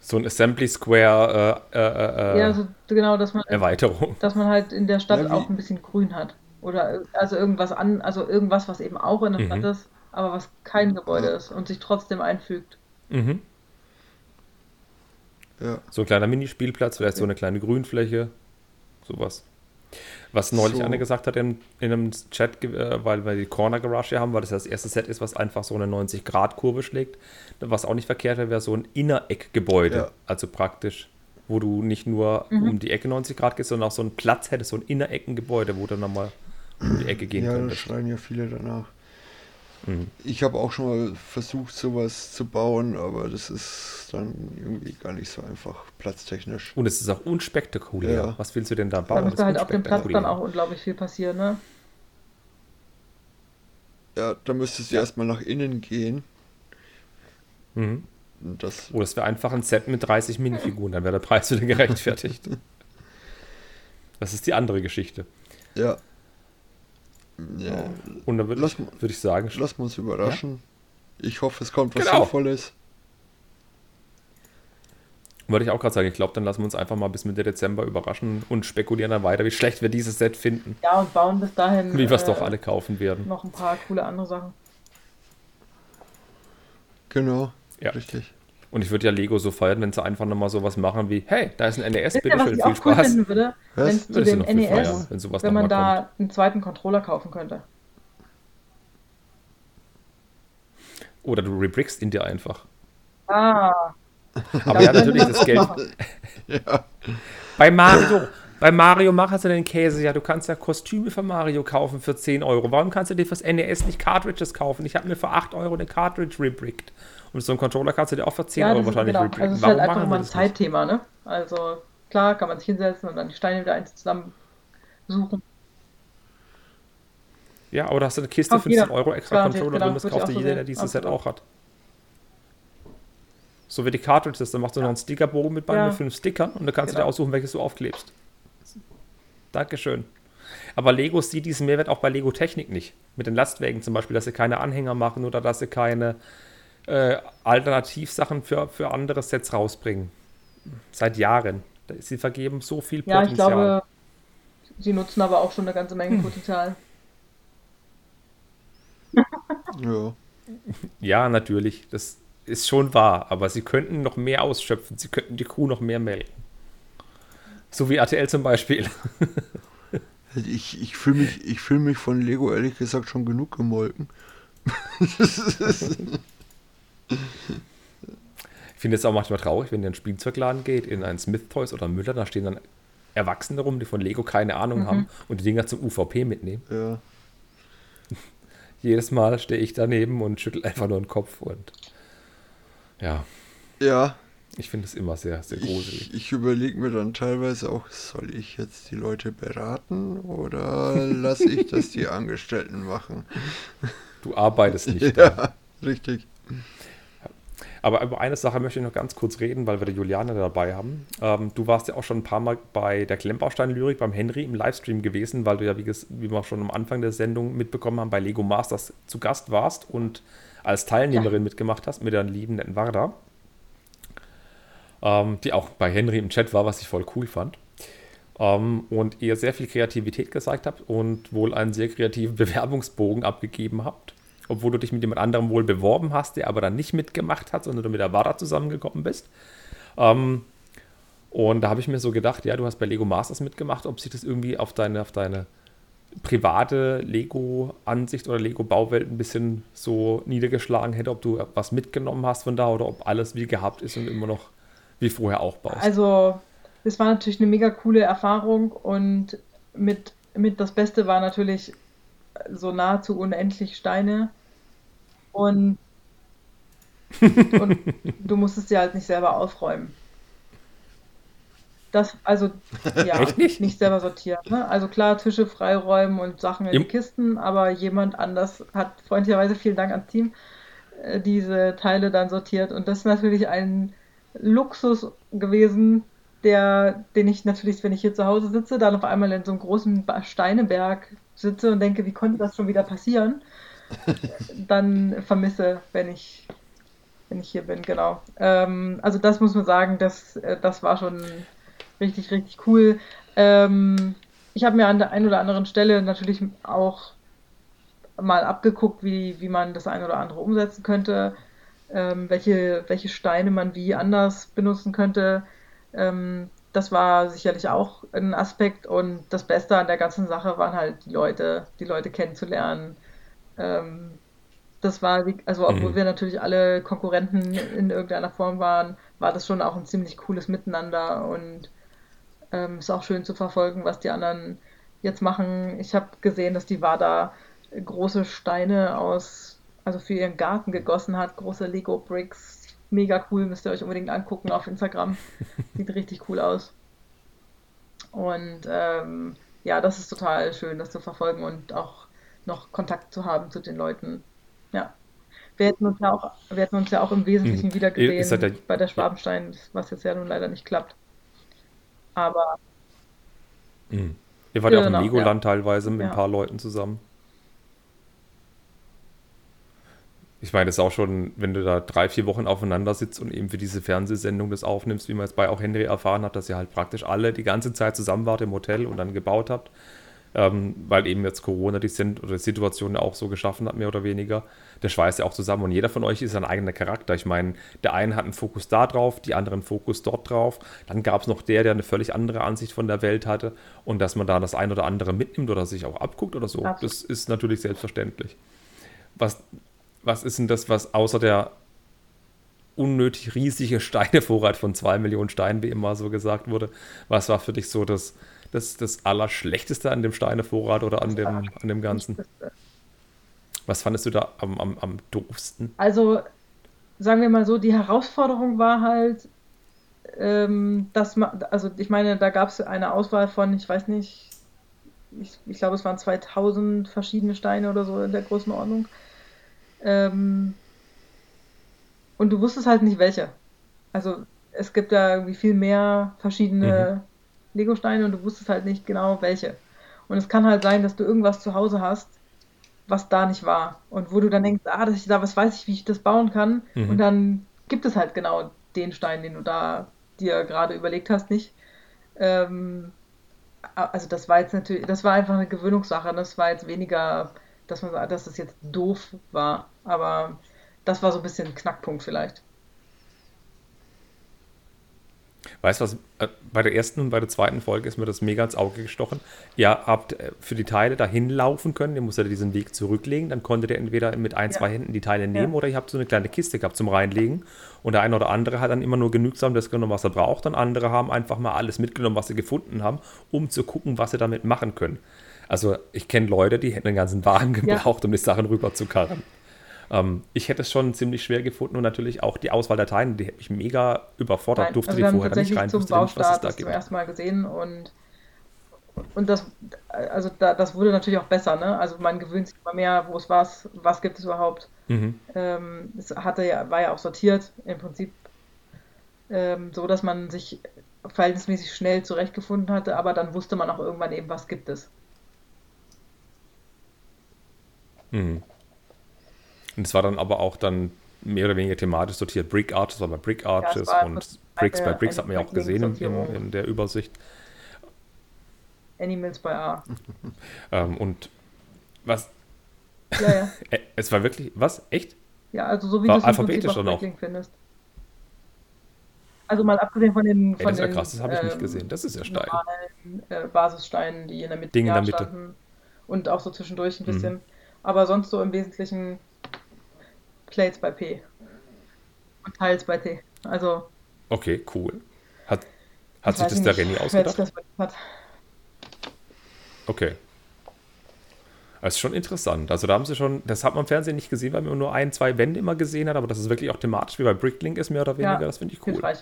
So ein Assembly Square äh, äh, äh, ja, so, genau, dass man, Erweiterung. dass man halt in der Stadt Ja, auch ein bisschen Grün hat. Oder äh, also irgendwas an, also irgendwas, was eben auch in der Mhm. Stadt ist, aber was kein Gebäude ist und sich trotzdem einfügt. Mhm. Ja. So ein kleiner Minispielplatz, vielleicht so eine kleine Grünfläche, sowas. Was neulich So. Anne gesagt hat in, in einem Chat, äh, weil wir die Corner Garage hier haben, weil das das erste Set ist, was einfach so eine 90-Grad-Kurve schlägt. Was auch nicht verkehrt wäre, wäre so ein Innereckgebäude. Ja. Also praktisch, wo du nicht nur Mhm. um die Ecke 90 Grad gehst, sondern auch so einen Platz hättest, so ein Innereckengebäude, wo du nochmal um die Ecke gehen Ja, da könntest. schreien ja viele danach. Mhm. Ich habe auch schon mal versucht, sowas zu bauen, aber das ist dann irgendwie gar nicht so einfach, platztechnisch. Und es ist auch unspektakulär. Ja. Was willst du denn da Da bauen? Das müsste ist halt auf dem Platz dann auch unglaublich viel passieren, ne? Ja, da müsstest du Ja. erstmal nach innen gehen. Mhm. Und das, Oh, das wäre einfach ein Set mit 30 Minifiguren, dann wäre der Preis wieder gerechtfertigt. Das ist die andere Geschichte. ja. Ja. Und dann würde Lass ich, würd ich sagen, Lassen wir uns überraschen. Ich hoffe, es kommt was Genau. Sinnvolles. würde ich auch gerade sagen, ich glaube, dann lassen wir uns einfach mal bis Mitte Dezember überraschen und spekulieren dann weiter, wie schlecht wir dieses Set finden, Ja, und bauen bis dahin wie wir es äh, doch alle kaufen werden. noch ein paar coole andere Sachen. Genau. Ja. Richtig. Und ich würde ja Lego so feiern, wenn sie einfach nochmal sowas machen wie, hey, da ist ein NES, was bitteschön, ich viel auch cool Spaß. finden würde? Wenn es zu dem NES, feiern, wenn sowas wenn man da einen zweiten Controller kaufen könnte. Oder du rebrickst ihn dir einfach. Ah, Aber ja, natürlich das Geld. Ja. Bei Mario, bei Mario machst du den Käse. Ja, du kannst ja Kostüme für Mario kaufen für 10 Euro. Warum kannst du dir fürs NES nicht Cartridges kaufen? Ich habe mir für 8 Euro eine Cartridge rebrickt. Und so einen Controller kannst du dir auch für 10 Ja, Euro wahrscheinlich genau. rebricken. Also es ist Warum halt einfach mal ein? Zeitthema, ne? Also klar kann man sich hinsetzen und dann die Steine wieder eins zusammen suchen. Ja, aber da hast du eine Kiste Kauft 15 jeder. Euro extra Garantiert, Controller genau, drin. Das kauft so jeder, der dieses Set auch hat. So wie die Cartridges, dann machst du noch einen Stickerbogen mit bei Ja. mit fünf Stickern und dann kannst du Genau. dir aussuchen, welches du aufklebst. Dankeschön. Aber Lego sieht diesen Mehrwert auch bei Lego Technik nicht. Mit den Lastwagen zum Beispiel, dass sie keine Anhänger machen oder dass sie keine äh, Alternativsachen für, für andere Sets rausbringen. Seit Jahren. Sie vergeben so viel Ja, ich Potenzial. glaube, sie nutzen aber auch schon eine ganze Hm. Menge Potenzial. Ja. Ja, natürlich. Das ist schon wahr. Aber sie könnten noch mehr ausschöpfen. Sie könnten die Kuh noch mehr melken. So wie RTL zum Beispiel. Ich, ich fühle mich, ich fühl mich von Lego ehrlich gesagt schon genug gemolken. Ich finde es auch manchmal traurig, wenn ihr in einen Spielzeugladen geht, in einen Smith Toys oder Müller, da stehen dann Erwachsene rum, die von Lego keine Ahnung haben und die Dinger zum UVP mitnehmen. ja. Jedes Mal stehe ich daneben und schüttel einfach nur den Kopf und ja, Ja, ich finde es immer sehr, sehr gruselig. ich, ich überlege mir dann teilweise auch, soll ich jetzt die Leute beraten oder lasse ich das die Angestellten machen? Du arbeitest nicht da. Ja, richtig. Aber über eine Sache möchte ich noch ganz kurz reden, weil wir die Juliane dabei haben. Ähm, du warst ja auch schon ein paar Mal bei der Klemmbaustein-Lyrik beim Henry im Livestream gewesen, weil du ja, wie, wie wir schon am Anfang der Sendung mitbekommen haben, bei Lego Masters zu Gast warst und als Teilnehmerin mitgemacht hast mit der lieben netten Warda. Ähm, die auch bei Henry im Chat war, was ich voll cool fand. Ähm, und ihr sehr viel Kreativität gezeigt habt und wohl einen sehr kreativen Bewerbungsbogen abgegeben habt. Obwohl du dich mit jemand anderem wohl beworben hast, der aber dann nicht mitgemacht hat, sondern du mit der Wada zusammengekommen bist. Ähm, und da habe ich mir so gedacht, ja, du hast bei Lego Masters mitgemacht, ob sich das irgendwie auf deine, auf deine private Lego-Ansicht oder Lego-Bauwelt ein bisschen so niedergeschlagen hätte, ob du was mitgenommen hast von da oder ob alles wie gehabt ist und immer noch wie vorher auch baust. Also, das war natürlich eine mega coole Erfahrung und mit, mit das Beste war natürlich so nahezu unendlich Steine und, und du musstest sie halt nicht selber aufräumen. Das, also, ja, Echt nicht? selber sortieren. Ne? Also klar, Tische freiräumen und Sachen in die Kisten, aber jemand anders hat freundlicherweise, vielen Dank ans Team, äh, diese Teile dann sortiert. Und das ist natürlich ein Luxus gewesen, der, den ich natürlich, wenn ich hier zu Hause sitze, dann auf einmal in so einem großen Steineberg sitze und denke, wie konnte das schon wieder passieren? dann vermisse, wenn ich, wenn ich hier bin, genau. Ähm, also das muss man sagen, das, äh, das war schon richtig, richtig cool. Ähm, ich habe mir an der einen oder anderen Stelle natürlich auch mal abgeguckt, wie, wie man das eine oder andere umsetzen könnte, ähm, welche, welche Steine man wie anders benutzen könnte. Ähm, das war sicherlich auch ein Aspekt und das Beste an der ganzen Sache waren halt die Leute, die Leute kennenzulernen. Ähm, das war, also obwohl mhm. wir natürlich alle Konkurrenten in irgendeiner Form waren, war das schon auch ein ziemlich cooles Miteinander und ähm, ist auch schön zu verfolgen, was die anderen jetzt machen. Ich habe gesehen, dass die WADA große Steine aus, also für ihren Garten gegossen hat, große Lego Bricks. Mega cool, müsst ihr euch unbedingt angucken auf Instagram. Sieht richtig cool aus. Und ähm, ja, das ist total schön, das zu verfolgen und auch noch Kontakt zu haben zu den Leuten. Ja. Wir hätten uns ja auch, wir hätten uns ja auch im Wesentlichen mhm. wieder gesehen der, bei der Schwabenstein, was jetzt ja nun leider nicht klappt. Aber. Mhm. Ihr wart ja auch im Legoland ja. teilweise mit ja. ein paar Leuten zusammen. Ich meine, das ist auch schon, wenn du da drei, vier Wochen aufeinander sitzt und eben für diese Fernsehsendung das aufnimmst, wie man es bei auch Henry erfahren hat, dass ihr halt praktisch alle die ganze Zeit zusammen wart im Hotel und dann gebaut habt, ähm, weil eben jetzt Corona die, Sind oder die Situation auch so geschaffen hat, mehr oder weniger. Der schweißt ja auch zusammen und jeder von euch ist ein eigener Charakter. Ich meine, der eine hat einen Fokus da drauf, die anderen Fokus dort drauf. Dann gab es noch der, der eine völlig andere Ansicht von der Welt hatte und dass man da das ein oder andere mitnimmt oder sich auch abguckt oder so, Absolut. das ist natürlich selbstverständlich. Was was ist denn das, was außer der unnötig riesige Steinevorrat von zwei Millionen Steinen, wie immer so gesagt wurde, was war für dich so das, das, das Allerschlechteste an dem Steinevorrat oder an dem, an dem Ganzen? Was fandest du da am, am, am doofsten? Also, sagen wir mal so, die Herausforderung war halt, ähm, dass man, also ich meine, da gab es eine Auswahl von, ich weiß nicht, ich, ich glaube, es waren 2000 verschiedene Steine oder so in der Größenordnung. Ähm, und du wusstest halt nicht welche. Also es gibt ja irgendwie viel mehr verschiedene mhm. Lego-Steine und du wusstest halt nicht genau welche. Und es kann halt sein, dass du irgendwas zu Hause hast, was da nicht war. Und wo du dann denkst, ah, das ich da, was weiß ich, wie ich das bauen kann. Mhm. Und dann gibt es halt genau den Stein, den du da dir gerade überlegt hast, nicht. Ähm, also das war jetzt natürlich, das war einfach eine Gewöhnungssache. Das war jetzt weniger dass man dass das jetzt doof war. Aber das war so ein bisschen ein Knackpunkt vielleicht. Weißt du was, äh, bei der ersten und bei der zweiten Folge ist mir das mega ins Auge gestochen. Ihr habt äh, für die Teile dahin laufen können, ihr musstet diesen Weg zurücklegen, dann konntet ihr entweder mit ein, ja. zwei Händen die Teile nehmen ja. oder ihr habt so eine kleine Kiste gehabt zum Reinlegen und der eine oder andere hat dann immer nur genügsam das genommen, was er braucht und andere haben einfach mal alles mitgenommen, was sie gefunden haben, um zu gucken, was sie damit machen können. Also ich kenne Leute, die hätten einen ganzen Wagen gebraucht, ja. um die Sachen rüber zu karren. Ähm, ich hätte es schon ziemlich schwer gefunden und natürlich auch die Auswahl der Teile, die hätte mich mega überfordert, Nein, durfte also die vorher nicht rein, zum Baustart nicht, was es da zum ersten Mal gesehen und und das, also da, das wurde natürlich auch besser, ne? Also man gewöhnt sich immer mehr, wo es was, was gibt es überhaupt. Mhm. Ähm, es hatte ja, war ja auch sortiert im Prinzip ähm, so, dass man sich verhältnismäßig schnell zurechtgefunden hatte, aber dann wusste man auch irgendwann eben, was gibt es. Mhm. Und es war dann aber auch dann mehr oder weniger thematisch sortiert. Brick Arches war bei Brick Arches ja, und Bricks bei Bricks hat man ja auch gesehen in, in, der Übersicht. Animals bei A. ähm, und was? Ja, ja. es war wirklich, was? Echt? Ja, also so wie du es alphabetisch dann auch findest. Also mal abgesehen von den. Von Ey, das ist ja krass, das habe ich ähm, nicht gesehen. Das ist ja steil. Normalen, äh, Basissteinen, die in der Mitte, Ding in der Mitte. standen. Und auch so zwischendurch ein mhm. bisschen. Mhm. Aber sonst so im Wesentlichen Plates bei P. Und Teils bei T. Also. Okay, cool. Hat, hat sich das der Renny ausgedacht? Das hat. Okay. Das ist schon interessant. Also da haben sie schon, das hat man im Fernsehen nicht gesehen, weil man nur ein, zwei Wände immer gesehen hat, aber das ist wirklich auch thematisch wie bei Bricklink ist, mehr oder weniger. Ja, das finde ich cool. Hilfreich.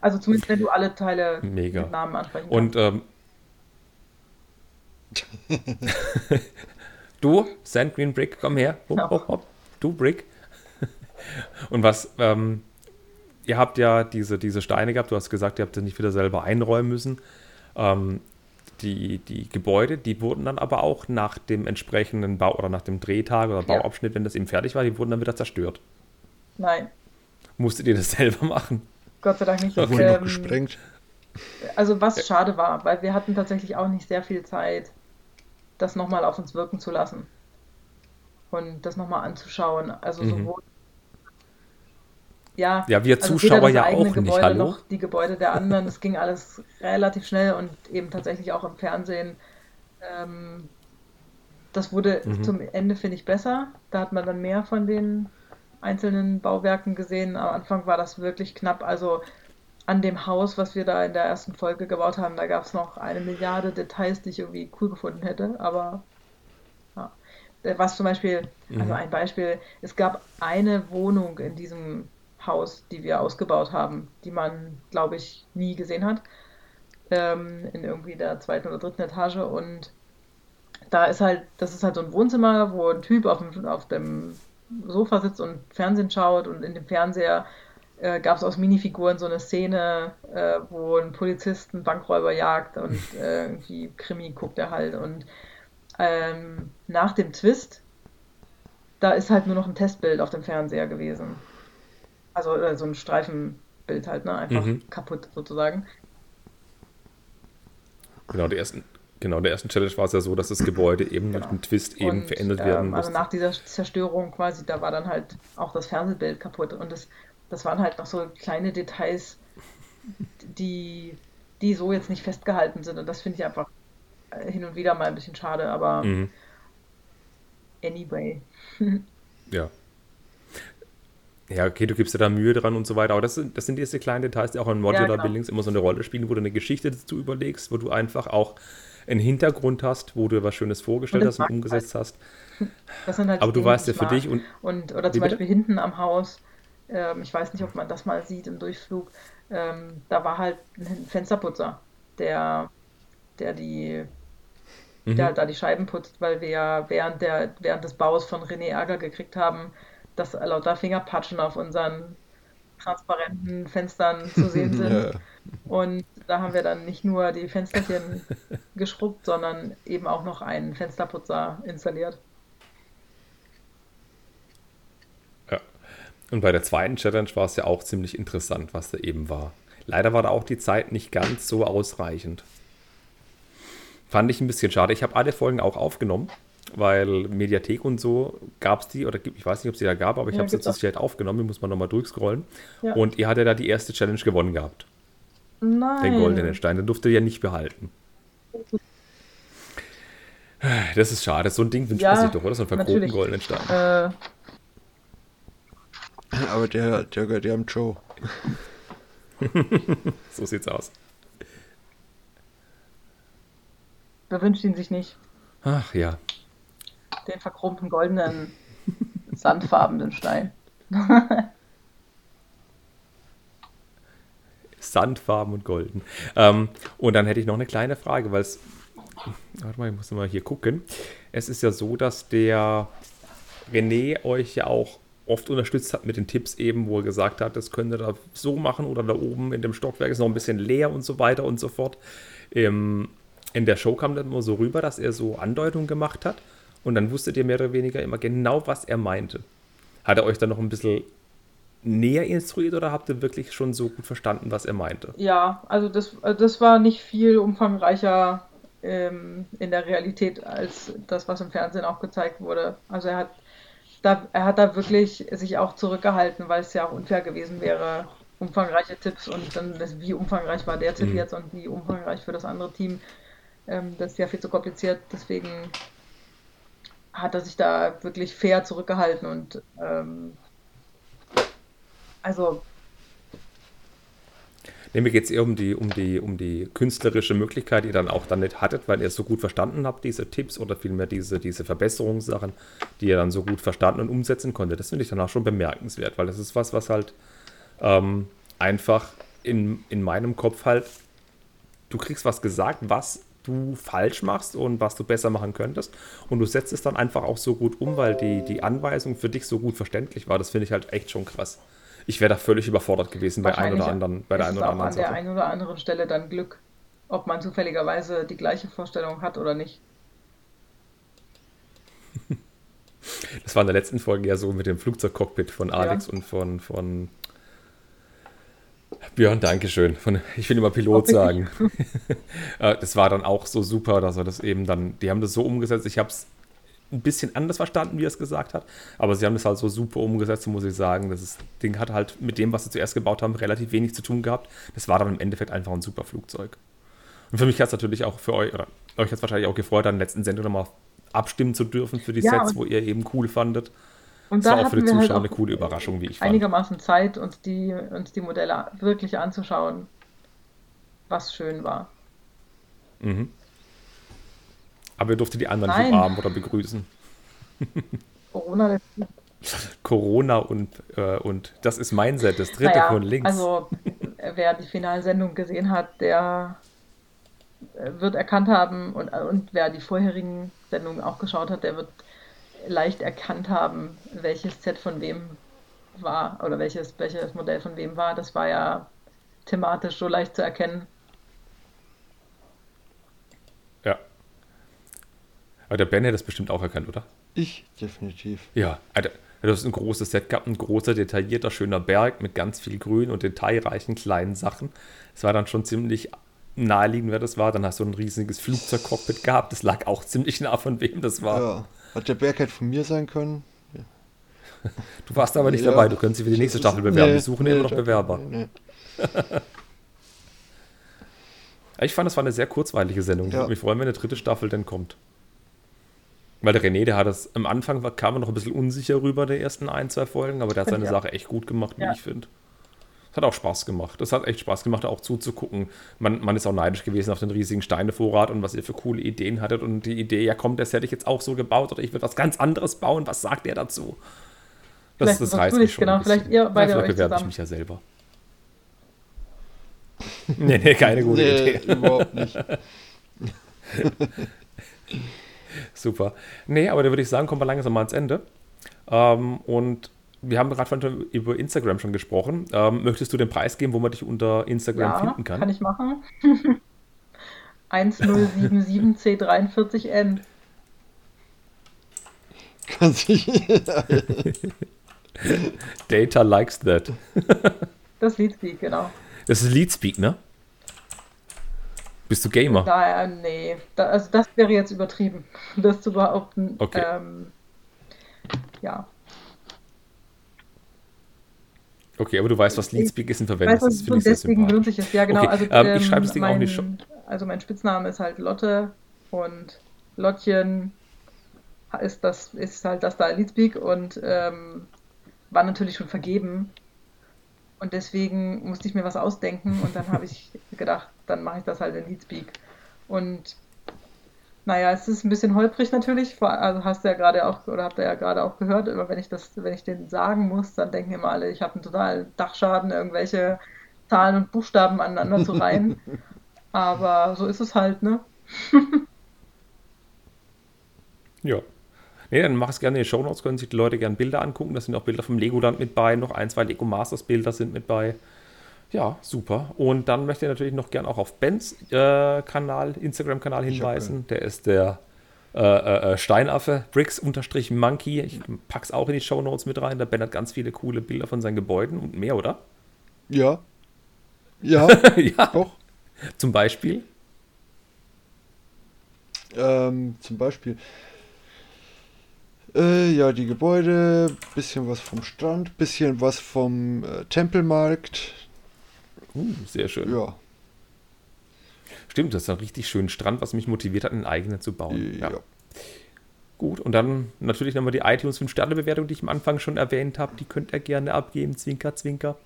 Also zumindest wenn du alle Teile Mega. mit Namen ansprechen kannst. Und ähm, Du, Sand Green Brick, komm her. Hopp, hopp, hopp. Du, Brick. Und was, ähm, ihr habt ja diese, diese Steine gehabt, du hast gesagt, ihr habt sie nicht wieder selber einräumen müssen. Ähm, die, die Gebäude, die wurden dann aber auch nach dem entsprechenden Bau oder nach dem Drehtag oder Bauabschnitt, ja. wenn das eben fertig war, die wurden dann wieder zerstört. Nein. Musstet ihr das selber machen? Gott sei Dank nicht. Das ähm, gesprengt. Also was schade war, weil wir hatten tatsächlich auch nicht sehr viel Zeit, das nochmal auf uns wirken zu lassen. Und das nochmal anzuschauen. Also mhm. sowohl ja, ja, wir also Zuschauer ja auch Gebäude nicht, hallo? Noch die Gebäude der anderen, das ging alles relativ schnell und eben tatsächlich auch im Fernsehen. Ähm, das wurde mhm. zum Ende, finde ich, besser. Da hat man dann mehr von den einzelnen Bauwerken gesehen. Am Anfang war das wirklich knapp. Also an dem Haus, was wir da in der ersten Folge gebaut haben, da gab es noch eine Milliarde Details, die ich irgendwie cool gefunden hätte. Aber ja. was zum Beispiel, also mhm. ein Beispiel, es gab eine Wohnung in diesem Haus, die wir ausgebaut haben, die man, glaube ich, nie gesehen hat. Ähm, in irgendwie der zweiten oder dritten Etage. Und da ist halt, das ist halt so ein Wohnzimmer, wo ein Typ auf dem, auf dem Sofa sitzt und Fernsehen schaut und in dem Fernseher äh, gab es aus Minifiguren so eine Szene, äh, wo ein Polizist einen Bankräuber jagt und äh, irgendwie Krimi guckt er halt. Und ähm, nach dem Twist, da ist halt nur noch ein Testbild auf dem Fernseher gewesen. Also äh, so ein Streifenbild halt, ne? Einfach mhm. kaputt sozusagen. Genau, der ersten, genau, der ersten Challenge war es ja so, dass das Gebäude eben genau. durch einen Twist eben und, verändert ähm, werden musste. Also nach dieser Zerstörung quasi, da war dann halt auch das Fernsehbild kaputt und das, das waren halt noch so kleine Details, die, die so jetzt nicht festgehalten sind und das finde ich einfach äh, hin und wieder mal ein bisschen schade, aber mhm. anyway. ja, ja, okay, du gibst dir da Mühe dran und so weiter, aber das sind, das sind diese kleinen Details, die auch in Modular ja, genau. Buildings immer so eine Rolle spielen, wo du eine Geschichte dazu überlegst, wo du einfach auch einen Hintergrund hast, wo du was Schönes vorgestellt hast und umgesetzt halt. hast. Halt aber du weißt ja für dich und. und oder zum Beispiel hinten am Haus, ähm, ich weiß nicht, ob man das mal sieht im Durchflug, ähm, da war halt ein Fensterputzer, der, der die mhm. der da die Scheiben putzt, weil wir während, der, während des Baus von René Ärger gekriegt haben, dass lauter Fingerpatschen auf unseren transparenten Fenstern zu sehen sind. ja. Und da haben wir dann nicht nur die Fensterchen geschrubbt, sondern eben auch noch einen Fensterputzer installiert. Und bei der zweiten Challenge war es ja auch ziemlich interessant, was da eben war. Leider war da auch die Zeit nicht ganz so ausreichend. Fand ich ein bisschen schade. Ich habe alle Folgen auch aufgenommen weil Mediathek und so gab es die, oder ich weiß nicht, ob es die da gab, aber ich ja, habe es jetzt Sicherheit aufgenommen, muss man nochmal durchscrollen. Ja. Und ihr hattet da die erste Challenge gewonnen gehabt. Nein. Den goldenen Stein, den durfte ihr ja nicht behalten. Das ist schade, so ein Ding wünscht ja, man sich doch, oder? So einen vergrobten goldenen Stein. Äh. Aber der, der gehört ja am Joe. so sieht's aus. Wer wünscht ihn sich nicht? Ach ja den verchromten goldenen, sandfarbenen Stein. Sandfarben und golden. Ähm, und dann hätte ich noch eine kleine Frage, weil es. Warte mal, ich muss mal hier gucken. Es ist ja so, dass der René euch ja auch oft unterstützt hat mit den Tipps eben, wo er gesagt hat, das könnt ihr da so machen oder da oben in dem Stockwerk ist noch ein bisschen leer und so weiter und so fort. Im, in der Show kam dann immer so rüber, dass er so Andeutungen gemacht hat und dann wusstet ihr mehr oder weniger immer genau, was er meinte. Hat er euch dann noch ein bisschen näher instruiert oder habt ihr wirklich schon so gut verstanden, was er meinte? Ja, also das, also das war nicht viel umfangreicher ähm, in der Realität als das, was im Fernsehen auch gezeigt wurde. Also er hat da, er hat da wirklich sich auch zurückgehalten, weil es ja auch unfair gewesen wäre, umfangreiche Tipps und dann wie umfangreich war der Tipp mhm. jetzt und wie umfangreich für das andere Team. Ähm, das ist ja viel zu kompliziert. Deswegen hat er sich da wirklich fair zurückgehalten und ähm, also Nee, mir geht es eher um die, um, die, um die künstlerische Möglichkeit, die ihr dann auch dann nicht hattet, weil ihr es so gut verstanden habt, diese Tipps oder vielmehr diese, diese Verbesserungssachen, die ihr dann so gut verstanden und umsetzen konntet. Das finde ich dann auch schon bemerkenswert, weil das ist was, was halt ähm, einfach in, in meinem Kopf halt, du kriegst was gesagt, was du falsch machst und was du besser machen könntest. Und du setzt es dann einfach auch so gut um, weil die, die Anweisung für dich so gut verständlich war. Das finde ich halt echt schon krass. Ich wäre da völlig überfordert gewesen bei ein oder anderen, bei der einen oder anderen Sache. An der einen oder anderen Stelle dann Glück, ob man zufälligerweise die gleiche Vorstellung hat oder nicht. Das war in der letzten Folge ja so mit dem Flugzeugcockpit von Alex ja. und von, von Björn, Dankeschön. Von, ich will immer Pilot sagen. Äh, das war dann auch so super, dass er das eben dann, die haben das so umgesetzt. Ich habe es ein bisschen anders verstanden, wie er es gesagt hat, aber sie haben das halt so super umgesetzt, muss ich sagen. Das Ding hat halt mit dem, was sie zuerst gebaut haben, relativ wenig zu tun gehabt. Das war dann im Endeffekt einfach ein super Flugzeug. Und für mich hat es natürlich auch für euch, oder euch hat es wahrscheinlich auch gefreut, an der letzten Sendung nochmal abstimmen zu dürfen für die ja, Sets, wo ihr eben cool fandet. Und das da war auch für die halt Zuschauer halt eine coole Überraschung, wie ich fand. Einigermaßen Zeit, uns die, uns die Modelle wirklich anzuschauen, was schön war. Mhm. Aber ihr durftet die anderen Nein. nicht umarmen oder begrüßen. Corona. Corona und, äh, und das ist mein Set, das dritte naja, von links. Also, wer die Finalsendung gesehen hat, der äh, wird erkannt haben und, und wer die vorherigen Sendungen auch geschaut hat, der wird leicht erkannt haben, welches Set von wem war oder welches, welches Modell von wem war. Das war ja thematisch so leicht zu erkennen. Aber der Ben hätte das bestimmt auch erkannt, oder? Ich, definitiv. Ja, Alter, du hast ein großes Set gehabt, ein großer, detaillierter, schöner Berg mit ganz viel Grün und detailreichen kleinen Sachen. Es war dann schon ziemlich naheliegend, wer das war. Dann hast du ein riesiges Flugzeugcockpit gehabt. Das lag auch ziemlich nah von wem das war. Ja. Hat der Berg halt von mir sein können? Ja. Du warst aber nicht ja. dabei. Du könntest dich für die nächste Staffel bewerben. Nee, Wir suchen nee, immer noch Bewerber. Nee. ich fand, das war eine sehr kurzweilige Sendung. Ich würde mich freuen, wenn eine dritte Staffel denn kommt. Weil der René, der hat das am Anfang kam er noch ein bisschen unsicher rüber, der ersten ein, zwei Folgen, aber der hat seine Sache echt gut gemacht, wie ich finde. Es hat auch Spaß gemacht. Es hat echt Spaß gemacht, auch zuzugucken. Man, man ist auch neidisch gewesen auf den riesigen Steinevorrat und was ihr für coole Ideen hattet. Und die Idee, ja komm, das hätte ich jetzt auch so gebaut oder ich würde was ganz anderes bauen. Was sagt er dazu? Das, das reißt mich schon. Genau, vielleicht ihr beide ja, vielleicht bewerbe ich mich ja selber. nee, nee, keine gute nee, Idee. Überhaupt nicht. Super. Nee, aber da würde ich sagen, kommen wir langsam mal ans Ende. Ähm, und wir haben gerade über Instagram schon gesprochen. Ähm, möchtest du den Preis geben, wo man dich unter Instagram ja, finden kann? Kann ich machen. 1077C43N. Kann sich. Data likes that. das Leadspeak, genau. Das ist Leadspeak, ne? Bist du Gamer? Da, nee, da, also das wäre jetzt übertrieben, das zu behaupten. Okay. Ähm, ja. Okay, aber du weißt, was Leadspeak ist und verwendest es. Das finde deswegen benutze ich es, ja genau. Okay, also, ähm, ich schreibe das Ding mein, auch nicht schon. Also mein Spitzname ist halt Lotte und Lottchen ist das ist halt das da Leadspeak und ähm, war natürlich schon vergeben. Und deswegen musste ich mir was ausdenken und dann habe ich gedacht, dann mache ich das halt in Leadspeak. Und naja, es ist ein bisschen holprig natürlich, also hast du ja gerade auch, oder habt ihr ja gerade auch gehört, immer wenn ich das, wenn ich den sagen muss, dann denken immer alle, ich habe einen totalen Dachschaden, irgendwelche Zahlen und Buchstaben aneinander zu reihen. Aber so ist es halt, ne? ja. Nee, dann mach es gerne in die Show Notes, können sich die Leute gerne Bilder angucken. Da sind auch Bilder vom Legoland mit bei, noch ein, zwei Lego Masters Bilder sind mit bei. Ja, super. Und dann möchte ich natürlich noch gern auch auf Bens äh, Kanal, Instagram-Kanal hinweisen. Der ist der äh, äh, äh Steinaffe, Bricks-Monkey. Ich pack's auch in die Show Notes mit rein. Der Ben hat ganz viele coole Bilder von seinen Gebäuden und mehr, oder? Ja. Ja, ja. doch. Zum Beispiel? Ähm, zum Beispiel. Äh, ja, die Gebäude, bisschen was vom Strand, bisschen was vom äh, Tempelmarkt, Uh, sehr schön. Ja. Stimmt, das ist ein richtig schöner Strand, was mich motiviert hat, einen eigenen zu bauen. Ja. ja. Gut, und dann natürlich nochmal die iTunes 5-Sterne-Bewertung, die ich am Anfang schon erwähnt habe. Die könnt ihr gerne abgeben, Zwinker, Zwinker.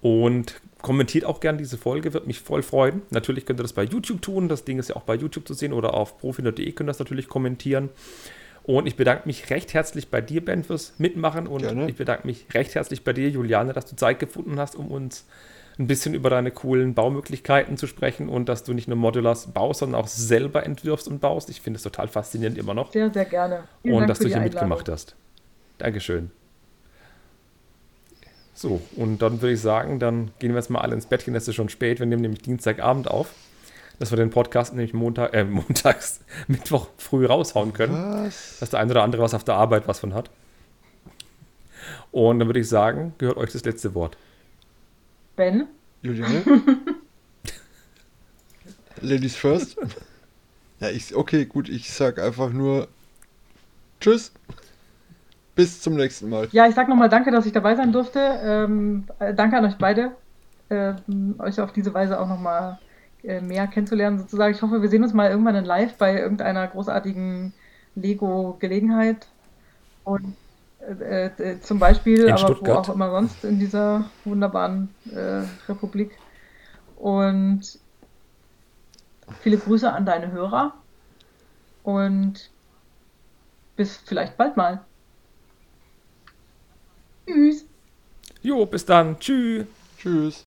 Und kommentiert auch gerne diese Folge, wird mich voll freuen. Natürlich könnt ihr das bei YouTube tun, das Ding ist ja auch bei YouTube zu sehen oder auf profi.de könnt ihr das natürlich kommentieren. Und ich bedanke mich recht herzlich bei dir, Ben, fürs Mitmachen. Und Gerne. ich bedanke mich recht herzlich bei dir, Juliane, dass du Zeit gefunden hast, um uns ein bisschen über deine coolen Baumöglichkeiten zu sprechen und dass du nicht nur Modulars baust, sondern auch selber entwirfst und baust. Ich finde es total faszinierend immer noch. Sehr, sehr gerne. Vielen und Dank dass du hier mitgemacht hast. Dankeschön. So, und dann würde ich sagen, dann gehen wir jetzt mal alle ins Bettchen. Es ist schon spät. Wir nehmen nämlich Dienstagabend auf, dass wir den Podcast nämlich Montag, äh, montags, Mittwoch früh raushauen können. Was? Dass der eine oder andere was auf der Arbeit was von hat. Und dann würde ich sagen, gehört euch das letzte Wort. Ben? Juliane? Ladies first? Ja, ich, okay, gut, ich sag einfach nur Tschüss. Bis zum nächsten Mal. Ja, ich sag nochmal danke, dass ich dabei sein durfte. Ähm, äh, danke an euch beide, ähm, euch auf diese Weise auch nochmal mehr kennenzulernen, sozusagen. Ich hoffe, wir sehen uns mal irgendwann in live bei irgendeiner großartigen Lego-Gelegenheit. Und äh, äh, zum Beispiel, in aber Stuttgart. wo auch immer sonst in dieser wunderbaren äh, Republik. Und viele Grüße an deine Hörer und bis vielleicht bald mal. Tschüss. Jo, bis dann. Tschüss. Tschüss.